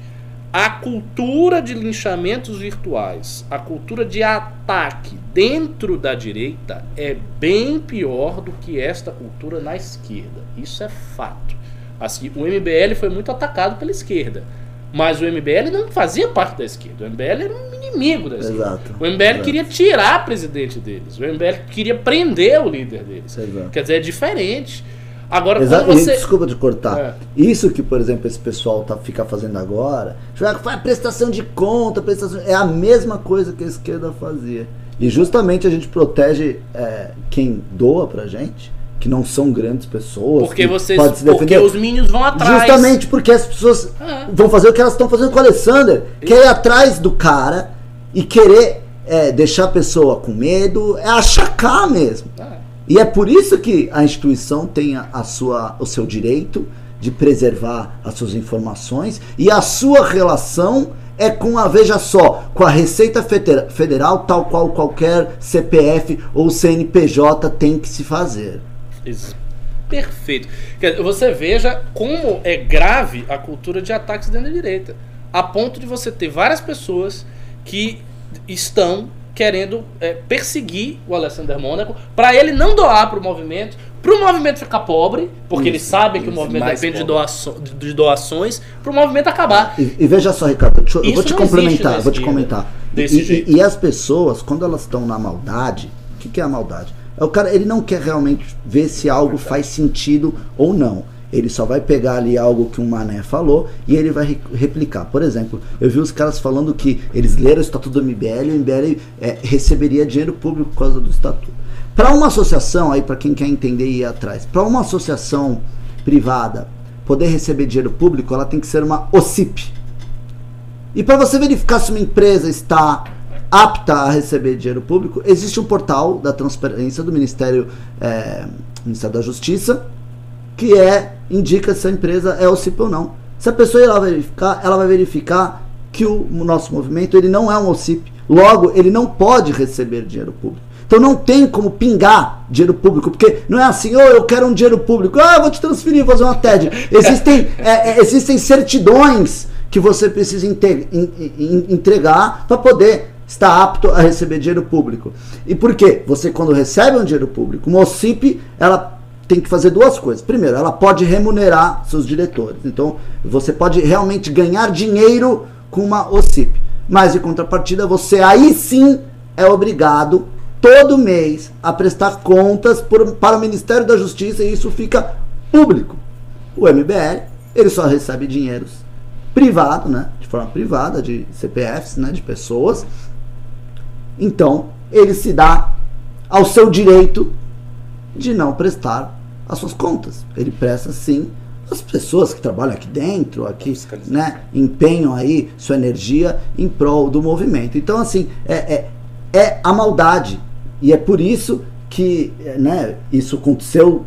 a cultura de linchamentos virtuais, a cultura de ataque dentro da direita é bem pior do que esta cultura na esquerda. Isso é fato. Assim, o MBL foi muito atacado pela esquerda. Mas o MBL não fazia parte da esquerda. O MBL era um inimigo da esquerda. Exato. O MBL Exato. queria tirar o presidente deles. O MBL queria prender o líder deles. Exato. Quer dizer, é diferente. Agora, Exato. quando você. Desculpa de cortar. É. Isso que, por exemplo, esse pessoal tá, fica fazendo agora, faz prestação de conta, prestação, é a mesma coisa que a esquerda fazia. E justamente a gente protege é, quem doa pra gente, que não são grandes pessoas. Porque que vocês. pode se Porque os minions vão atrás. Justamente porque as pessoas Ah. vão fazer o que elas estão fazendo com o Alessander, que é ir atrás do cara e querer é, deixar a pessoa com medo, é achacar mesmo. Ah. E é por isso que a instituição tem a, a sua, o seu direito de preservar as suas informações e a sua relação é com a, veja só, com a Receita Feder- Federal, tal qual qualquer CPF ou CNPJ tem que se fazer. Ex- Perfeito. Dizer, Você veja como é grave a cultura de ataques dentro da direita. A ponto de você ter várias pessoas que estão querendo é, perseguir o Alessandro Mônaco para ele não doar para o movimento, para o movimento ficar pobre, porque eles sabem que o isso, movimento depende de, doaço- de- doações, para o movimento acabar. E, e veja só, Ricardo, eu- eu vou Isso te complementar, vou te comentar. E, e- e as pessoas, quando elas estão na maldade, o que, que é a maldade? É o cara, ele não quer realmente ver se algo faz sentido ou não. Ele só vai pegar ali algo que um mané falou e ele vai re- replicar. Por exemplo, eu vi os caras falando que eles leram o estatuto do MBL e o MBL é, receberia dinheiro público por causa do estatuto. Para uma associação, aí para quem quer entender e ir atrás, para uma associação privada poder receber dinheiro público, ela tem que ser uma OCIP. E para você verificar se uma empresa está apta a receber dinheiro público, existe um portal da transparência do Ministério, é, Ministério da Justiça que é indica se a empresa é OCIP ou não. Se a pessoa ir lá verificar, ela vai verificar que o, nosso movimento ele não é um OCIP. Logo, ele não pode receber dinheiro público. Então não tem como pingar dinheiro público, porque não é assim, ô, eu quero um dinheiro público, ah, eu vou te transferir, vou fazer uma TED. Existem, é, é, existem certidões que você precisa entregar para poder estar apto a receber dinheiro público. E por quê? Você quando recebe um dinheiro público, uma OCIP, ela tem que fazer duas coisas. Primeiro, ela pode remunerar seus diretores. Então, você pode realmente ganhar dinheiro com uma OCIP. Mas, em contrapartida, você aí sim é obrigado, todo mês, a prestar contas por- para o Ministério da Justiça e isso fica público. O MBL, ele só recebe dinheiros privado, né? De forma privada, de CPFs, né? De pessoas. Então, ele se dá ao seu direito de não prestar as suas contas. Ele presta sim as pessoas que trabalham aqui dentro, aqui, né, empenham aí sua energia em prol do movimento. Então, assim, é, é, é a maldade. E é por isso que né, isso aconteceu.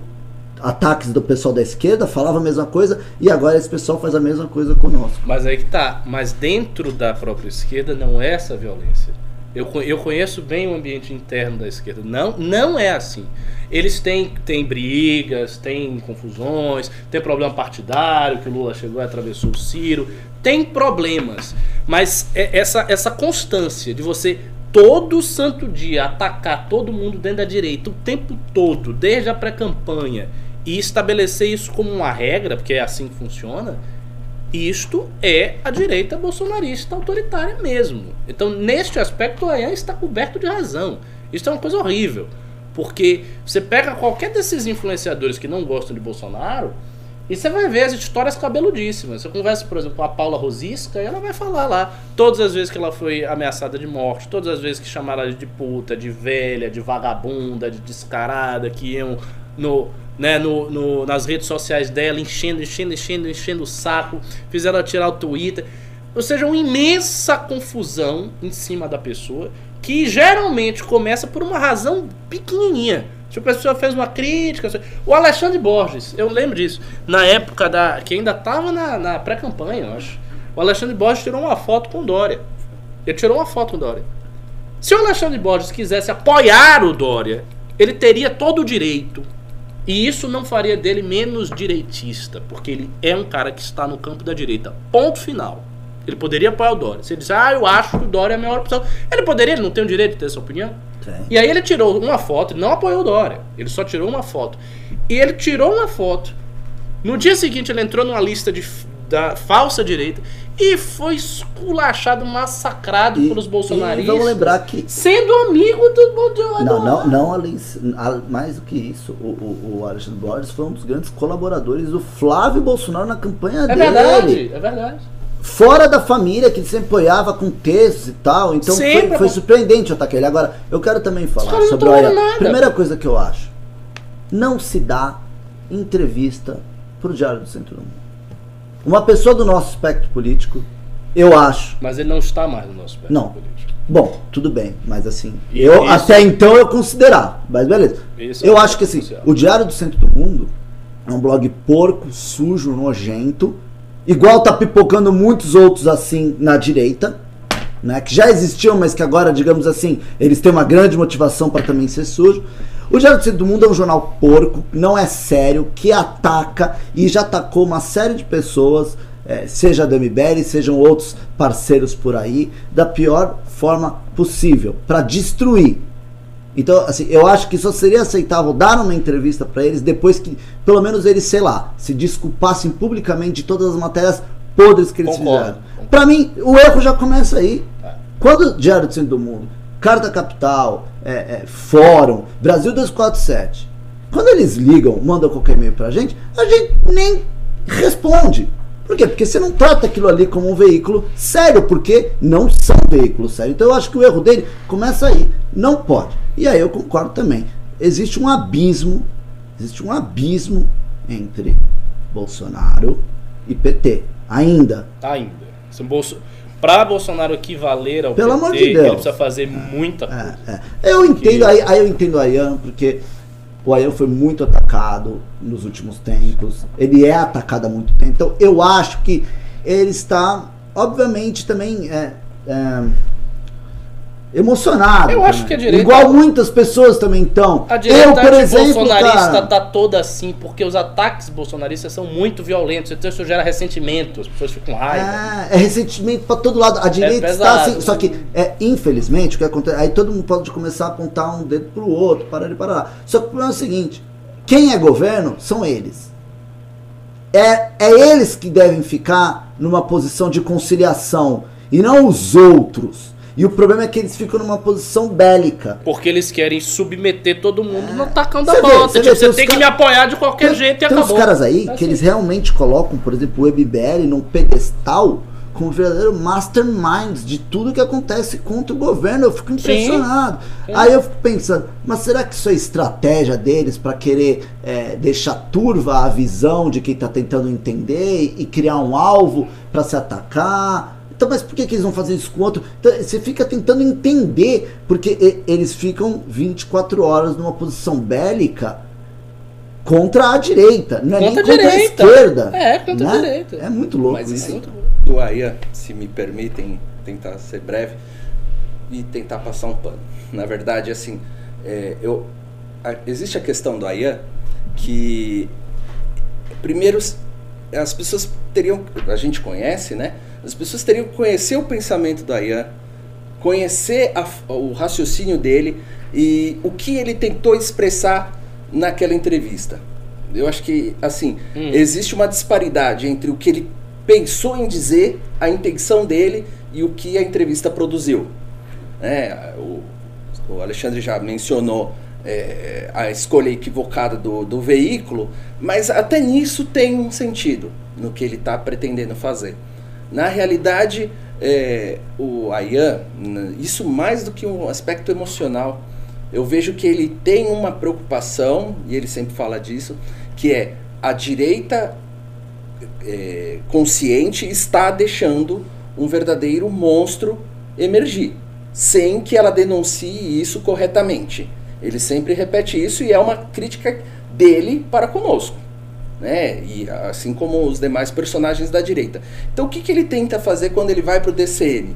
Ataques do pessoal da esquerda falava a mesma coisa e agora esse pessoal faz a mesma coisa conosco. Mas aí que tá. Mas dentro da própria esquerda não é essa violência. Eu, eu conheço bem o ambiente interno da esquerda. Não, não é assim. Eles têm, têm brigas, têm confusões, tem problema partidário, que o Lula chegou e atravessou o Ciro. Tem problemas. Mas é essa, essa constância de você todo santo dia atacar todo mundo dentro da direita o tempo todo, desde a pré-campanha, e estabelecer isso como uma regra, porque é assim que funciona, isto é a direita bolsonarista autoritária mesmo. Então, neste aspecto, o Ayan está coberto de razão. Isso é uma coisa horrível. Porque você pega qualquer desses influenciadores que não gostam de Bolsonaro e você vai ver as histórias cabeludíssimas. Você conversa, por exemplo, com a Paula Rosisca e ela vai falar lá todas as vezes que ela foi ameaçada de morte, todas as vezes que chamaram ela de puta, de velha, de vagabunda, de descarada, que iam no, né, no, no- nas redes sociais dela, enchendo, enchendo, enchendo, enchendo o saco, fizeram ela tirar o Twitter. Ou seja, uma imensa confusão em cima da pessoa, que geralmente começa por uma razão pequenininha. Se a pessoa fez uma crítica. O Alexandre Borges, eu lembro disso. Na época da. que ainda estava na, na pré-campanha, eu acho. O Alexandre Borges tirou uma foto com Dória. Ele tirou uma foto com Dória. Se o Alexandre Borges quisesse apoiar o Dória, ele teria todo o direito. E isso não faria dele menos direitista, porque ele é um cara que está no campo da direita. Ponto final. Ele poderia apoiar o Dória. Se ele disser, ah, eu acho que o Dória é a melhor opção. Ele poderia, ele não tem o direito de ter essa opinião. Tem. E aí ele tirou uma foto, não apoiou o Dória. Ele só tirou uma foto. E ele tirou uma foto. No dia seguinte ele entrou numa lista de, da falsa direita e foi esculachado, massacrado E, pelos e bolsonaristas. vamos lembrar que Sendo amigo do Bolsonaro. Não, não, não além, a- mais do que isso, o, o, o Alexandre Borges foi um dos grandes colaboradores do Flávio Bolsonaro na campanha É dele. verdade, é verdade. Fora da família, que ele sempre apoiava com textos e tal. Então Sempre foi, foi surpreendente o ataque a ele. Agora, eu quero também falar sobre nada. Primeira coisa que eu acho: não se dá entrevista pro Diário do Centro do Mundo. Uma pessoa do nosso espectro político, eu acho. Mas ele não está mais no nosso espectro Não. político. Bom, tudo bem, mas assim, E eu isso- até então eu considerava, mas beleza. É eu um acho que assim, social. o Diário do Centro do Mundo é um blog porco, sujo, nojento, igual tá pipocando muitos outros assim na direita, né, que já existiam, mas que agora, digamos assim, eles têm uma grande motivação para também ser sujo. O Diário do Centro do Mundo é um jornal porco, não é sério, que ataca e já atacou uma série de pessoas, eh, seja a Dami Belli, sejam outros parceiros por aí, da pior forma possível, para destruir. Então, assim, eu acho que só seria aceitável dar uma entrevista para eles depois que, pelo menos eles, sei lá, se desculpassem publicamente de todas as matérias podres que eles Concordo, fizeram. Pra mim, o erro já começa aí. É. Quando o Diário do Centro do Mundo, Carta Capital, é, é, Fórum, Brasil 247, quando eles ligam, mandam qualquer e-mail pra gente, a gente nem responde. Por quê? Porque você não trata aquilo ali como um veículo sério, porque não são veículos sérios. Então eu acho que o erro dele começa aí. Não pode. E aí eu concordo também. Existe um abismo, existe um abismo entre Bolsonaro e PT. Ainda. Ainda. Se o Pra Bolsonaro equivaler ao Pelo PT, amor de Deus. ele precisa fazer muita coisa. É, é. Eu entendo aí, aí eu entendo o Ayan, porque o Ayan foi muito atacado nos últimos tempos. Ele é atacado há muito tempo. Então eu acho que ele está, obviamente, também é, é, emocionado. Eu acho também. que a direita- Igual muitas pessoas também estão. A direita eu, por exemplo, bolsonarista cara, tá toda assim porque os ataques bolsonaristas são muito violentos. Então isso gera ressentimento, as pessoas ficam com raiva. É, é ressentimento pra todo lado. A direita está pesado. assim. Só que, é, infelizmente, o que acontece. Aí todo mundo pode começar a apontar um dedo pro outro, parar de parar. Só que o problema é o seguinte: quem é governo são eles. É, é eles que devem ficar numa posição de conciliação e não os outros. E o problema é que eles ficam numa posição bélica. Porque eles querem submeter todo mundo no tacão da bota. você Tipo, você tem tem que me apoiar de qualquer Tem, jeito e tem acabou. uns caras aí É que assim. eles realmente colocam, por exemplo, o WebBL num pedestal como verdadeiro masterminds de tudo que acontece contra o governo. Eu fico impressionado. Sim. Aí eu fico pensando, mas será que isso é estratégia deles para querer é, deixar turva a visão de quem está tentando entender e criar um alvo para se atacar? Então, mas por que, que eles vão fazer isso com o outro? Então, você fica tentando entender, porque eles ficam 24 horas numa posição bélica contra a direita, não é Contra nem a contra direita. a esquerda. É, contra a né? direita. É muito louco Mas isso. isso do AIA, se me permitem tentar ser breve e tentar passar um pano. Na verdade, assim, é, eu, a- existe a questão do AIA que, primeiro, as pessoas teriam, a gente conhece, né? As pessoas teriam que conhecer o pensamento do AIA, conhecer a- o raciocínio dele e o que ele tentou expressar naquela entrevista. Eu acho que, assim, Hum. existe uma disparidade entre o que ele pensou em dizer, a intenção dele e o que a entrevista produziu. É, o, o Alexandre já mencionou é, a escolha equivocada do, do veículo, mas até nisso tem um sentido no que ele está pretendendo fazer. Na realidade, é, o Ayan, isso mais do que um aspecto emocional, eu vejo que ele tem uma preocupação, e ele sempre fala disso, que é a direita é, consciente está deixando um verdadeiro monstro emergir, sem que ela denuncie isso corretamente. Ele sempre repete isso e é uma crítica dele para conosco. Né? E assim como os demais personagens da direita. Então o que, que ele tenta fazer quando ele vai para o DCM?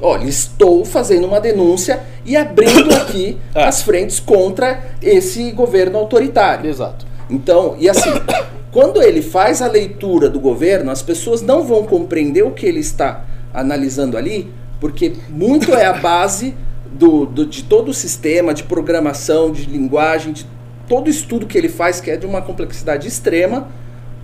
Olha, estou fazendo uma denúncia e abrindo aqui É. as frentes contra esse governo autoritário. Exato. Então, e assim, quando ele faz a leitura do governo, as pessoas não vão compreender o que ele está analisando ali, porque muito é a base do, do- de todo o sistema de programação, de linguagem, de todo estudo que ele faz, que é de uma complexidade extrema,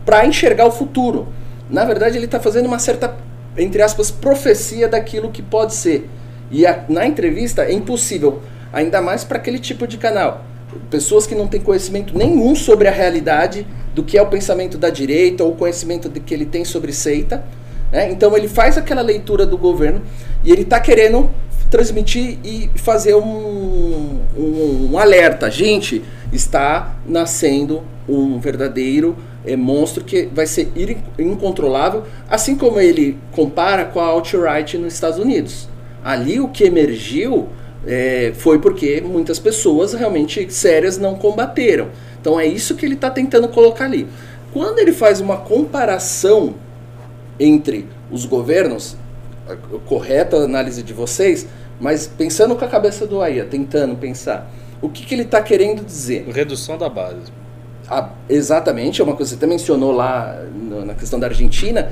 para enxergar o futuro. Na verdade, ele está fazendo uma certa, entre aspas, profecia daquilo que pode ser. E a- na entrevista é impossível, ainda mais para aquele tipo de canal. Pessoas que não têm conhecimento nenhum sobre a realidade do que é o pensamento da direita ou o conhecimento de que ele tem sobre seita. né? Então ele faz aquela leitura do governo e ele está querendo transmitir e fazer um, um, um alerta. Gente, está nascendo um verdadeiro eh, monstro que vai ser incontrolável, assim como ele compara com a alt-right nos Estados Unidos. Ali o que emergiu eh, foi porque muitas pessoas realmente sérias não combateram. Então é isso que ele está tentando colocar ali. Quando ele faz uma comparação entre os governos, correta análise de vocês, mas pensando com a cabeça do Aia, tentando pensar, o que, que ele está querendo dizer? Redução da base. Ah, exatamente, é uma coisa que você até mencionou lá no- na questão da Argentina.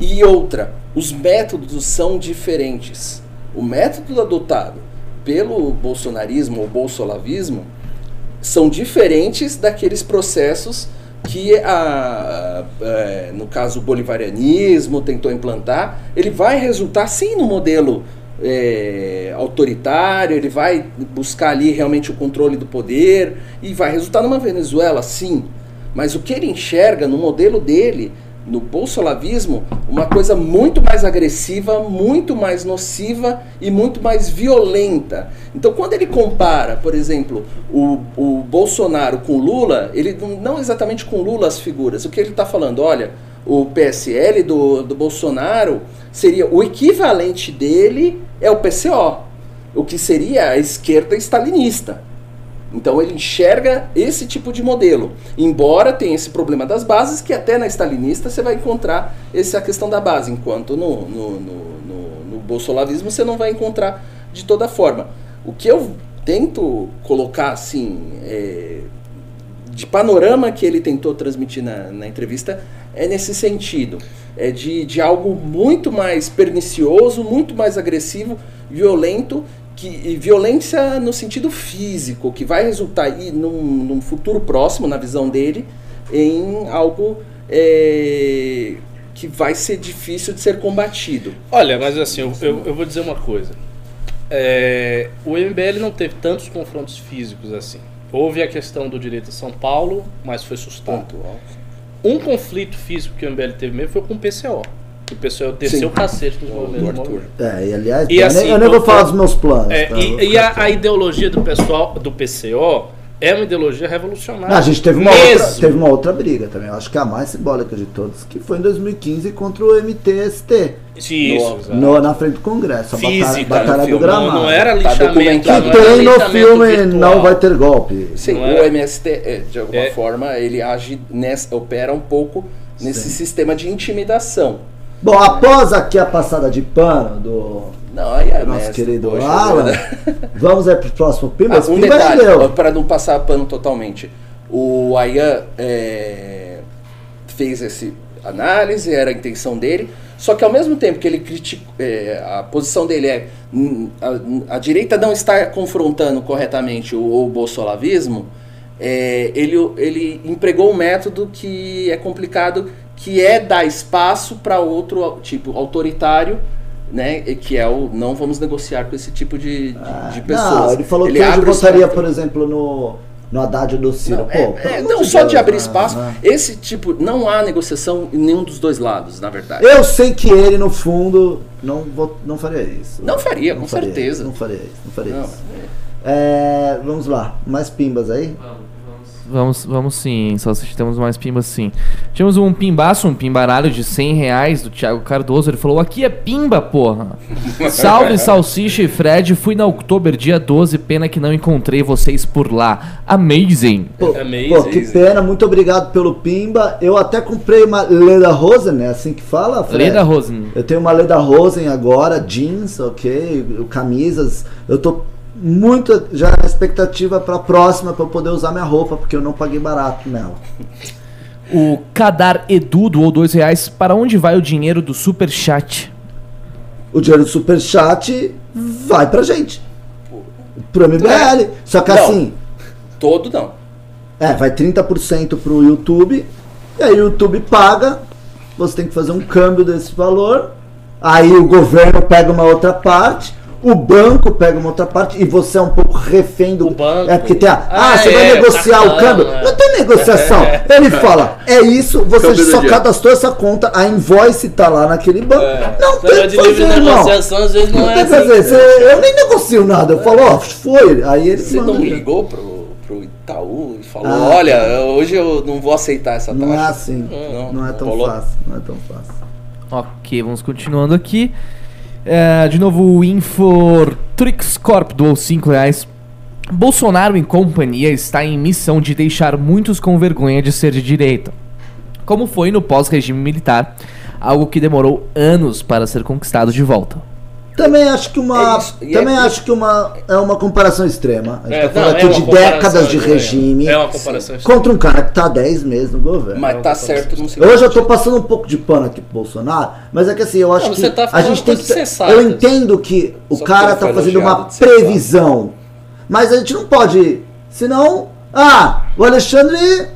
E outra, os métodos são diferentes. O método adotado pelo bolsonarismo ou bolsolavismo são diferentes daqueles processos que, a, é, no caso, o bolivarianismo tentou implantar. Ele vai resultar, sim, no modelo é, autoritário, ele vai buscar ali realmente o controle do poder e vai resultar numa Venezuela, sim. Mas o que ele enxerga no modelo dele, no bolsolavismo, uma coisa muito mais agressiva, muito mais nociva e muito mais violenta. Então, quando ele compara, por exemplo, o, o Bolsonaro com Lula, ele não- exatamente com Lula as figuras. O que ele está falando? Olha, o PSL do, do Bolsonaro seria o equivalente dele é o PCO, o que seria a esquerda stalinista. Então ele enxerga esse tipo de modelo. Embora tenha esse problema das bases, que até na stalinista você vai encontrar essa questão da base, enquanto no, no, no, no, no bolsolavismo você não vai encontrar de toda forma. O que eu tento colocar assim, é, de panorama que ele tentou transmitir na, na entrevista é nesse sentido. É de, de algo muito mais pernicioso, muito mais agressivo, violento, que, violência no sentido físico, que vai resultar aí num, num futuro próximo, na visão dele, em algo é, que vai ser difícil de ser combatido. Olha, mas assim, eu, eu, eu vou dizer uma coisa. É, o MBL não teve tantos confrontos físicos assim. Houve a questão do direito a São Paulo, mas foi sustado. Um conflito físico que o MBL teve mesmo foi com o PCO. O pessoal desceu Sim. o cacete do O movimento. Arthur. É, e aliás, E eu, assim, nem, eu nem vou falar dos meus planos. É, tá? Eu e, e a, a ideologia do pessoal do PCO é uma ideologia revolucionária. Ah, a gente teve uma, Mesmo. outra, teve uma outra briga também. Eu acho que é a mais simbólica de todas, que foi em 2015 contra o MTST, Isso, No- na frente do Congresso. A Física, Batalha, Batalha do Gramado. Não, não era Tá lixamento. não Que tem no filme virtual. Não Vai Ter Golpe. Sim, Não o? MST, é, de alguma É. forma, ele age nessa, opera um pouco nesse sistema de intimidação. Bom, após aqui a passada de pano do Não, aí é nosso mestre, querido poxa, Alan, vamos aí pro próximo Pimba. Ah, um detalhe, para não passar pano totalmente. O Ayan é, fez essa análise, era a intenção dele, só que ao mesmo tempo que ele critica, é, a posição dele é hum, a, a direita não está confrontando corretamente o, o bolsolavismo, é, ele, ele empregou um método que é complicado, que é dar espaço para outro tipo autoritário, né, e que é o não vamos negociar com esse tipo de, de, de pessoas. Não, ele falou que hoje votaria, por exemplo, no, no Haddad do Ciro. Não, Pô, é- pelo é, amor não de só Deus, de abrir espaço. Né? Esse tipo, não há negociação em nenhum dos dois lados, na verdade. Eu sei que ele, no fundo, não, vou, não faria isso. Não faria, com faria certeza. Não faria isso, não faria Não, isso. É, vamos lá, mais pimbas aí? Vamos, vamos sim, só se temos mais pimbas sim. Tivemos um pimbaço, um pimbaralho de 100 reais do Thiago Cardoso. Ele falou: Aqui é pimba, porra. Salve, Salsicha e Fred. Fui na Oktober dia 12. Pena que não encontrei vocês por lá. Amazing. Pô, Amazing. pô, que pena, muito obrigado pelo pimba. Eu até comprei uma Leda Rosen, é assim que fala? Fred? Leda Rosen. Eu tenho uma Leda Rosen agora, jeans, ok, camisas. Eu tô muito já expectativa pra próxima pra eu poder usar minha roupa, porque eu não paguei barato nela. O Cadar Edu doou 2 reais. Para onde vai o dinheiro do super chat? O dinheiro do superchat vai pra gente. Pro MBL. Só que Não. assim, Todo não. é, vai 30% pro YouTube. E aí o YouTube paga. Você tem que fazer um câmbio desse valor. Aí o governo pega uma outra parte. O banco pega uma outra parte e você é um pouco refém do. O banco. É porque tem a. Ah, Ah, você vai é, negociar o sacana, câmbio? é. Não tem negociação. Ele fala, é isso, você Câmbio só cadastrou essa conta, a invoice tá lá naquele banco. Não Esse tem o que fazer, irmão. negociação às vezes não, Não é tem o que assim. fazer. Você- eu nem negocio nada. Eu falo, ó, foi. Aí ele Você manda. não ligou pro, pro Itaú e falou, Ah. olha, hoje eu não vou aceitar essa taxa. Não é assim. Não, Não é tão rolou. fácil. Não é tão fácil. Ok, vamos continuando aqui. É, de novo, o Infortrix Corp doou 5 reais. Bolsonaro e companhia está em missão de deixar muitos com vergonha de ser de direita. Como foi no pós-regime militar, algo que demorou anos para ser conquistado de volta. Também acho que uma. É e também é- acho que uma é uma comparação extrema. A gente É, tá falando não, aqui é de décadas de regime É uma comparação estranha. contra um cara que tá há 10 meses no governo. Mas tá Não, certo, não sei Hoje eu tô passando um pouco de pano aqui pro Bolsonaro, mas é que assim, eu acho Não, que você tá a gente tem que. Eu entendo que o Só cara porque tá foi fazendo uma previsão, mas a gente não pode. Senão. Ah, o Alexandre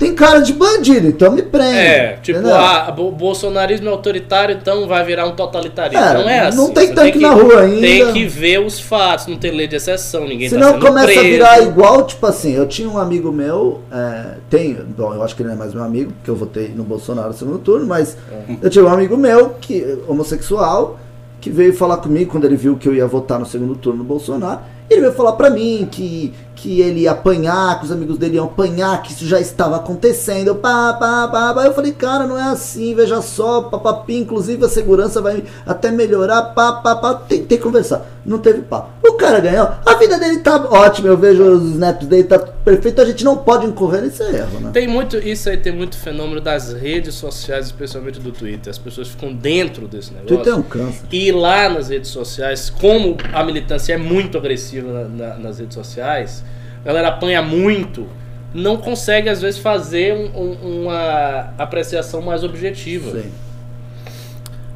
tem cara de bandido, então me prende. É, tipo, entendeu? ah, o bolsonarismo é autoritário, então vai virar um totalitarismo. É, não é assim. não tem Você tanque que- na rua ainda. Tem que ver os fatos, não tem lei de exceção, ninguém tá Senão sendo começa preso. a virar igual, tipo assim, eu tinha um amigo meu, é, tenho, bom, eu acho que ele não é mais meu amigo, porque eu votei no Bolsonaro no segundo turno, mas eu tinha um amigo meu, que homossexual, que veio falar comigo quando ele viu que eu ia votar no segundo turno no Bolsonaro. Ele veio falar pra mim que, que ele ia apanhar, que os amigos dele iam apanhar, que isso já estava acontecendo. Pá, pá, pá, pá. Eu falei, cara, não é assim, veja só, papapi, inclusive a segurança vai até melhorar, pá, pá, pá. Tentei conversar, não teve papo. O cara ganhou, a vida dele tá ótima, eu vejo os snaps dele, tá perfeito, a gente não pode incorrer nesse erro, né? Tem muito, isso aí tem muito fenômeno das redes sociais, especialmente do Twitter. As pessoas ficam dentro desse negócio. Twitter é um câncer. E lá nas redes sociais, como a militância é muito agressiva na- na- nas redes sociais, a galera apanha muito, não consegue às vezes fazer um- um- uma apreciação mais objetiva. Sim.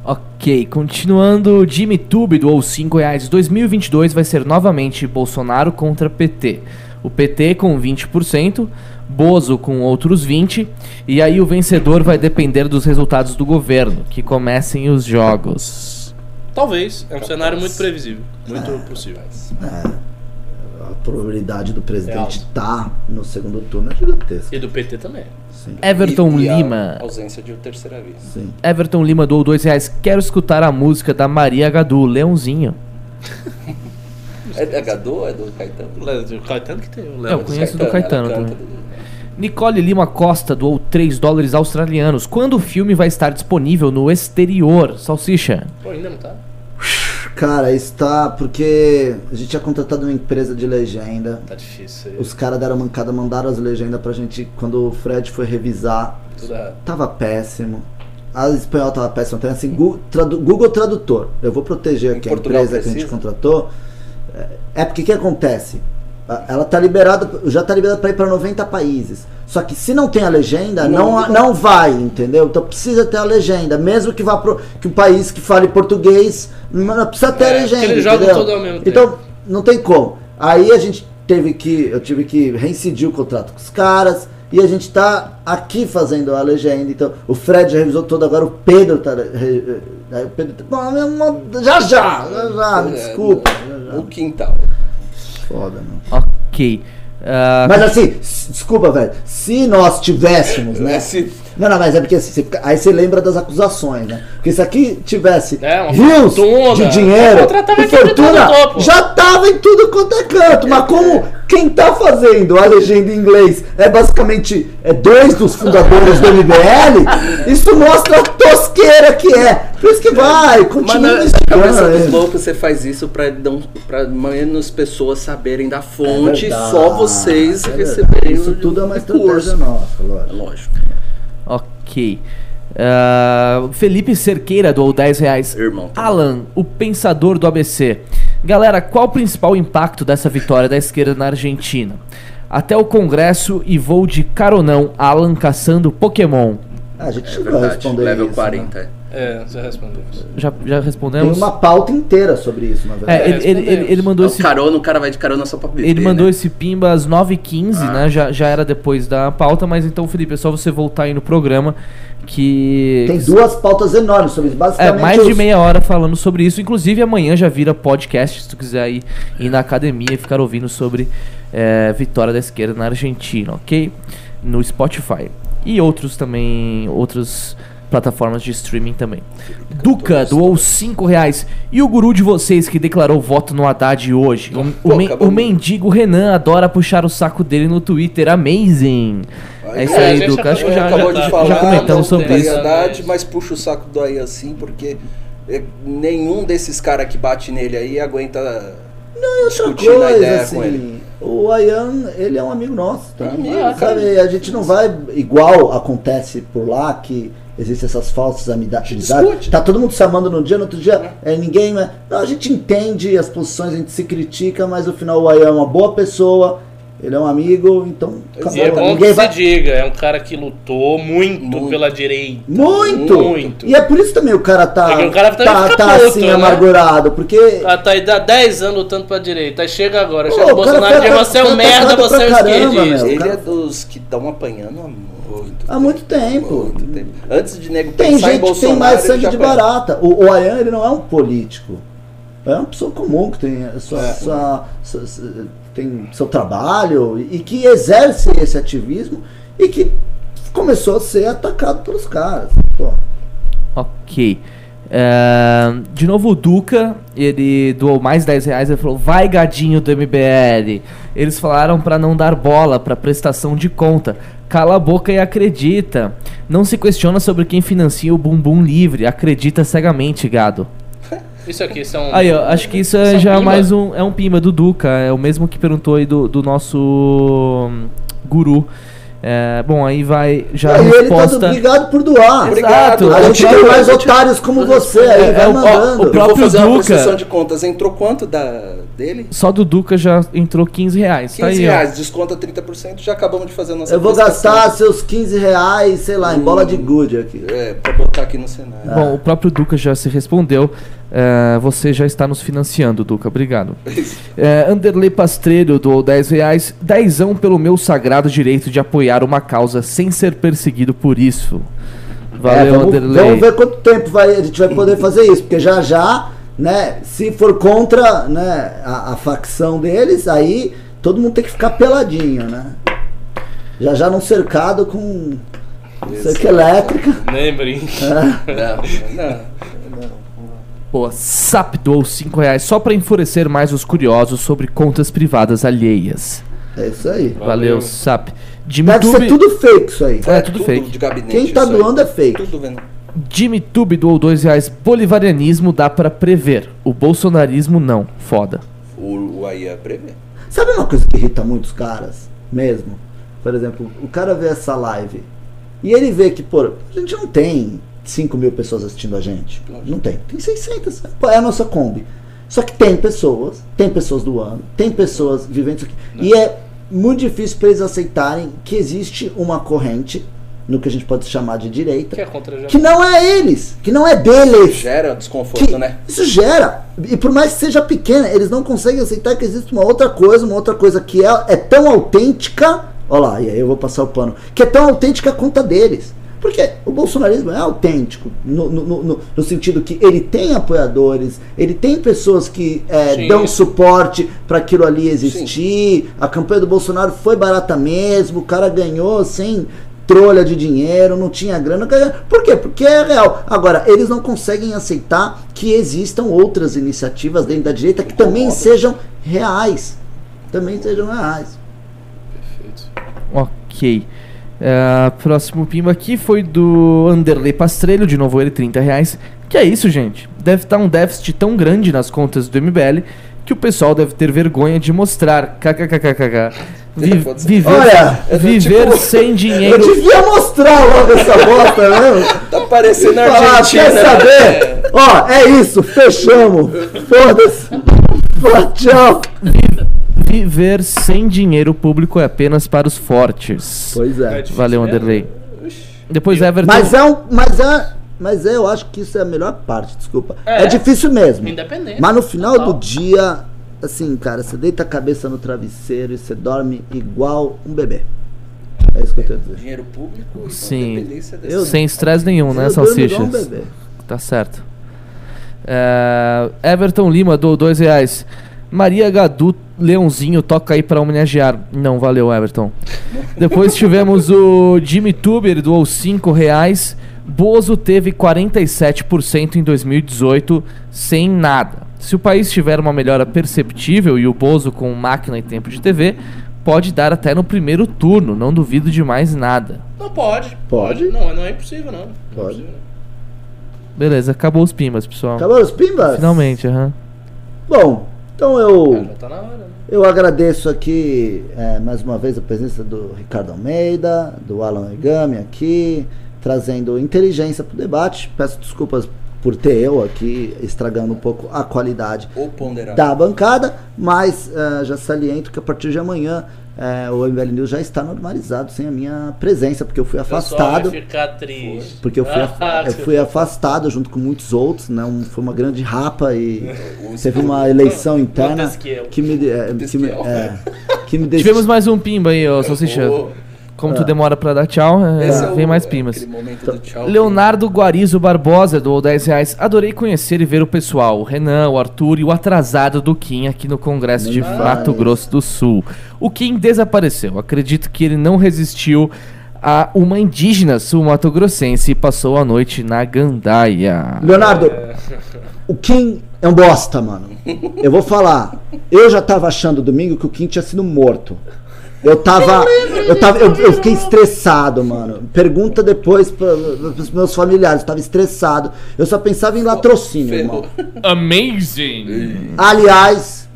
Ok, continuando, Jimmy Tube doou 5 reais. 2022 vai ser novamente Bolsonaro contra PT. O PT com 20%, Bozo com outros 20%, e aí o vencedor vai depender dos resultados do governo, que comecem os jogos. Talvez, é um cenário muito previsível, muito possível. Probabilidade do presidente estar no segundo turno é gigantesca. E do PT também. Sim, Everton E- e a Lima. ausência de terceira via. sim. Everton Lima doou dois reais. Quero escutar a música da Maria Gadu, Leãozinho. É da Gadu ou é do Caetano? O Caetano que tem o Eu Léo. conheço do Caetano também. do- Nicole Lima Costa doou 3 dólares australianos. Quando o filme vai estar disponível no exterior? Salsicha. Pô, ainda não tá? Cara, está porque a gente tinha contratado uma empresa de legenda. Tá difícil aí. Os caras deram mancada, mandaram as legendas pra gente quando o Fred foi revisar. Tudo errado. Tava péssimo. A espanhol tava péssimo. Tem assim, Google, tradu- Google Tradutor. Eu vou proteger Em aqui a Portugal empresa que a gente precisa? contratou. É, É porque o que acontece? A- Ela tá liberada, já tá liberada para ir para 90 países. Só que se não tem a legenda, Não, não, não, vai, entendeu? Então precisa ter a legenda, mesmo que vá pro que um país que fale português, não precisa ter É, a legenda, eles jogam entendeu? tudo ao mesmo tempo. Então não tem como. Aí a gente teve que, eu tive que reincidir o contrato com os caras e a gente tá aqui fazendo a legenda. Então o Fred já revisou todo, agora o Pedro tá, re- aí o Pedro tá, Bom, irmão, já já, já já, me É, desculpa. já, já. O quintal. Foda, não. Ok. Ah, Mas assim, desculpa, velho. Se nós tivéssemos, né? Esse- Não, não, mas é porque assim, você fica- aí você lembra das acusações, né? Porque se aqui tivesse É, rios fortuna. de dinheiro e fortuna, já tava em tudo quanto é canto. Mas como quem tá fazendo a legenda em inglês é basicamente é dois dos fundadores do MBL, isso mostra a tosqueira que é. Por isso que vai, Mas continua na, na investigando. cabeça dos loucos você faz isso pra, pra menos pessoas saberem da fonte, É verdade, só vocês é receberem Isso tudo é uma estratégia nossa, lógico. Lógico. Ok. Ah, Felipe Cerqueira doou 10 reais. Irmão. Alan, o pensador do ABC. Galera, qual o principal impacto dessa vitória da esquerda na Argentina? Até o Congresso e vou de caronão, Alan caçando Pokémon. Ah, a gente É chegou a responder Level isso, 40. né? É. É, já respondemos. Já, já Tem respondemos? uma pauta inteira sobre isso, na É, verdade. ele, ele, ele, ele respondemos. mandou O esse carona, o cara vai de carona só pra beber. Ele mandou né? esse pimba às 9h15, Ah. né? Já, já era depois da pauta, mas então, Felipe, é só você voltar aí no programa que. Tem duas pautas enormes sobre isso. É, Basicamente, mais de os- meia hora falando sobre isso. Inclusive, amanhã já vira podcast, se tu quiser ir, ir na academia e ficar ouvindo sobre é, vitória da esquerda na Argentina, ok? No Spotify. E outros também, outras plataformas de streaming também. Duca doou 5 reais. E o guru de vocês que declarou voto no Haddad hoje? O, o, men- o mendigo Renan adora puxar o saco dele no Twitter. Amazing! É isso É, aí, Duca. Acho que acabou- já, acabou já, de já falar, comentamos não sobre isso. Haddad, mas puxa o saco do aí assim, porque é, nenhum desses caras que bate nele aí aguenta outra discutir na coisa, ideia assim, com ele. o Ayan, ele é um amigo nosso, tá? Amigo, Sabe, a gente não vai, igual acontece por lá, que existem essas falsas amizades. Tá todo mundo se amando num dia, no outro dia é ninguém. né? Não, a gente entende as posições, a gente se critica, mas no final o Ayan é uma boa pessoa, ele é um amigo, então E é acabou. bom ninguém que vai. se diga, é um cara que lutou muito, Muito. pela direita. Muito! Muito. E é por isso também o cara tá, É que o cara tá, tá puto, assim, né? amargurado, porque cara tá aí há 10 anos lutando pra direita. Aí chega agora, Pô, chega o Bolsonaro e diz: você é um merda, você é um esquerdista. Ele cara- é dos que estão apanhando há muito Há muito tempo. Muito tempo. Antes de nego Tem pensar em gente que Bolsonaro, tem mais sangue de barata. O, o Ayan, ele não é um político. É uma pessoa comum que tem, sua, É. sua- sua- sua- tem seu trabalho e que exerce esse ativismo e que começou a ser atacado pelos caras. Pô, Ok. É, de novo o Duca, ele doou mais 10 reais, ele falou, vai gadinho do MBL. Eles falaram pra não dar bola pra prestação de conta. Cala a boca e acredita. Não se questiona sobre quem financia o bumbum livre. Acredita cegamente, gado. Isso aqui são. Aí, ó, acho que isso é já pimba? mais um. É um pima do Duca. É o mesmo que perguntou aí do, do nosso hum, guru. É, bom, aí vai já a e ele tá resposta. obrigado por doar. Obrigado. A É gente tem mais otários como você aí, É, vai é o- ó, mandando. o Eu próprio vou fazer uma Duca. de contas. Entrou quanto da, dele? Só do Duca já entrou 15 reais. 15 tá aí, ó. reais, desconta 30%, já acabamos de fazer a nossa Eu vou gastar seus 15 reais, sei lá, em bola de gude aqui. É, pra botar aqui no cenário. Bom, o próprio Duca já se respondeu. É, você já está nos financiando, Duca. Obrigado. É, Anderley Pastrelho doou 10 reais. Dezão pelo meu sagrado direito de apoiar uma causa sem ser perseguido por isso. Valeu, É, vamos, Anderley. vamos ver quanto tempo vai, a gente vai poder fazer isso, porque já já, né, se for contra né, a, a facção deles, aí todo mundo tem que ficar peladinho, né? Já já num cercado com cerca elétrica. Nem brinque. É. Não, não. Boa, SAP doou 5 reais só pra enfurecer mais os curiosos sobre contas privadas alheias. É isso aí. Valeu, Valeu. SAP. Jimmy Deve ser tudo fake isso aí. É, tudo fake. de gabinete. Quem tá isso aí. doando é fake. Tudo vendo. Jimmy Tube doou 2 reais. Bolivarianismo dá pra prever. O bolsonarismo não. Foda. O, o aí é prever. Sabe uma coisa que irrita muitos caras, mesmo? Por exemplo, o cara vê essa live e ele vê que, pô, a gente não tem 5 mil pessoas assistindo a gente. Não tem. Tem 600. Pô, é a nossa Kombi. Só que tem pessoas, tem pessoas doando, tem pessoas vivendo isso aqui. E é muito difícil para eles aceitarem que existe uma corrente, no que a gente pode chamar de direita, Que é contra que não é eles, que não é deles. Gera desconforto, Que né? Isso gera. E por mais que seja pequena, eles não conseguem aceitar que existe uma outra coisa, uma outra coisa que é, é tão autêntica. Olha lá, e aí eu vou passar o pano. Que é tão autêntica a deles. Porque o bolsonarismo é autêntico, no, no, no- no sentido que ele tem apoiadores, ele tem pessoas que é, Sim. dão suporte para aquilo ali existir. A campanha do Bolsonaro foi barata mesmo, o cara ganhou sem trolha de dinheiro, não tinha grana. Por quê? Porque é real. Agora, eles não conseguem aceitar que existam outras iniciativas dentro da direita que também sejam reais. Também sejam reais. Perfeito. Ok. É, próximo pimba aqui foi do Anderley Pastrelho, de novo ele, 30 reais. Que é isso, gente? Deve estar um déficit tão grande nas contas do MBL que o pessoal deve ter vergonha de mostrar. KKKKK. Vi- viver Olha, eu viver tipo- sem Eu dinheiro. devia mostrar logo essa bosta mesmo. Tá parecendo Ah, Argentina. quer né? saber? Ó, é isso, fechamos. Foda-se. Tchau. Viver sem dinheiro público é apenas para os fortes. Pois É é. Valeu. Anderley. Depois Everton. Mas é um. Mas é. Mas é, eu acho que isso é a melhor parte, desculpa. É, É. difícil mesmo. Independente. Mas no final Total. do dia, assim, cara, você deita a cabeça no travesseiro e você dorme igual um bebê. É isso que eu tenho a dizer. Dinheiro público e Sim. Eu- Sem estresse nenhum, né, Salsichas? um bebê. Tá certo. É, Everton Lima do dois reais. Maria Gadu Leãozinho toca aí pra homenagear. Não, valeu, Everton. Depois tivemos o Jimmy Tuber doou 5 reais. Bozo teve 47% em 2018 sem nada. Se o país tiver uma melhora perceptível e o Bozo com máquina e tempo de TV, pode dar até no primeiro turno. Não duvido de mais nada. Não pode. Pode? Não, não é impossível, não. Não é Pode. impossível, não. Beleza, acabou os pimbas, pessoal. Acabou os pimbas? Finalmente, aham. Bom, então eu. Tá hora, né? Eu agradeço aqui é, mais uma vez a presença do Ricardo Almeida, do Alan Egami aqui, trazendo inteligência para o debate. Peço desculpas por ter eu aqui estragando um pouco a qualidade da bancada, mas é, já saliento que a partir de amanhã é, o MBL News já está normalizado sem a minha presença, porque eu fui afastado. vai ficar triste. Porque eu fui, af- Ah, eu fui afastado junto com muitos outros, né? Um- foi uma grande rapa e teve uma eleição interna que me, é, que me, é, que me deixou. Tivemos mais um pimba aí, ó, Salsicha. Como tu demora pra dar tchau, é, é o- vem mais é aquele momento do tchau. Leonardo Guarizo Barbosa doou 10 reais. Adorei conhecer e ver o pessoal. O Renan, o Arthur e o atrasado do Kim aqui no Congresso de Mato. Grosso do Sul. O Kim desapareceu. Acredito que ele não resistiu a uma indígena sul-mato-grossense e passou a noite na gandaia. Leonardo, o Kim é um bosta, mano. Eu vou falar. Eu já tava achando domingo que o Kim tinha sido morto. Eu tava. Eu, tava eu, eu fiquei estressado, mano. Pergunta depois pra, pros meus familiares. Eu tava estressado. Eu só pensava em latrocínio, irmão. Amazing! Aliás,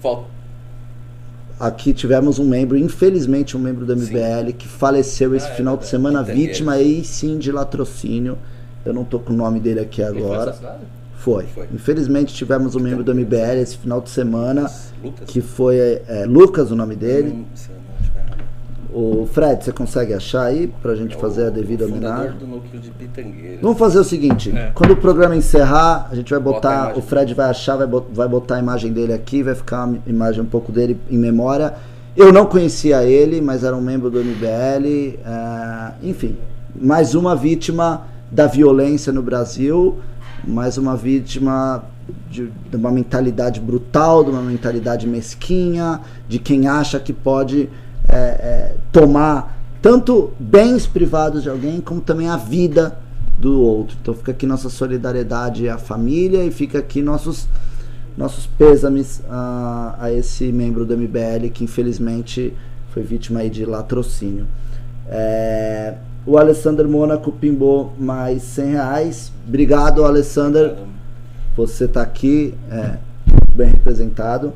aqui tivemos um membro, infelizmente um membro do MBL, que faleceu esse Ah, é final de verdade. semana, Entendi. vítima aí sim de latrocínio. Eu não tô com o nome dele aqui agora. Foi. Foi. Infelizmente tivemos um membro do MBL esse final de semana, Lucas. que foi é, Lucas, o nome dele. Hum, O Fred, você consegue achar aí pra gente fazer a É devida homenagem? do núcleo de Pitangueira. Vamos fazer o seguinte, É. quando o programa encerrar, a gente vai Bota botar, imagem. o Fred vai achar, vai vai botar a imagem dele aqui, vai ficar uma imagem um pouco dele em memória. Eu não conhecia ele, mas era um membro do MBL, é, enfim, mais uma vítima da violência no Brasil, mais uma vítima de, de uma mentalidade brutal, de uma mentalidade mesquinha, de quem acha que pode é, é, tomar tanto bens privados de alguém, como também a vida do outro. Então fica aqui nossa solidariedade à família e fica aqui nossos nossos pêsames a, a esse membro do MBL que infelizmente foi vítima de latrocínio. É, o Alessandro Mônaco pimbou mais 100 reais. Obrigado, Alessandro. Você está aqui é, bem representado.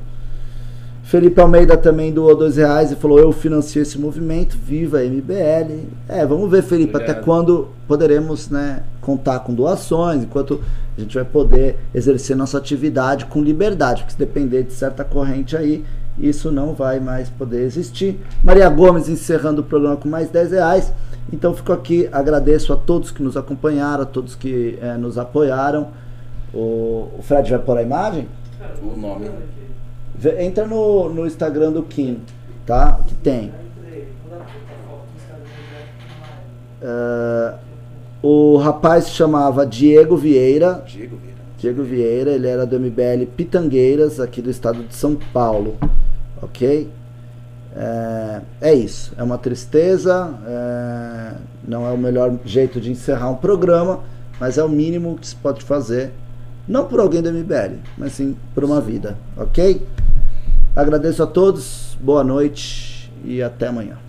Felipe Almeida também doou dois reais e falou: Eu financio esse movimento, viva a MBL. É, vamos ver, Felipe, Obrigado. até quando poderemos né, contar com doações, enquanto a gente vai poder exercer nossa atividade com liberdade, porque se depender de certa corrente aí, isso não vai mais poder existir. Maria Gomes encerrando o programa com mais 10 reais. Então fico aqui, agradeço a todos que nos acompanharam, a todos que é, nos apoiaram. O, o Fred vai pôr a imagem? O nome. Entra no, no Instagram do Kim, tá? Que tem. Uh, o rapaz se chamava Diego Vieira. Diego Vieira. Diego Vieira, ele era do MBL Pitangueiras, aqui do estado de São Paulo. Ok? É, é isso. É uma tristeza. É, não é o melhor jeito de encerrar um programa, mas é o mínimo que se pode fazer. Não por alguém do MBL, mas sim por uma vida. Ok? Agradeço a todos, boa noite e até amanhã.